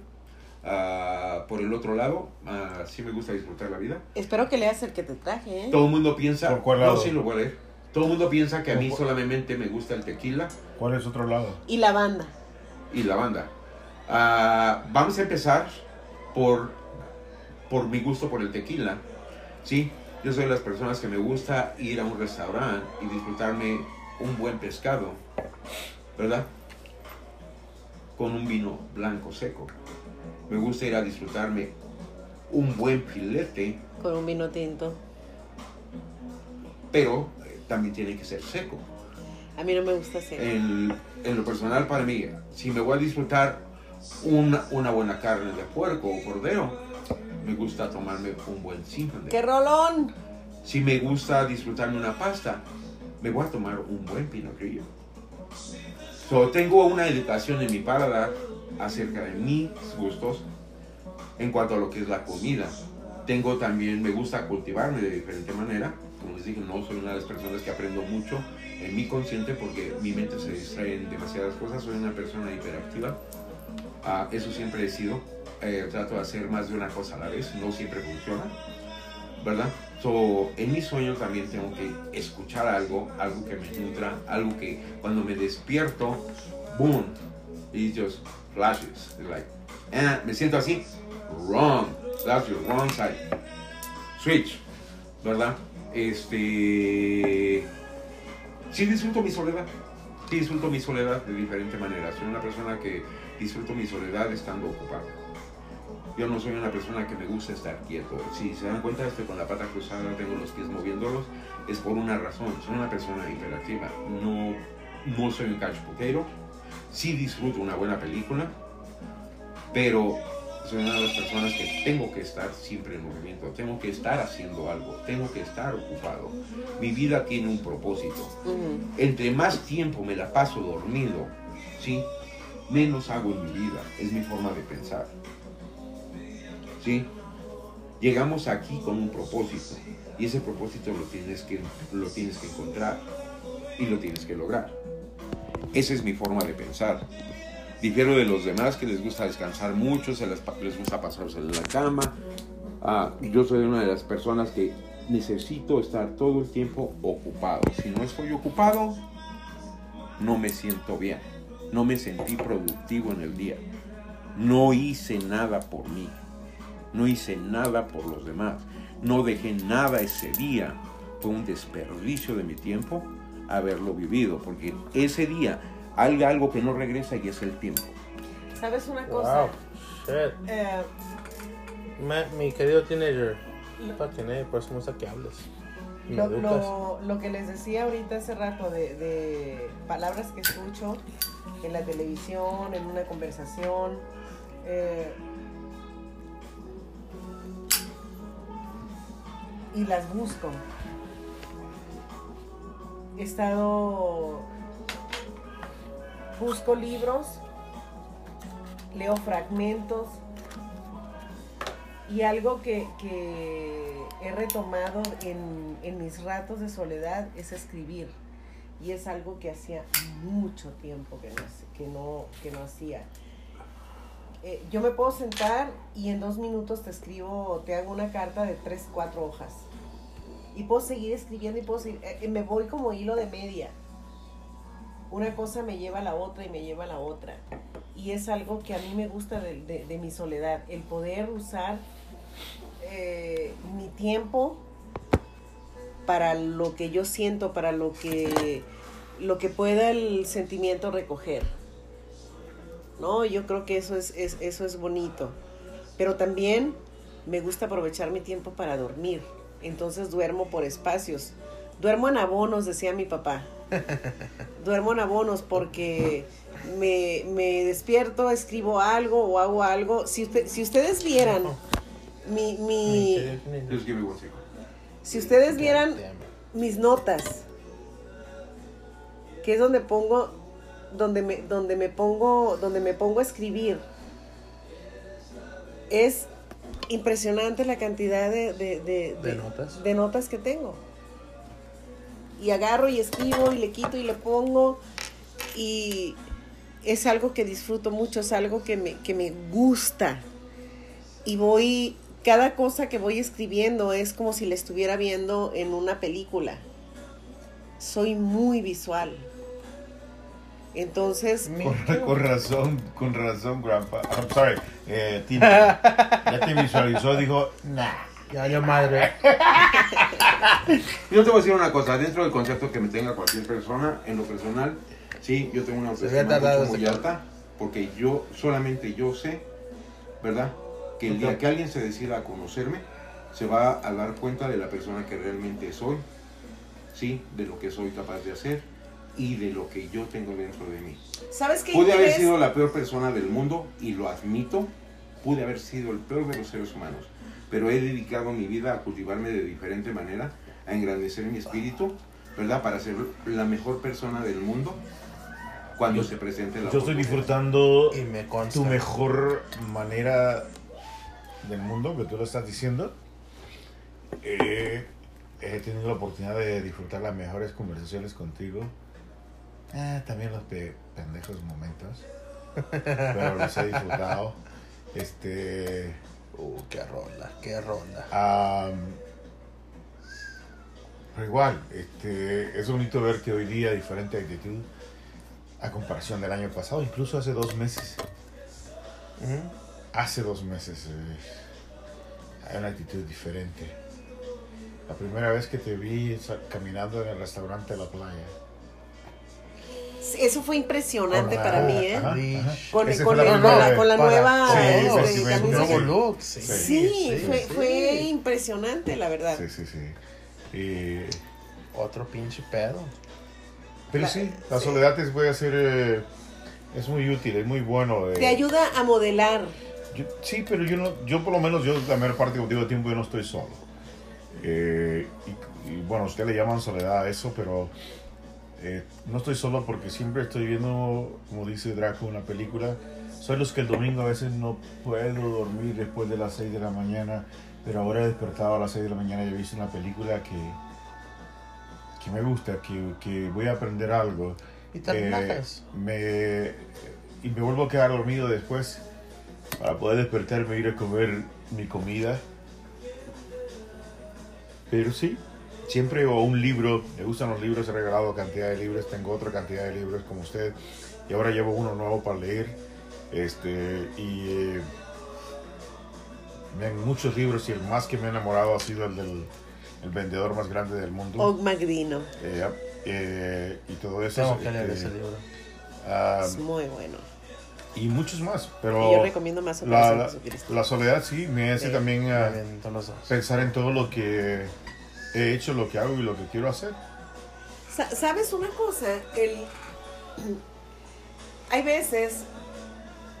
Ah, por el otro lado, ah, sí me gusta disfrutar la vida. Espero que leas el que te traje, ¿eh? Todo el mundo piensa, ¿Por cuál no, sí lo voy a leer. Todo el mundo piensa que a mí ¿Por- solamente me gusta el tequila ¿Cuál es otro lado? Y la banda. y la banda. Ah, vamos a empezar por, por mi gusto por el tequila. Sí, yo soy de las personas que me gusta ir a un restaurante y disfrutarme un buen pescado, ¿verdad? Con un vino blanco seco. Me gusta ir a disfrutarme un buen filete, Con un vino tinto. pero eh, también tiene que ser seco. A mí no me gusta hacer. en, en lo personal para mí, si me voy a disfrutar una, una buena carne de puerco o cordero, me gusta tomarme un buen simple. ¡Qué rolón! Si me gusta disfrutarme una pasta, me voy a tomar un buen pinot grillo. So, tengo una educación en mi paladar acerca de mis gustos en cuanto a lo que es la comida. Tengo también, me gusta cultivarme de diferente manera. Como les dije, no soy una de las personas que aprendo mucho en mi consciente porque mi mente se distrae en demasiadas cosas. Soy una persona hiperactiva. Ah, eso siempre he sido. Eh, trato de hacer más de una cosa a la vez. No siempre funciona. ¿verdad? So, en mis sueños también tengo que escuchar algo, algo que me nutra, algo que cuando me despierto, boom, it just flashes. Like, eh, me siento así, wrong, that's wrong side. Switch, ¿verdad? Este, sí disfruto mi soledad, sí disfruto mi soledad de diferente manera. Soy una persona que disfruto mi soledad estando ocupado. Yo no soy una persona que me gusta estar quieto. Si se dan cuenta, estoy con la pata cruzada, tengo los pies moviéndolos, es por una razón. Soy una persona hiperactiva. No, no soy un couch potato. Sí disfruto una buena película, pero soy una de las personas que tengo que estar siempre en movimiento. Tengo que estar haciendo algo. Tengo que estar ocupado. Mi vida tiene un propósito. Entre más tiempo me la paso dormido, ¿sí? Menos hago en mi vida. Es mi forma de pensar. ¿Sí? Llegamos aquí con un propósito y ese propósito lo tienes que, lo tienes que encontrar y lo tienes que lograr. Esa es mi forma de pensar. Difiero de los demás que les gusta descansar mucho, se les, gusta pasarse en la cama. Ah, yo soy una de las personas que necesito estar todo el tiempo ocupado. Si no estoy ocupado, no me siento bien. No me sentí productivo en el día. No hice nada por mí. No hice nada por los demás. No dejé nada ese día. Fue un desperdicio de mi tiempo haberlo vivido. Porque ese día hay algo que no regresa y es el tiempo. ¿Sabes una cosa? Wow, shit. Eh, Ma- mi querido teenager, eh, por eso me gusta que hables. Lo, lo- lo que les decía ahorita hace rato de, de palabras que escucho en la televisión, en una conversación. eh, y las busco. He estado... Busco libros, leo fragmentos y algo que, que he retomado en, en mis ratos de soledad es escribir. Y es algo que hacía mucho tiempo que no, que no, que no hacía. Eh, yo me puedo sentar y en dos minutos te escribo, te hago una carta de tres, cuatro hojas. Y puedo seguir escribiendo y puedo seguir, eh, eh, me voy como hilo de media. Una cosa me lleva a la otra y me lleva a la otra. Y es algo que a mí me gusta de, mi soledad, el poder usar eh, mi tiempo para lo que yo siento, para lo que, lo que pueda el sentimiento recoger. No, yo creo que eso es, es- eso es bonito. Pero también me gusta aprovechar mi tiempo para dormir. Entonces duermo por espacios. Duermo en abonos, decía mi papá. [laughs] Duermo en abonos porque me, me despierto, escribo algo o hago algo. Si, usted- si ustedes vieran mi, mi, si ustedes vieran mis notas, que es donde pongo, donde me, donde me pongo, donde me pongo a escribir, es impresionante la cantidad de, de, de- ¿De notas? de notas que tengo. Y agarro y escribo y le quito y le pongo y es algo que disfruto mucho, es algo que me, que me gusta. Y voy, cada cosa que voy escribiendo es como si la estuviera viendo en una película. Soy muy visual. Entonces, Con, con razón, con razón, grandpa. I'm sorry, eh, Tim. Ya te [laughs] visualizó, dijo, nah. Ya, ya madre. Yo te voy a decir una cosa, dentro del concepto que me tenga cualquier persona, en lo personal, sí, yo tengo una autoestima muy este alta, porque yo, solamente yo sé, ¿verdad? Que el día que alguien se decida a conocerme, se va a dar cuenta de la persona que realmente soy, sí, de lo que soy capaz de hacer y de lo que yo tengo dentro de mí. ¿sabes qué Pude haber sido la peor persona del mundo y lo admito. Pude haber sido el peor de los seres humanos. Pero he dedicado mi vida a cultivarme de diferente manera, a engrandecer mi espíritu, ¿verdad? Para ser la mejor persona del mundo cuando se presente la Yo estoy disfrutando Y me consta. tu mejor manera del mundo, que tú lo estás diciendo. Eh, he tenido la oportunidad de disfrutar las mejores conversaciones contigo. Ah, también los pe- pendejos momentos. Pero los he disfrutado. Este. Uh, qué rola, qué rola. Am, pero igual, este, es bonito ver que hoy día diferente actitud a comparación del año pasado, incluso hace dos meses. Hace dos meses eh, hay una actitud diferente. La primera vez que te vi caminando en el restaurante de la playa. Eso fue impresionante para mí, ¿eh? ajá, ajá. Con, con fue el- la con la, la vez. nueva Sí, este, camisa. Nuevo sí. look, sí. Sí, fue, sí. fue impresionante, la verdad. Sí, sí, sí. Y- Otro pinche pedo. pero La- sí, la sí. soledad es, voy a ser, eh, es muy útil, es muy bueno. eh. Te ayuda a modelar. Yo- sí, pero yo no, yo por lo menos, yo la mayor parte del tiempo yo no estoy solo. Eh, y, y, bueno, usted le llaman soledad a eso, pero eh, no estoy solo porque siempre estoy viendo, como dice Draco, una película. Soy los que el domingo a veces no puedo dormir después de las 6 de la mañana, pero ahora he despertado a las 6 de la mañana y he visto una película que, que me gusta, que, que voy a aprender algo. Y te Eh, me, y me vuelvo a quedar dormido después para poder despertarme e ir a comer mi comida. Pero sí, siempre o un libro, me gustan los libros, he regalado cantidad de libros, tengo otra cantidad de libros como usted y ahora llevo uno nuevo para leer. Este, y eh, me han muchos libros y el más que me ha enamorado ha sido el del el vendedor más grande del mundo. Og Magdino. Eh, eh, y todo eso. Tengo que leer este, ese libro. ah, Es muy bueno. y muchos más, Y pero yo recomiendo más la, la, la soledad sí me hace Sí. también dos. pensar en todo lo que he hecho lo que hago y lo que quiero hacer. Sa- ¿Sabes una cosa? El... [clears throat] Hay veces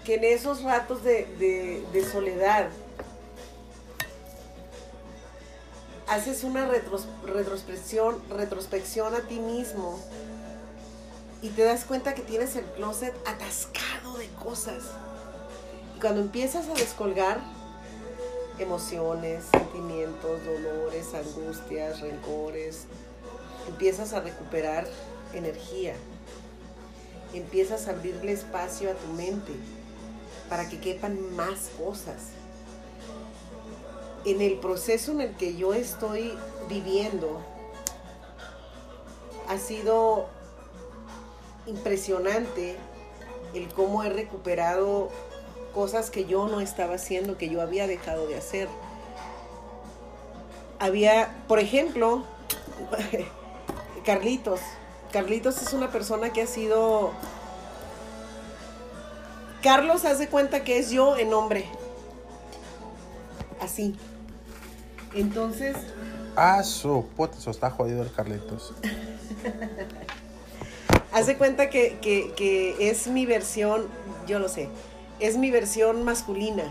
que en esos ratos de, de- de soledad haces una retros- retrospección, retrospección a ti mismo y te das cuenta que tienes el closet atascado de cosas. Y cuando empiezas a descolgar emociones, sentimientos, dolores, angustias, rencores, empiezas a recuperar energía, empiezas a abrirle espacio a tu mente para que quepan más cosas. En el proceso en el que yo estoy viviendo, ha sido impresionante el cómo he recuperado cosas que yo no estaba haciendo, que yo había dejado de hacer. Había, por ejemplo, [laughs] Carlitos. Carlitos es una persona que ha sido... Carlos hace cuenta que es yo en hombre. Así. Entonces, Ah, su puta, eso está jodido el Carlitos. [laughs] hace cuenta que, que- que es mi versión, yo lo sé, es mi versión masculina.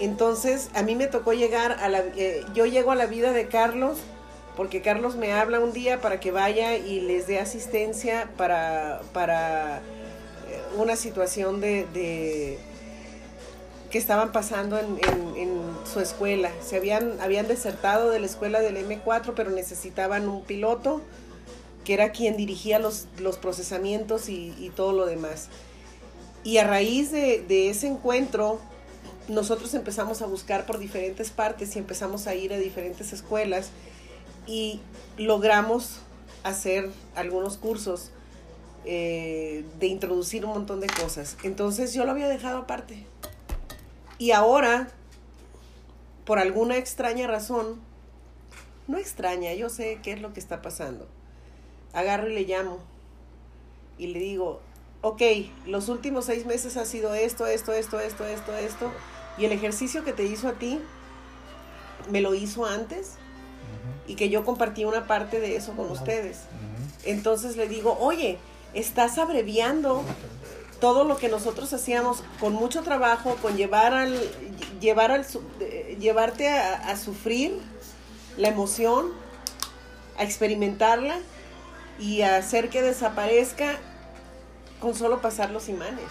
Entonces, a mí me tocó llegar a la... eh, yo llego a la vida de Carlos porque Carlos me habla un día para que vaya y les dé asistencia para, para eh, una situación de, de- que estaban pasando en, en- su escuela. Se habían, habían desertado de la escuela del M4, pero necesitaban un piloto que era quien dirigía los, los procesamientos y todo lo demás. Y a raíz de, ese encuentro, nosotros empezamos a buscar por diferentes partes y empezamos a ir a diferentes escuelas y logramos hacer algunos cursos eh, de introducir un montón de cosas. Entonces yo lo había dejado aparte. Y ahora, por alguna extraña razón, no extraña, yo sé qué es lo que está pasando. Agarro y le llamo y le digo, ok, los últimos seis meses ha sido esto, esto, esto, esto, esto, esto, y el ejercicio que te hizo a ti, me lo hizo antes y que yo compartí una parte de eso con ustedes. Entonces le digo, oye, estás abreviando todo lo que nosotros hacíamos con mucho trabajo, con llevar al, llevar al, llevarte a, a sufrir la emoción, a experimentarla y a hacer que desaparezca con solo pasar los imanes.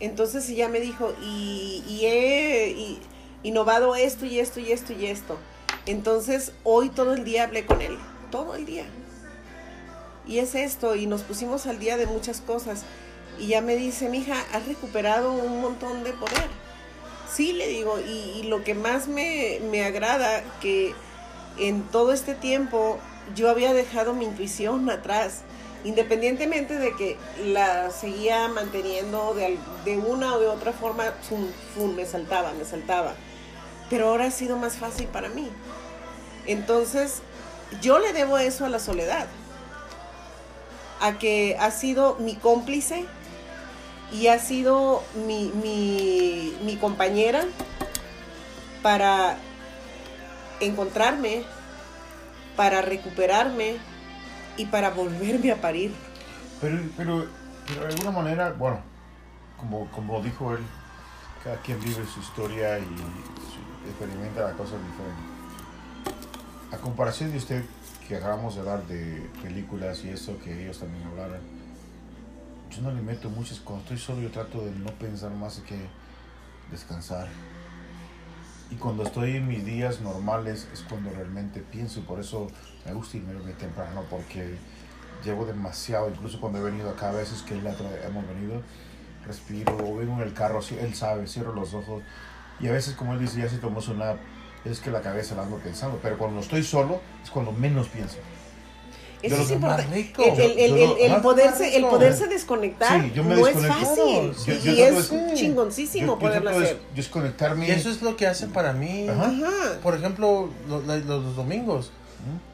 Entonces ella me dijo, y, he y- innovado esto y esto y esto y esto. Entonces hoy todo el día hablé con él, todo el día. Y es esto, y nos pusimos al día de muchas cosas. Y ya me dice, mija, has recuperado un montón de poder. Sí, le digo, y, y lo que más me, me agrada, que en todo este tiempo yo había dejado mi intuición atrás, independientemente de que la seguía manteniendo de, de una o de otra forma, me saltaba, me saltaba. Pero ahora ha sido más fácil para mí. Entonces, yo le debo eso a la soledad, a que ha sido mi cómplice y ha sido mi, mi compañera para encontrarme, para recuperarme y para volverme a parir. Pero, pero, pero de alguna manera, bueno, como, como dijo él, cada quien vive su historia y experimenta las cosas diferentes. A comparación de usted, que acabamos de hablar de películas y eso, que ellos también hablaron, yo no le meto muchas, cuando estoy solo yo trato de no pensar más que descansar. Y cuando estoy en mis días normales es cuando realmente pienso por eso me gusta irme muy temprano porque llevo demasiado, incluso cuando he venido acá a veces que él otra- hemos venido, respiro o vengo en el carro, él sabe, cierro los ojos y a veces como él dice, ya se tomó su nap, es que la cabeza la ando pensando, pero cuando estoy solo es cuando menos pienso. Eso es importante. El, poderse, el poderse desconectar Sí, yo me no es fácil. Yo- y yo y es de- chingoncísimo Yo- yo poderlo hacer. desconectarme. Y eso es lo que hace para mí. Ajá. Por ejemplo, lo- la- los, los domingos.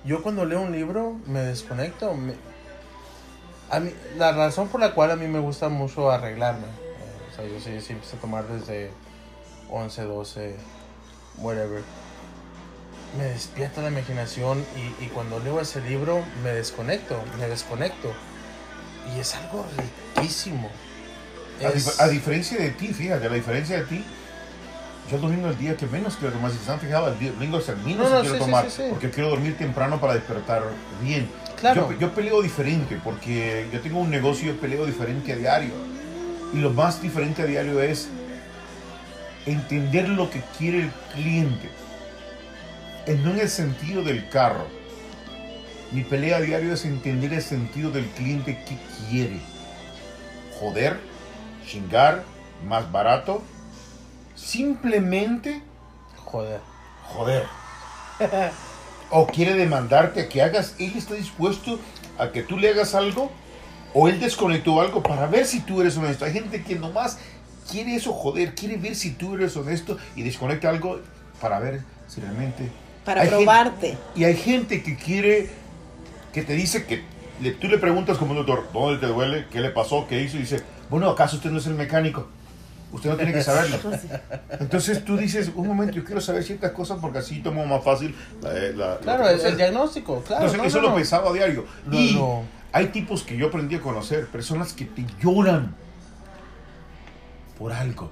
Yo cuando leo un libro me desconecto. me- a mí, la razón por la cual a mí me gusta mucho arreglarme. eh, o sea, yo sí, sí empiezo a tomar desde 11, 12, whatever. me despierta la imaginación y, y cuando leo ese libro me desconecto, me desconecto. Y es algo riquísimo. A, dif- a diferencia de ti, fíjate, la diferencia de ti, yo el domingo es el día que menos quiero tomar. Si se han fijado, el domingo es el menos No, no, que quiero sí, tomar. sí, sí. Porque quiero dormir temprano para despertar bien. Claro. Yo, yo peleo diferente porque yo tengo un negocio, yo peleo diferente a diario. Y lo más diferente a diario es entender lo que quiere el cliente. No en el sentido del carro. Mi pelea a diario es entender el sentido del cliente que quiere. Joder, chingar, más barato. Simplemente Joder. joder. [laughs] o quiere demandarte a que hagas, él está dispuesto a que tú le hagas algo o él desconectó algo para ver si tú eres honesto. Hay gente que nomás quiere eso, joder, quiere ver si tú eres honesto y desconecta algo para ver si realmente... Para Hay gente- probarte. y hay gente que quiere, que te dice que le- tú le preguntas como un doctor, ¿dónde te duele? ¿Qué le pasó? ¿Qué hizo? Y dice, bueno, ¿acaso usted no es el mecánico? Usted no tiene que saberlo. Entonces tú dices, un momento, yo quiero saber ciertas cosas porque así tomo más fácil la... la- Claro, la- el, el diagnóstico, claro. Entonces, no, eso no, lo no. pensaba a diario. No, y no. hay tipos que yo aprendí a conocer, personas que te lloran por algo.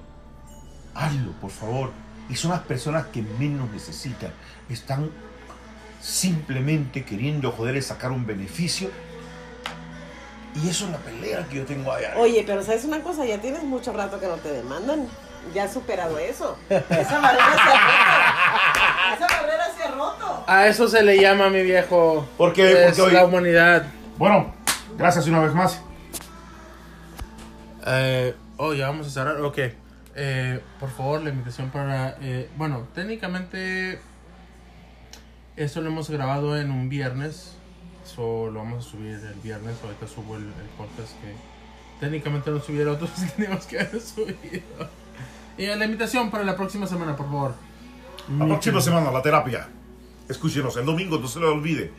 Hazlo, por favor. Y son las personas que menos necesitan. Están simplemente queriendo joder y sacar un beneficio. Y eso es la pelea que yo tengo allá. Oye, pero ¿sabes una cosa? Ya tienes mucho rato que no te demandan. Ya has superado eso. Esa barrera se ha roto. Esa barrera se ha roto. A eso se le llama, mi viejo. Porque- es porque hoy- la humanidad. Bueno, gracias una vez más. Eh, oh, ya vamos a cerrar. Ok. Eh, por favor, la invitación para. eh, bueno, técnicamente. Esto lo hemos grabado en un viernes. So, lo vamos a subir el viernes. Ahorita subo el, el podcast que técnicamente no subiera otros [laughs] que teníamos que haber subido. Y la invitación para la próxima semana, por favor. La próxima semana, la terapia. Escúchenos, el domingo, no se le olvide.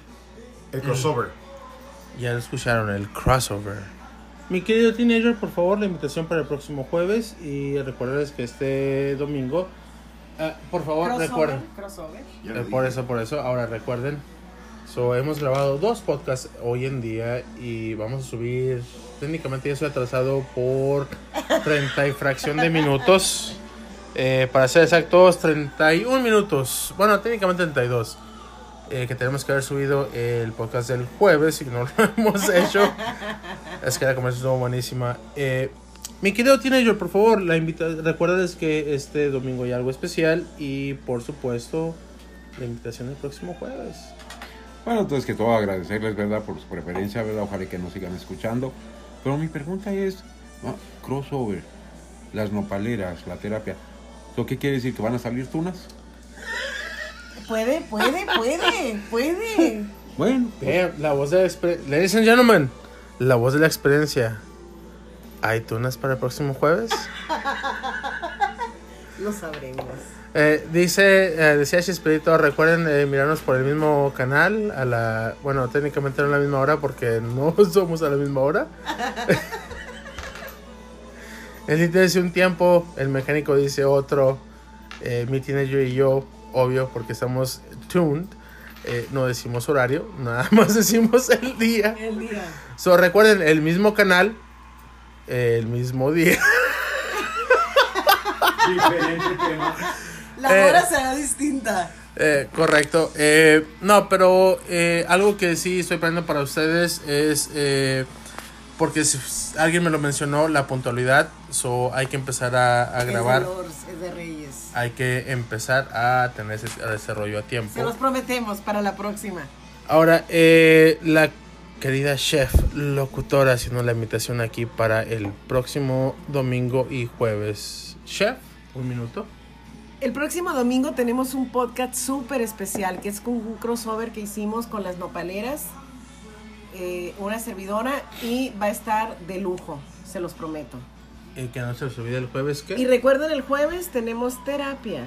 El crossover. Ya lo escucharon, el crossover. Mi querido teenager, por favor, la invitación para el próximo jueves. Y recuerden que este domingo. ah, por favor, recuerden. Crossover. Eh, por eso, por eso, ahora recuerden. So, hemos grabado dos podcasts hoy en día y vamos a subir. Técnicamente ya estoy atrasado por 30 y fracción de minutos. Eh, para ser exactos, 31 minutos. Bueno, técnicamente 32. Eh, que tenemos que haber subido el podcast del jueves y no lo [laughs] hemos hecho. es que la conversación estuvo buenísima. Eh, mi querido teenager, por favor, la invita recuerdes que este domingo hay algo especial y por supuesto la invitación el próximo jueves. Bueno, entonces que todo agradecerles, ¿verdad? Por su preferencia, ¿verdad? Ojalá que nos sigan escuchando. Pero mi pregunta es, ¿no? crossover, las nopaleras, la terapia. ¿Eso qué quiere decir? ¿Que van a salir tunas? Puede, puede, puede, puede. Bueno, Vean, la voz de la experiencia. Ladies and gentlemen, la voz de la experiencia. ¿Hay tunas para el próximo jueves? [laughs] Lo sabremos. Eh, dice, eh, decía Chispirito, recuerden eh, mirarnos por el mismo canal, a la, bueno, técnicamente no a la misma hora porque [laughs] no somos a la misma hora. [laughs] el Tito dice un tiempo, el mecánico dice otro, eh, mi teenager y yo, obvio, porque estamos tuned, eh, no decimos horario, [laughs] nada más decimos el día. El día. So, recuerden, el mismo canal, el mismo día. Diferente tema. La Eh. hora será distinta. Eh, correcto. Eh, no, pero eh, algo que sí estoy aprendiendo para ustedes es eh, porque si- alguien me lo mencionó, la puntualidad. So hay que empezar a, a grabar. Es de Lords, es de Reyes. Hay que empezar a tener ese desarrollo a Se tiempo. los prometemos para la próxima. Ahora, eh, la querida chef locutora haciendo la invitación aquí para el próximo domingo y jueves. Chef, un minuto. El próximo domingo tenemos un podcast súper especial que es un crossover que hicimos con las nopaleras, eh, una servidora y va a estar de lujo, se los prometo. Y que no se les olvide el jueves que... Y recuerden, el jueves tenemos terapia.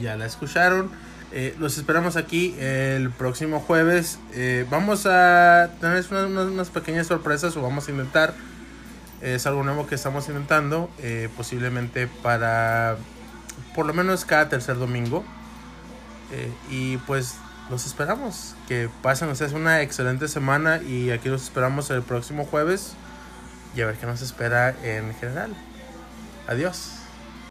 Ya la escucharon. Eh, los esperamos aquí el próximo jueves. Eh, vamos a tener unas, unas- unas pequeñas sorpresas o vamos a intentar. Es algo nuevo que estamos intentando. eh, posiblemente para por lo menos cada tercer domingo. Eh, y pues los esperamos. Que pasen ustedes una excelente semana y aquí los esperamos el próximo jueves y a ver qué nos espera en general. Adiós.